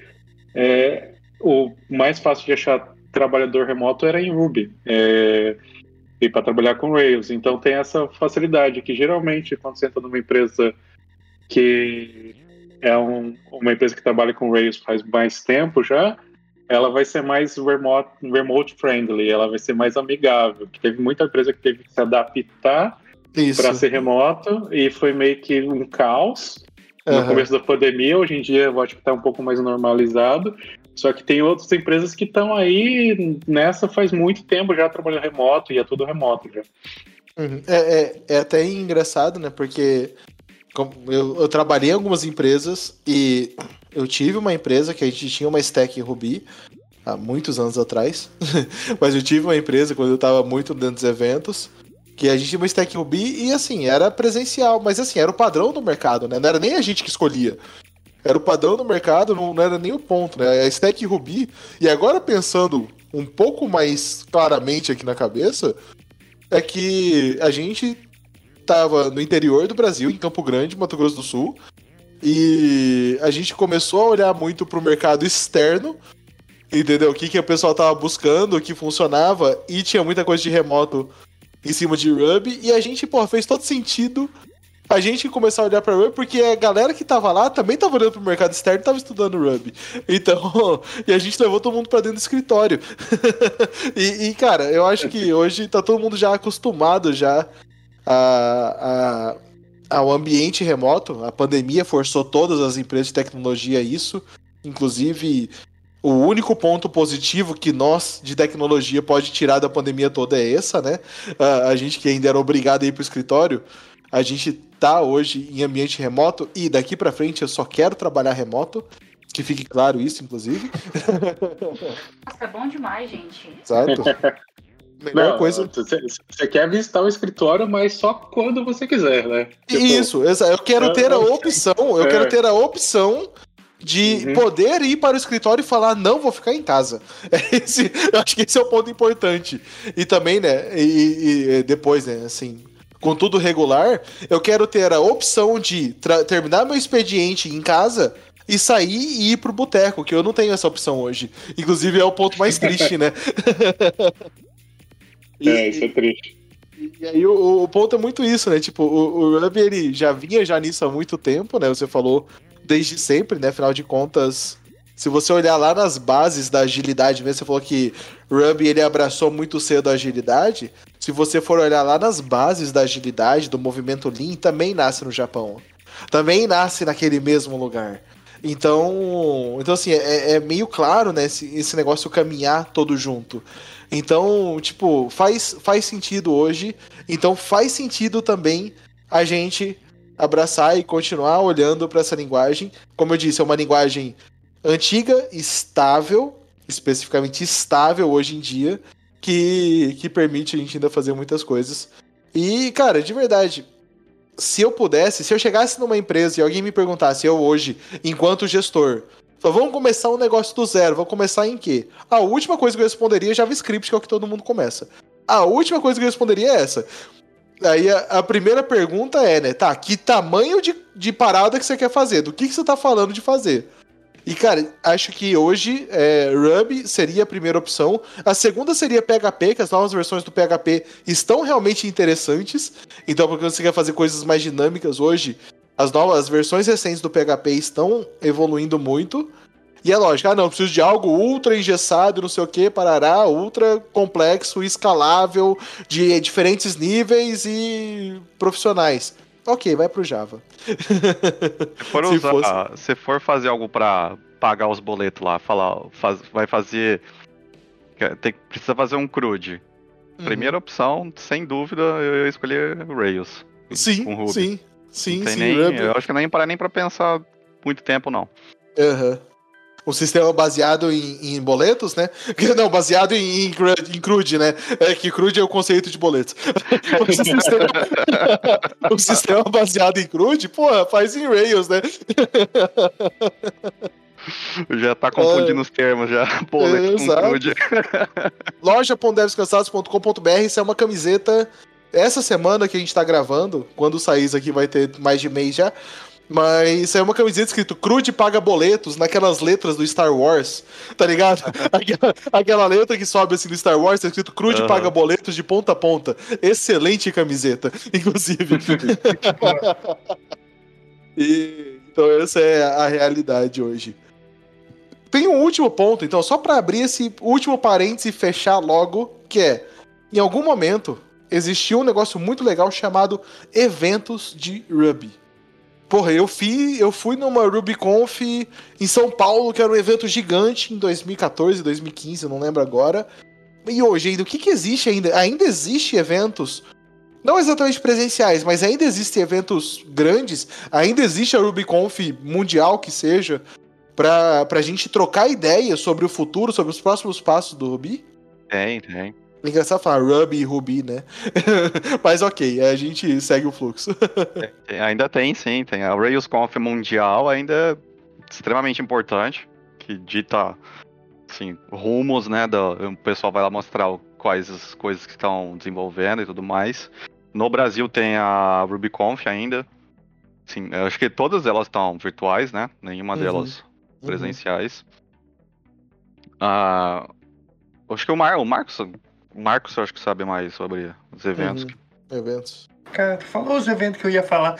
S1: é, o mais fácil de achar trabalhador remoto era em Ruby. É, e para trabalhar com Rails. Então tem essa facilidade que geralmente quando você entra numa empresa que é um, uma empresa que trabalha com Rails faz mais tempo já, ela vai ser mais remote, remote friendly, ela vai ser mais amigável. Teve muita empresa que teve que se adaptar para ser remoto e foi meio que um caos no começo da pandemia. Hoje em dia eu acho que está um pouco mais normalizado. Só que tem outras empresas que estão aí nessa faz muito tempo já trabalhando remoto e é tudo remoto já.
S2: Uhum. É, é, é, até engraçado, né? Porque eu, eu, trabalhei em algumas empresas e eu tive uma empresa que a gente tinha uma stack Ruby há muitos anos atrás. Mas eu tive uma empresa quando eu estava muito dentro dos eventos que a gente tinha uma stack Ruby e assim, era presencial, mas assim, era o padrão do mercado, né? Não era nem a gente que escolhia. Era o padrão do mercado, não, não era nem o ponto, né? A stack Ruby. E agora pensando um pouco mais claramente aqui na cabeça, é que a gente tava no interior do Brasil, em Campo Grande, Mato Grosso do Sul, e a gente começou a olhar muito pro mercado externo, entendeu? O que, que o pessoal tava buscando, o que funcionava, e tinha muita coisa de remoto em cima de Ruby, e a gente, pô, fez todo sentido a gente começar a olhar para Ruby, porque a galera que tava lá também tava olhando pro mercado externo e tava estudando Ruby. Então, e a gente levou todo mundo para dentro do escritório. e, e, cara, eu acho que hoje tá todo mundo já acostumado já a, a, ao ambiente remoto. A pandemia forçou todas as empresas de tecnologia a isso. Inclusive, o único ponto positivo que nós de tecnologia pode tirar da pandemia toda é essa, né? A, a gente que ainda era obrigado a ir pro escritório, a gente tá hoje em ambiente remoto e daqui para frente eu só quero trabalhar remoto. Que fique claro isso, inclusive.
S5: Nossa, é bom demais, gente.
S2: Exato.
S1: Melhor Não, coisa. Você quer visitar o escritório, mas só quando você quiser, né?
S2: Tipo... Isso, eu quero ter a opção, eu é. quero ter a opção de uhum. poder ir para o escritório e falar, não, vou ficar em casa. Esse, eu acho que esse é o ponto importante. E também, né, e, e depois, né, assim, com tudo regular, eu quero ter a opção de terminar meu expediente em casa e sair e ir pro boteco, que eu não tenho essa opção hoje. Inclusive é o ponto mais triste, né?
S1: é, isso é triste.
S2: E aí o, o, ponto é muito isso, né? Tipo, o, o Ruby ele já vinha já nisso há muito tempo, né? Você falou desde sempre, né? Afinal de contas, se você olhar lá nas bases da agilidade mesmo, você falou que Ruby ele abraçou muito cedo a agilidade. Se você for olhar lá nas bases da agilidade, do movimento Lean, também nasce no Japão. Também nasce naquele mesmo lugar. Então, então assim, é, é meio claro, né, esse, esse negócio caminhar todo junto. Então, tipo, faz, faz sentido hoje. Então faz sentido também a gente abraçar e continuar olhando para essa linguagem. Como eu disse, é uma linguagem antiga, estável, especificamente estável hoje em dia, que, que permite a gente ainda fazer muitas coisas. E, cara, de verdade, se eu pudesse, se eu chegasse numa empresa e alguém me perguntasse, eu hoje, enquanto gestor, vamos começar um negócio do zero, vamos começar em quê? A última coisa que eu responderia é JavaScript, que é o que todo mundo começa. A última coisa que eu responderia é essa. Aí a, a primeira pergunta é, né, tá, que tamanho de, de parada que você quer fazer? Do que, que você tá falando de fazer? E, cara, acho que hoje é, Ruby seria a primeira opção. A segunda seria PHP, que as novas versões do PHP estão realmente interessantes. Então, porque você quer fazer coisas mais dinâmicas hoje, as novas as versões recentes do PHP estão evoluindo muito. E é lógico, ah, não, preciso de algo ultra engessado, não sei o que, parará, ultra complexo, escalável, de diferentes níveis e profissionais. Ok, vai pro Java.
S3: Se for, se, usar, fosse... se for fazer algo para pagar os boletos lá, falar, faz, vai fazer. Tem, precisa fazer um CRUD. Uhum. Primeira opção, sem dúvida, eu ia escolher Rails.
S2: Sim, sim, sim, sim.
S3: Nem, eu acho que nem para nem para pensar muito tempo, não.
S2: Aham. Uhum um sistema baseado em, em, boletos, né? Não, baseado em, em, em CRUD, né? É que CRUD é o conceito de boletos. o, sistema, o sistema baseado em CRUD, porra, faz em Rails, né?
S3: Já tá confundindo é, os termos já. Boleto é, com CRUD.
S2: Loja.devscansados.com.br, isso é uma camiseta. Essa semana que a gente tá gravando, quando sair isso aqui vai ter mais de mês já. Mas é uma camiseta escrito Crude paga boletos naquelas letras do Star Wars, tá ligado? aquela, aquela, letra que sobe assim do Star Wars, tá escrito Crude uhum. paga boletos de ponta a ponta. Excelente camiseta, inclusive. e, então essa é a realidade hoje. Tem um último ponto, então, só para abrir esse último parênteses e fechar logo, que é, em algum momento, existiu um negócio muito legal chamado eventos de Ruby. Porra, eu fui, eu fui numa RubyConf em São Paulo, que era um evento gigante em 2014, 2015, eu não lembro agora. E hoje ainda, o que, que existe ainda? Ainda existe eventos, não exatamente presenciais, mas ainda existem eventos grandes, ainda existe a RubyConf mundial que seja, pra, pra gente trocar ideias sobre o futuro, sobre os próximos passos do Ruby?
S3: Tem, tem.
S2: Engraçado falar Ruby e Ruby, né? Mas ok, a gente segue o fluxo.
S3: é, ainda tem, sim. Tem a RailsConf Mundial, ainda é extremamente importante, que dita assim, rumos, né? Do, o pessoal vai lá mostrar quais as coisas que estão desenvolvendo e tudo mais. No Brasil tem a RubyConf ainda. Sim, acho que todas elas estão virtuais, né? Nenhuma uhum. delas uhum. presenciais. Uhum. Uh, acho que o, Mar o Marcos Marcos, eu acho que sabe mais sobre os eventos.
S2: Uhum. Eventos.
S4: Cara, falou os eventos que eu ia falar.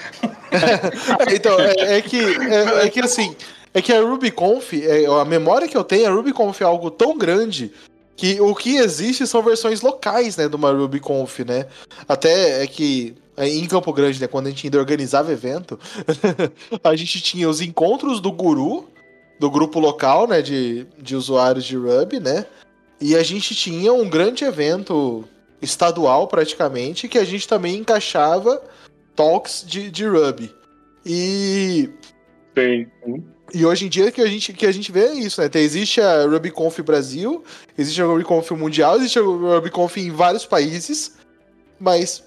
S2: então, é, é que, é, é, que assim, é que a RubyConf, é, a memória que eu tenho, a RubyConf é algo tão grande que o que existe são versões locais, né, de uma RubyConf, né? Até é que é, em Campo Grande, né, quando a gente ainda organizava evento, a gente tinha os encontros do guru, do grupo local, né, de, de usuários de Ruby, né? E a gente tinha um grande evento estadual, praticamente, que a gente também encaixava talks de, de Ruby. E.
S1: Sim.
S2: E hoje em dia que a gente, que a gente vê é isso, né? existe a RubyConf Brasil, existe a RubyConf Mundial, existe a RubyConf em vários países, mas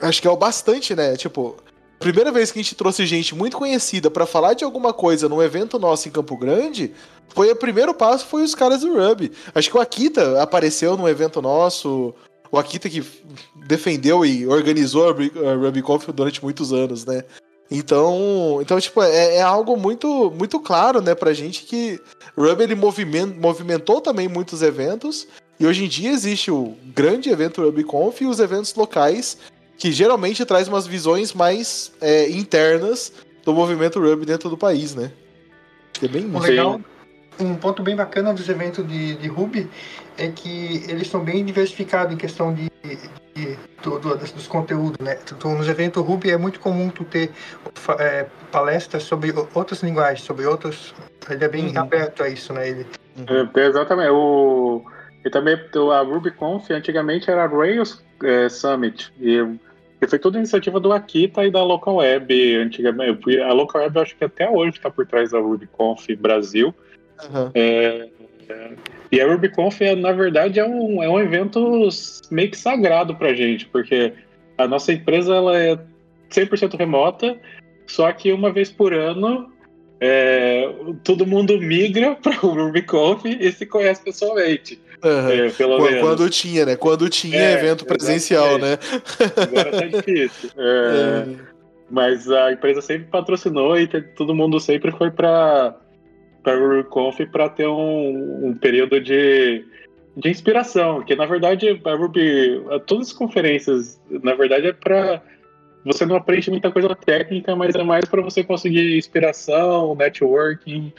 S2: acho que é o bastante, né? Tipo, primeira vez que a gente trouxe gente muito conhecida para falar de alguma coisa num evento nosso em Campo Grande, foi o primeiro passo foi os caras do Ruby. Acho que o Akita apareceu num evento nosso. O Akita que defendeu e organizou a RubyConf durante muitos anos, né? Então, então tipo, é, é, algo muito, muito claro, né, pra gente que Ruby ele movimentou também muitos eventos e hoje em dia existe o grande evento RubyConf e os eventos locais que geralmente traz umas visões mais é, internas do movimento Ruby dentro do país, né?
S4: É bem legal. Um ponto bem bacana dos eventos de, de Ruby é que eles são bem diversificados em questão de, de do, do, dos conteúdos, né? Nos eventos Ruby é muito comum tu ter é, palestras sobre outras linguagens, sobre outros. Ele é bem uhum. aberto a isso, né? Ele...
S1: Uhum. É, exatamente. O, e também a RubyConf antigamente era Rails é, Summit. E, e, foi tudo iniciativa do Akita e da Local Web antigamente. A Local Web eu acho que até hoje está por trás da RubyConf Brasil. Uhum. É, e a RubyConf, é, na verdade, é um, é um evento meio que sagrado pra gente, porque a nossa empresa ela é 100% remota, só que uma vez por ano é, todo mundo migra para o RubyConf e se conhece pessoalmente.
S2: Uhum. É, pelo quando, menos. quando tinha, né? Quando tinha é, evento presencial, né?
S1: Agora tá difícil. É, é. Mas a empresa sempre patrocinou e todo mundo sempre foi para para RubyConf para ter um, um, período de, de inspiração, que na verdade a Ruby, todas as conferências, na verdade é para você não aprende muita coisa técnica, mas é mais para você conseguir inspiração, networking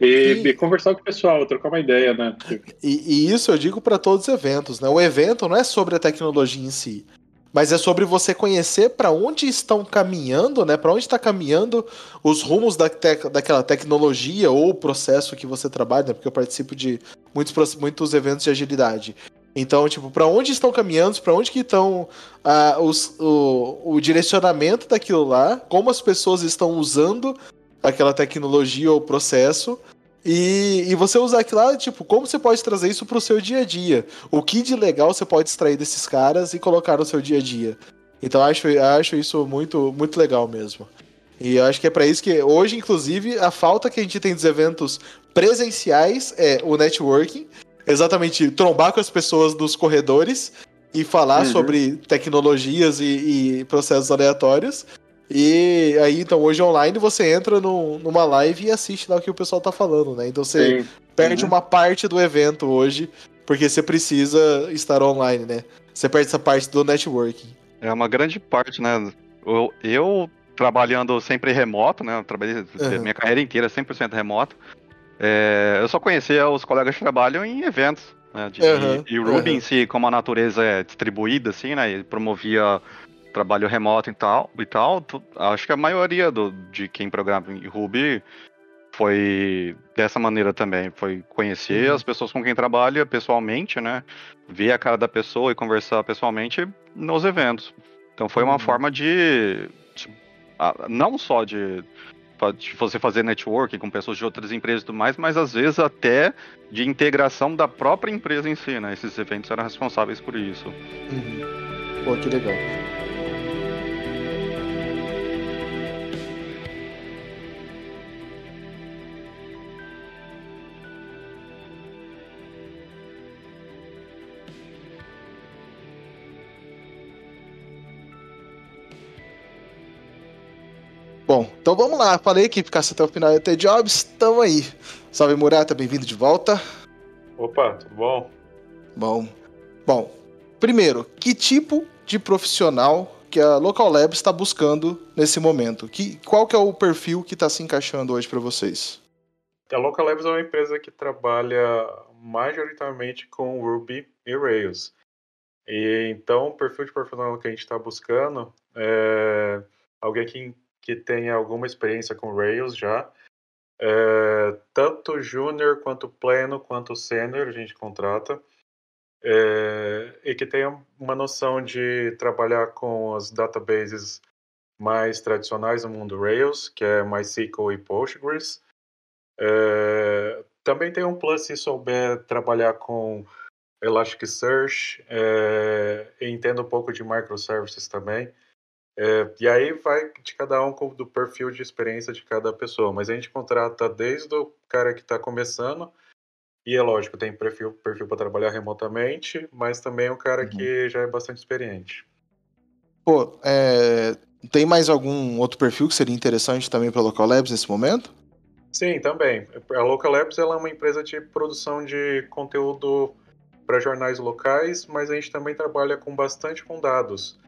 S1: e, e, conversar com o pessoal, trocar uma ideia, né?
S2: E, e isso eu digo para todos os eventos, né? O evento não é sobre a tecnologia em si, mas é sobre você conhecer para onde estão caminhando, né? Para onde está caminhando os rumos da te daquela tecnologia ou processo que você trabalha, né? porque eu participo de muitos, muitos eventos de agilidade. Então, tipo, para onde estão caminhando, para onde que estão ah, os, o, o direcionamento daquilo lá, como as pessoas estão usando aquela tecnologia ou processo, e, e você usar aquilo lá, tipo, como você pode trazer isso para o seu dia a dia? O que de legal você pode extrair desses caras e colocar no seu dia a dia? Então acho, acho isso muito, muito legal mesmo. E eu acho que é para isso que hoje, inclusive, a falta que a gente tem dos eventos presenciais é o networking, exatamente trombar com as pessoas dos corredores e falar uhum. sobre tecnologias e, e, processos aleatórios. E aí, então, hoje online você entra no, numa live e assiste lá o que o pessoal tá falando, né? Então você Sim. perde uhum. uma parte do evento hoje, porque você precisa estar online, né? Você perde essa parte do networking.
S3: É uma grande parte, né? Eu, eu trabalhando sempre remoto, né? Eu trabalhei uhum. minha carreira inteira 100% remoto. É, eu só conhecia os colegas que trabalham em eventos. Né, de, uhum, e, e, o Ruby uhum. em si, como a natureza é distribuída, assim, né? Ele promovia trabalho remoto e tal, e tal tu, acho que a maioria do, de quem programa em Ruby foi dessa maneira também. Foi conhecer uhum. as pessoas com quem trabalha pessoalmente, né? Ver a cara da pessoa e conversar pessoalmente nos eventos. Então foi uma uhum. forma de, de, não só de de você fazer networking com pessoas de outras empresas e tudo mais, mas às vezes até de integração da própria empresa em si, né? Esses eventos eram responsáveis por isso.
S2: Uhum. Pô, que legal. Bom, então vamos lá. Falei que ficasse até o final até Jobs. Estamos aí. Salve Murata, bem-vindo de volta.
S6: Opa, tudo bom?
S2: Bom. Bom, primeiro, que tipo de profissional que a Local Lab está buscando nesse momento? Que, qual que é o perfil que está se encaixando hoje para vocês?
S6: A Local Labs é uma empresa que trabalha majoritariamente com Ruby e Rails. E então o perfil de profissional que a gente está buscando é alguém que que tenha alguma experiência com Rails já. É, tanto júnior quanto pleno quanto sênior a gente contrata. É, e que tenha uma noção de trabalhar com as databases mais tradicionais do mundo Rails, que é MySQL e Postgres. É, também tem um plus se souber trabalhar com Elasticsearch é, e entenda um pouco de microservices também. É, e aí vai de cada um do perfil de experiência de cada pessoa. Mas a gente contrata desde o cara que está começando, e é lógico, tem perfil, perfil para trabalhar remotamente, mas também o cara uhum. que já é bastante experiente.
S2: Pô, é, Tem mais algum outro perfil que seria interessante também para Local Labs nesse momento?
S1: Sim, também. A Local Labs ela é uma empresa de produção de conteúdo para jornais locais, mas a gente também trabalha com bastante com dados.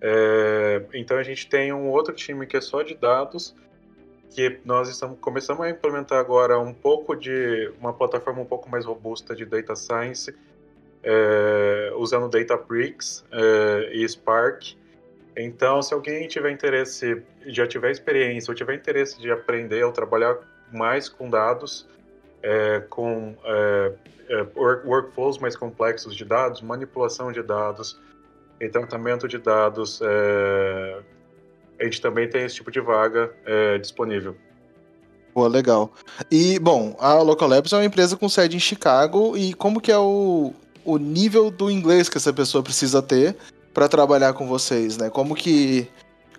S1: É, então a gente tem um outro time que é só de dados, que nós estamos começamos a implementar agora um pouco de uma plataforma um pouco mais robusta de data science, é, usando Databricks é, e Spark. Então, se alguém tiver interesse, já tiver experiência ou tiver interesse de aprender ou trabalhar mais com dados, é, com é, é, workflows mais complexos de dados, manipulação de dados e tratamento de dados, é, a gente também tem esse tipo de vaga é, disponível.
S2: Pô, legal. E, bom, a Local Labs é uma empresa com sede em Chicago e como que é o, o nível do inglês que essa pessoa precisa ter para trabalhar com vocês, né? Como que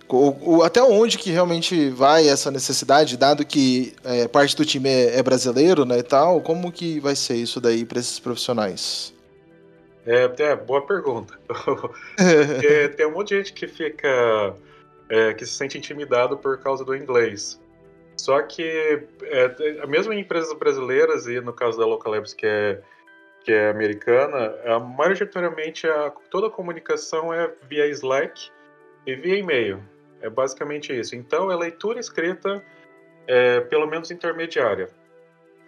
S2: o, o, até onde que realmente vai essa necessidade, dado que é, parte do time é, é, brasileiro, né, e tal, como que vai ser isso daí para esses profissionais?
S1: É, é boa pergunta. Tem um monte de gente que fica, é, que se sente intimidado por causa do inglês. Só que, é, mesmo em empresas brasileiras, e no caso da Local Labs, que é que é americana, a, majoritariamente a, toda a comunicação é via Slack e via e-mail. É basicamente isso. Então, é leitura escrita, é, pelo menos intermediária.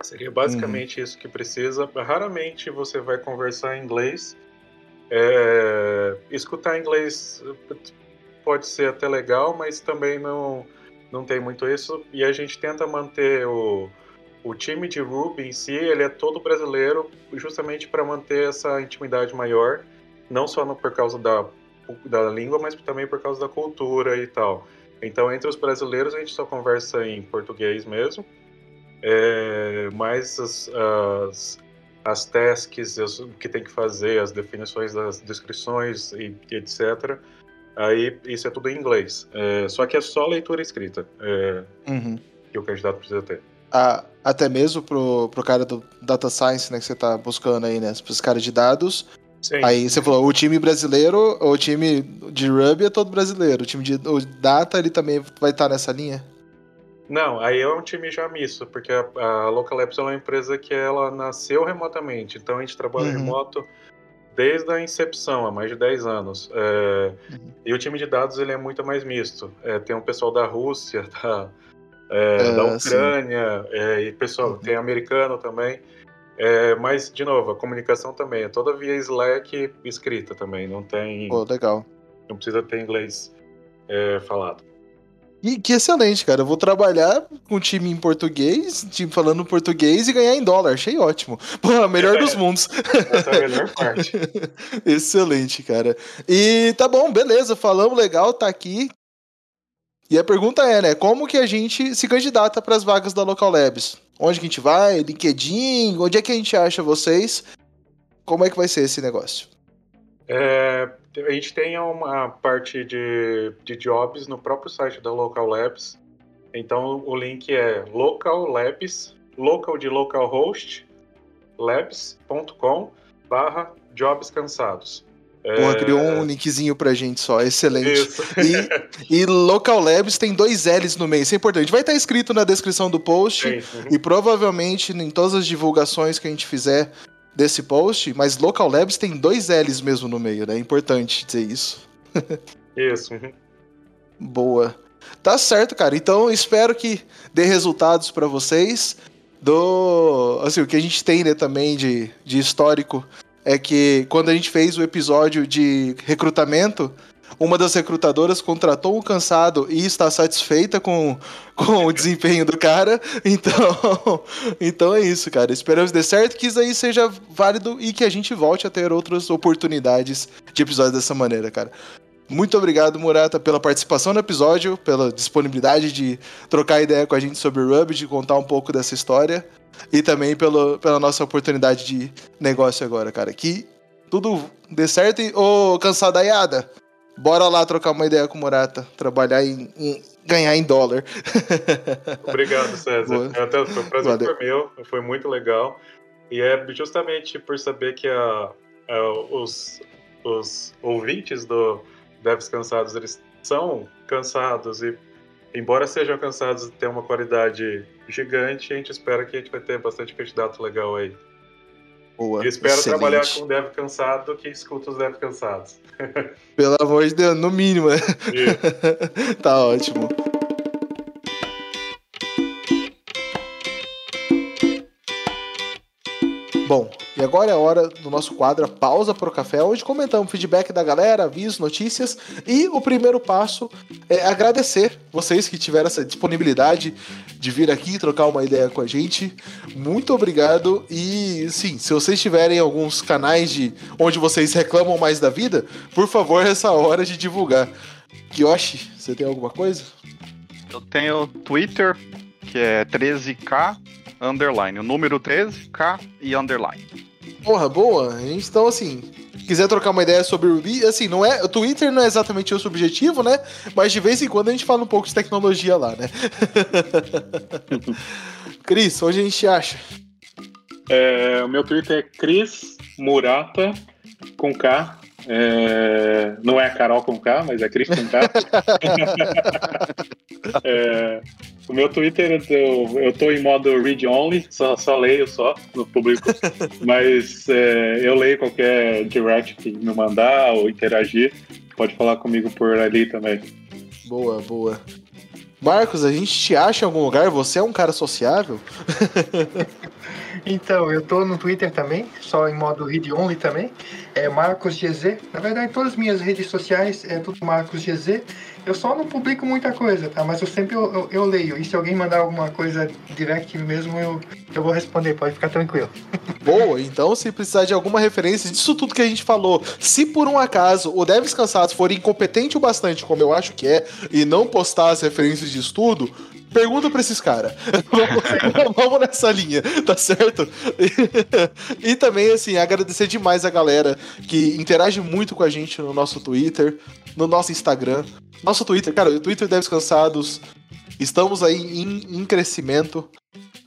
S1: Seria basicamente uhum. isso que precisa. Raramente você vai conversar em inglês. É, escutar inglês pode ser até legal, mas também não, não tem muito isso. E a gente tenta manter o, o time de Ruby em si, ele é todo brasileiro, justamente para manter essa intimidade maior, não só no, por causa da, da língua, mas também por causa da cultura e tal. Então, entre os brasileiros, a gente só conversa em português mesmo, é, mas as, as, as tasks, as, o que tem que fazer, as definições das descrições e, e etc., aí isso é tudo em inglês. É, só que é só leitura escrita é, uhum. que o candidato precisa ter
S2: a, até mesmo pro, pro cara do Data Science, né, que você tá buscando aí, né, pros caras de dados. Sim. Aí você falou, o time brasileiro, o time de Ruby é todo brasileiro, o time de o Data, ele também vai estar tá nessa linha?
S1: Não, aí é um time já misto, porque a, a é uma empresa que ela nasceu remotamente, então a gente trabalha uhum. remoto desde a incepção, há mais de 10 anos. É, uhum. E o time de dados ele é muito mais misto. É, tem um pessoal da Rússia, da, é, é, da Ucrânia, é, e pessoal, uhum. tem americano também. É, mas, de novo, a comunicação também é toda via Slack escrita também, não tem.
S2: Pô, legal.
S1: Não precisa ter inglês falado.
S2: E que excelente, cara. Eu vou trabalhar com um time em português, time falando português e ganhar em dólar. Achei ótimo. Pô, a melhor dos mundos.
S1: Essa é a melhor parte.
S2: excelente, cara. E tá bom, beleza. Falamos legal, tá aqui. E a pergunta é, né, como que a gente se candidata para as vagas da Local Labs? Onde que a gente vai? LinkedIn? Onde é que a gente acha vocês? Como é que vai ser esse negócio?
S1: É, a gente tem uma parte de, de jobs no próprio site da Local Labs. Então o link é Local Labs, local de localhost, labs.com barra jobs cansados.
S2: Porra, criou um linkzinho pra gente só, excelente. E, e Local Labs tem dois L's no meio, isso é importante. Vai estar escrito na descrição do post Sim. e provavelmente em todas as divulgações que a gente fizer desse post, mas Local Labs tem dois L's mesmo no meio, né? É importante dizer isso.
S1: Isso. Uhum.
S2: Boa. Tá certo, cara. Então espero que dê resultados para vocês. Do. Assim, o que a gente tem, né, também de, de histórico é que quando a gente fez o episódio de recrutamento, uma das recrutadoras contratou um cansado e está satisfeita com, com o desempenho do cara. Então, então é isso, cara. Esperamos que dê certo, que isso aí seja válido e que a gente volte a ter outras oportunidades de episódio dessa maneira, cara. Muito obrigado, Murata, pela participação no episódio, pela disponibilidade de trocar ideia com a gente sobre o Ruby, de contar um pouco dessa história e também pelo, pela nossa oportunidade de negócio agora, cara. Que tudo dê certo e, ô, cansadaiada, bora lá trocar uma ideia com o Murata, trabalhar em, em ganhar em dólar.
S1: Obrigado, César. Até, foi um prazer Valeu. foi meu, foi muito legal. E é justamente por saber que a, a, os, os ouvintes do Devs Cansados, eles
S6: são cansados e, embora sejam cansados de ter uma qualidade gigante, a gente espera que a gente vai ter bastante candidato legal aí.
S2: Boa.
S6: E espero
S2: excelente.
S6: trabalhar com um dev cansado que escuta os dev cansados.
S2: Pelo amor de Deus, no mínimo, né? Tá ótimo. Bom, e agora é a hora do nosso quadro Pausa para o Café, onde comentamos feedback da galera, avisos, notícias. E o primeiro passo é agradecer vocês que tiveram essa disponibilidade de vir aqui trocar uma ideia com a gente. Muito obrigado. E sim, se vocês tiverem alguns canais de onde vocês reclamam mais da vida, por favor, essa hora de divulgar. Kiyoshi, você tem alguma coisa?
S3: Eu tenho Twitter, que é 13k underline. O número 13k e underline.
S2: Porra, boa. A gente, Então, assim, quiser trocar uma ideia sobre o Ruby, assim, não é, o Twitter não é exatamente o seu objetivo, né? Mas de vez em quando a gente fala um pouco de tecnologia lá, né? Cris, onde a gente acha?
S1: É, o meu Twitter é Cris Murata com K. É, não é Carol com K, mas é Cris com K. É, o meu Twitter eu, eu tô em modo read only, só, só leio só no público. mas é, eu leio qualquer direct que me mandar ou interagir. Pode falar comigo por ali também.
S2: Boa, boa. Marcos, a gente te acha em algum lugar? Você é um cara sociável?
S4: Então, eu tô no Twitter também, só em modo read only também. É Marcos GZ. Na verdade, todas as minhas redes sociais é tudo Marcos GZ. Eu só não publico muita coisa, tá? Mas eu sempre eu, eu- eu leio. E se alguém mandar alguma coisa direct mesmo, eu, eu vou responder, pode ficar tranquilo.
S2: Boa, então se precisar de alguma referência disso tudo que a gente falou, se por um acaso o Devs Cansados for incompetente o bastante, como eu acho que é, e não postar as referências de estudo, pergunta pra esses caras. vamos, vamos nessa linha, tá certo? e também, assim, agradecer demais a galera que interage muito com a gente no nosso Twitter, no nosso Instagram. Nosso Twitter, cara, o Twitter Devs Cansados, estamos aí em, em crescimento.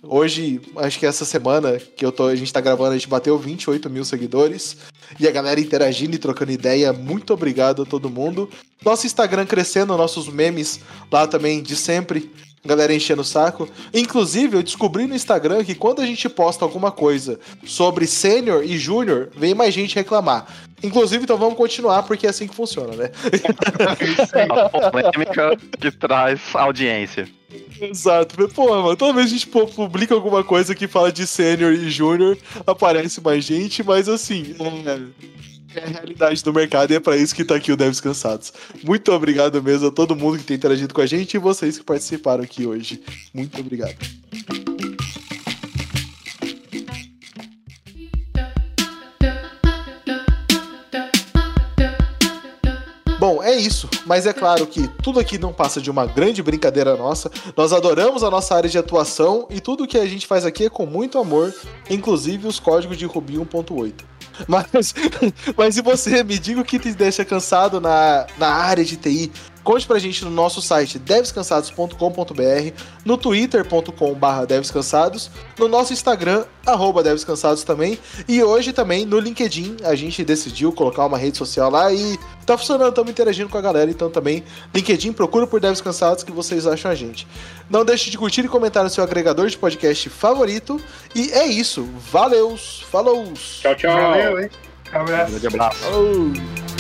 S2: Hoje, acho que essa semana que eu tô, a gente tá gravando, a gente bateu 28 mil seguidores. E a galera interagindo e trocando ideia. Muito obrigado a todo mundo. Nosso Instagram crescendo, nossos memes lá também de sempre. Galera enchendo o saco. Inclusive, eu descobri no Instagram que quando a gente posta alguma coisa sobre sênior e júnior, vem mais gente reclamar. Inclusive, então vamos continuar, porque é assim que funciona, né?
S3: A polêmica que traz audiência.
S2: Exato. Pô, mano, toda vez que a gente publica alguma coisa que fala de sênior e júnior, aparece mais gente, mas assim, é, é a realidade do mercado e é pra isso que tá aqui o Devs Cansados. Muito obrigado mesmo a todo mundo que tem interagido com a gente e vocês que participaram aqui hoje. Muito obrigado. Bom, é isso. Mas é claro que tudo aqui não passa de uma grande brincadeira nossa. Nós adoramos a nossa área de atuação e tudo que a gente faz aqui é com muito amor, inclusive os códigos de Ruby 1.8. Mas, mas e você, me diga o que te deixa cansado na, na área de TI. Conte pra gente no nosso site devscansados.com.br, no twitter.com.br devscansados, no nosso Instagram, arroba devscansados também, e hoje também no LinkedIn, a gente decidiu colocar uma rede social lá e tá funcionando, estamos interagindo com a galera, então também LinkedIn, procura por Devs Cansados que vocês acham a gente. Não deixe de curtir e comentar no seu agregador de podcast favorito, e é isso, valeus, falou!
S1: Tchau, tchau.
S4: Valeu, hein? Abraço.
S3: Grande abraço.
S2: Falou.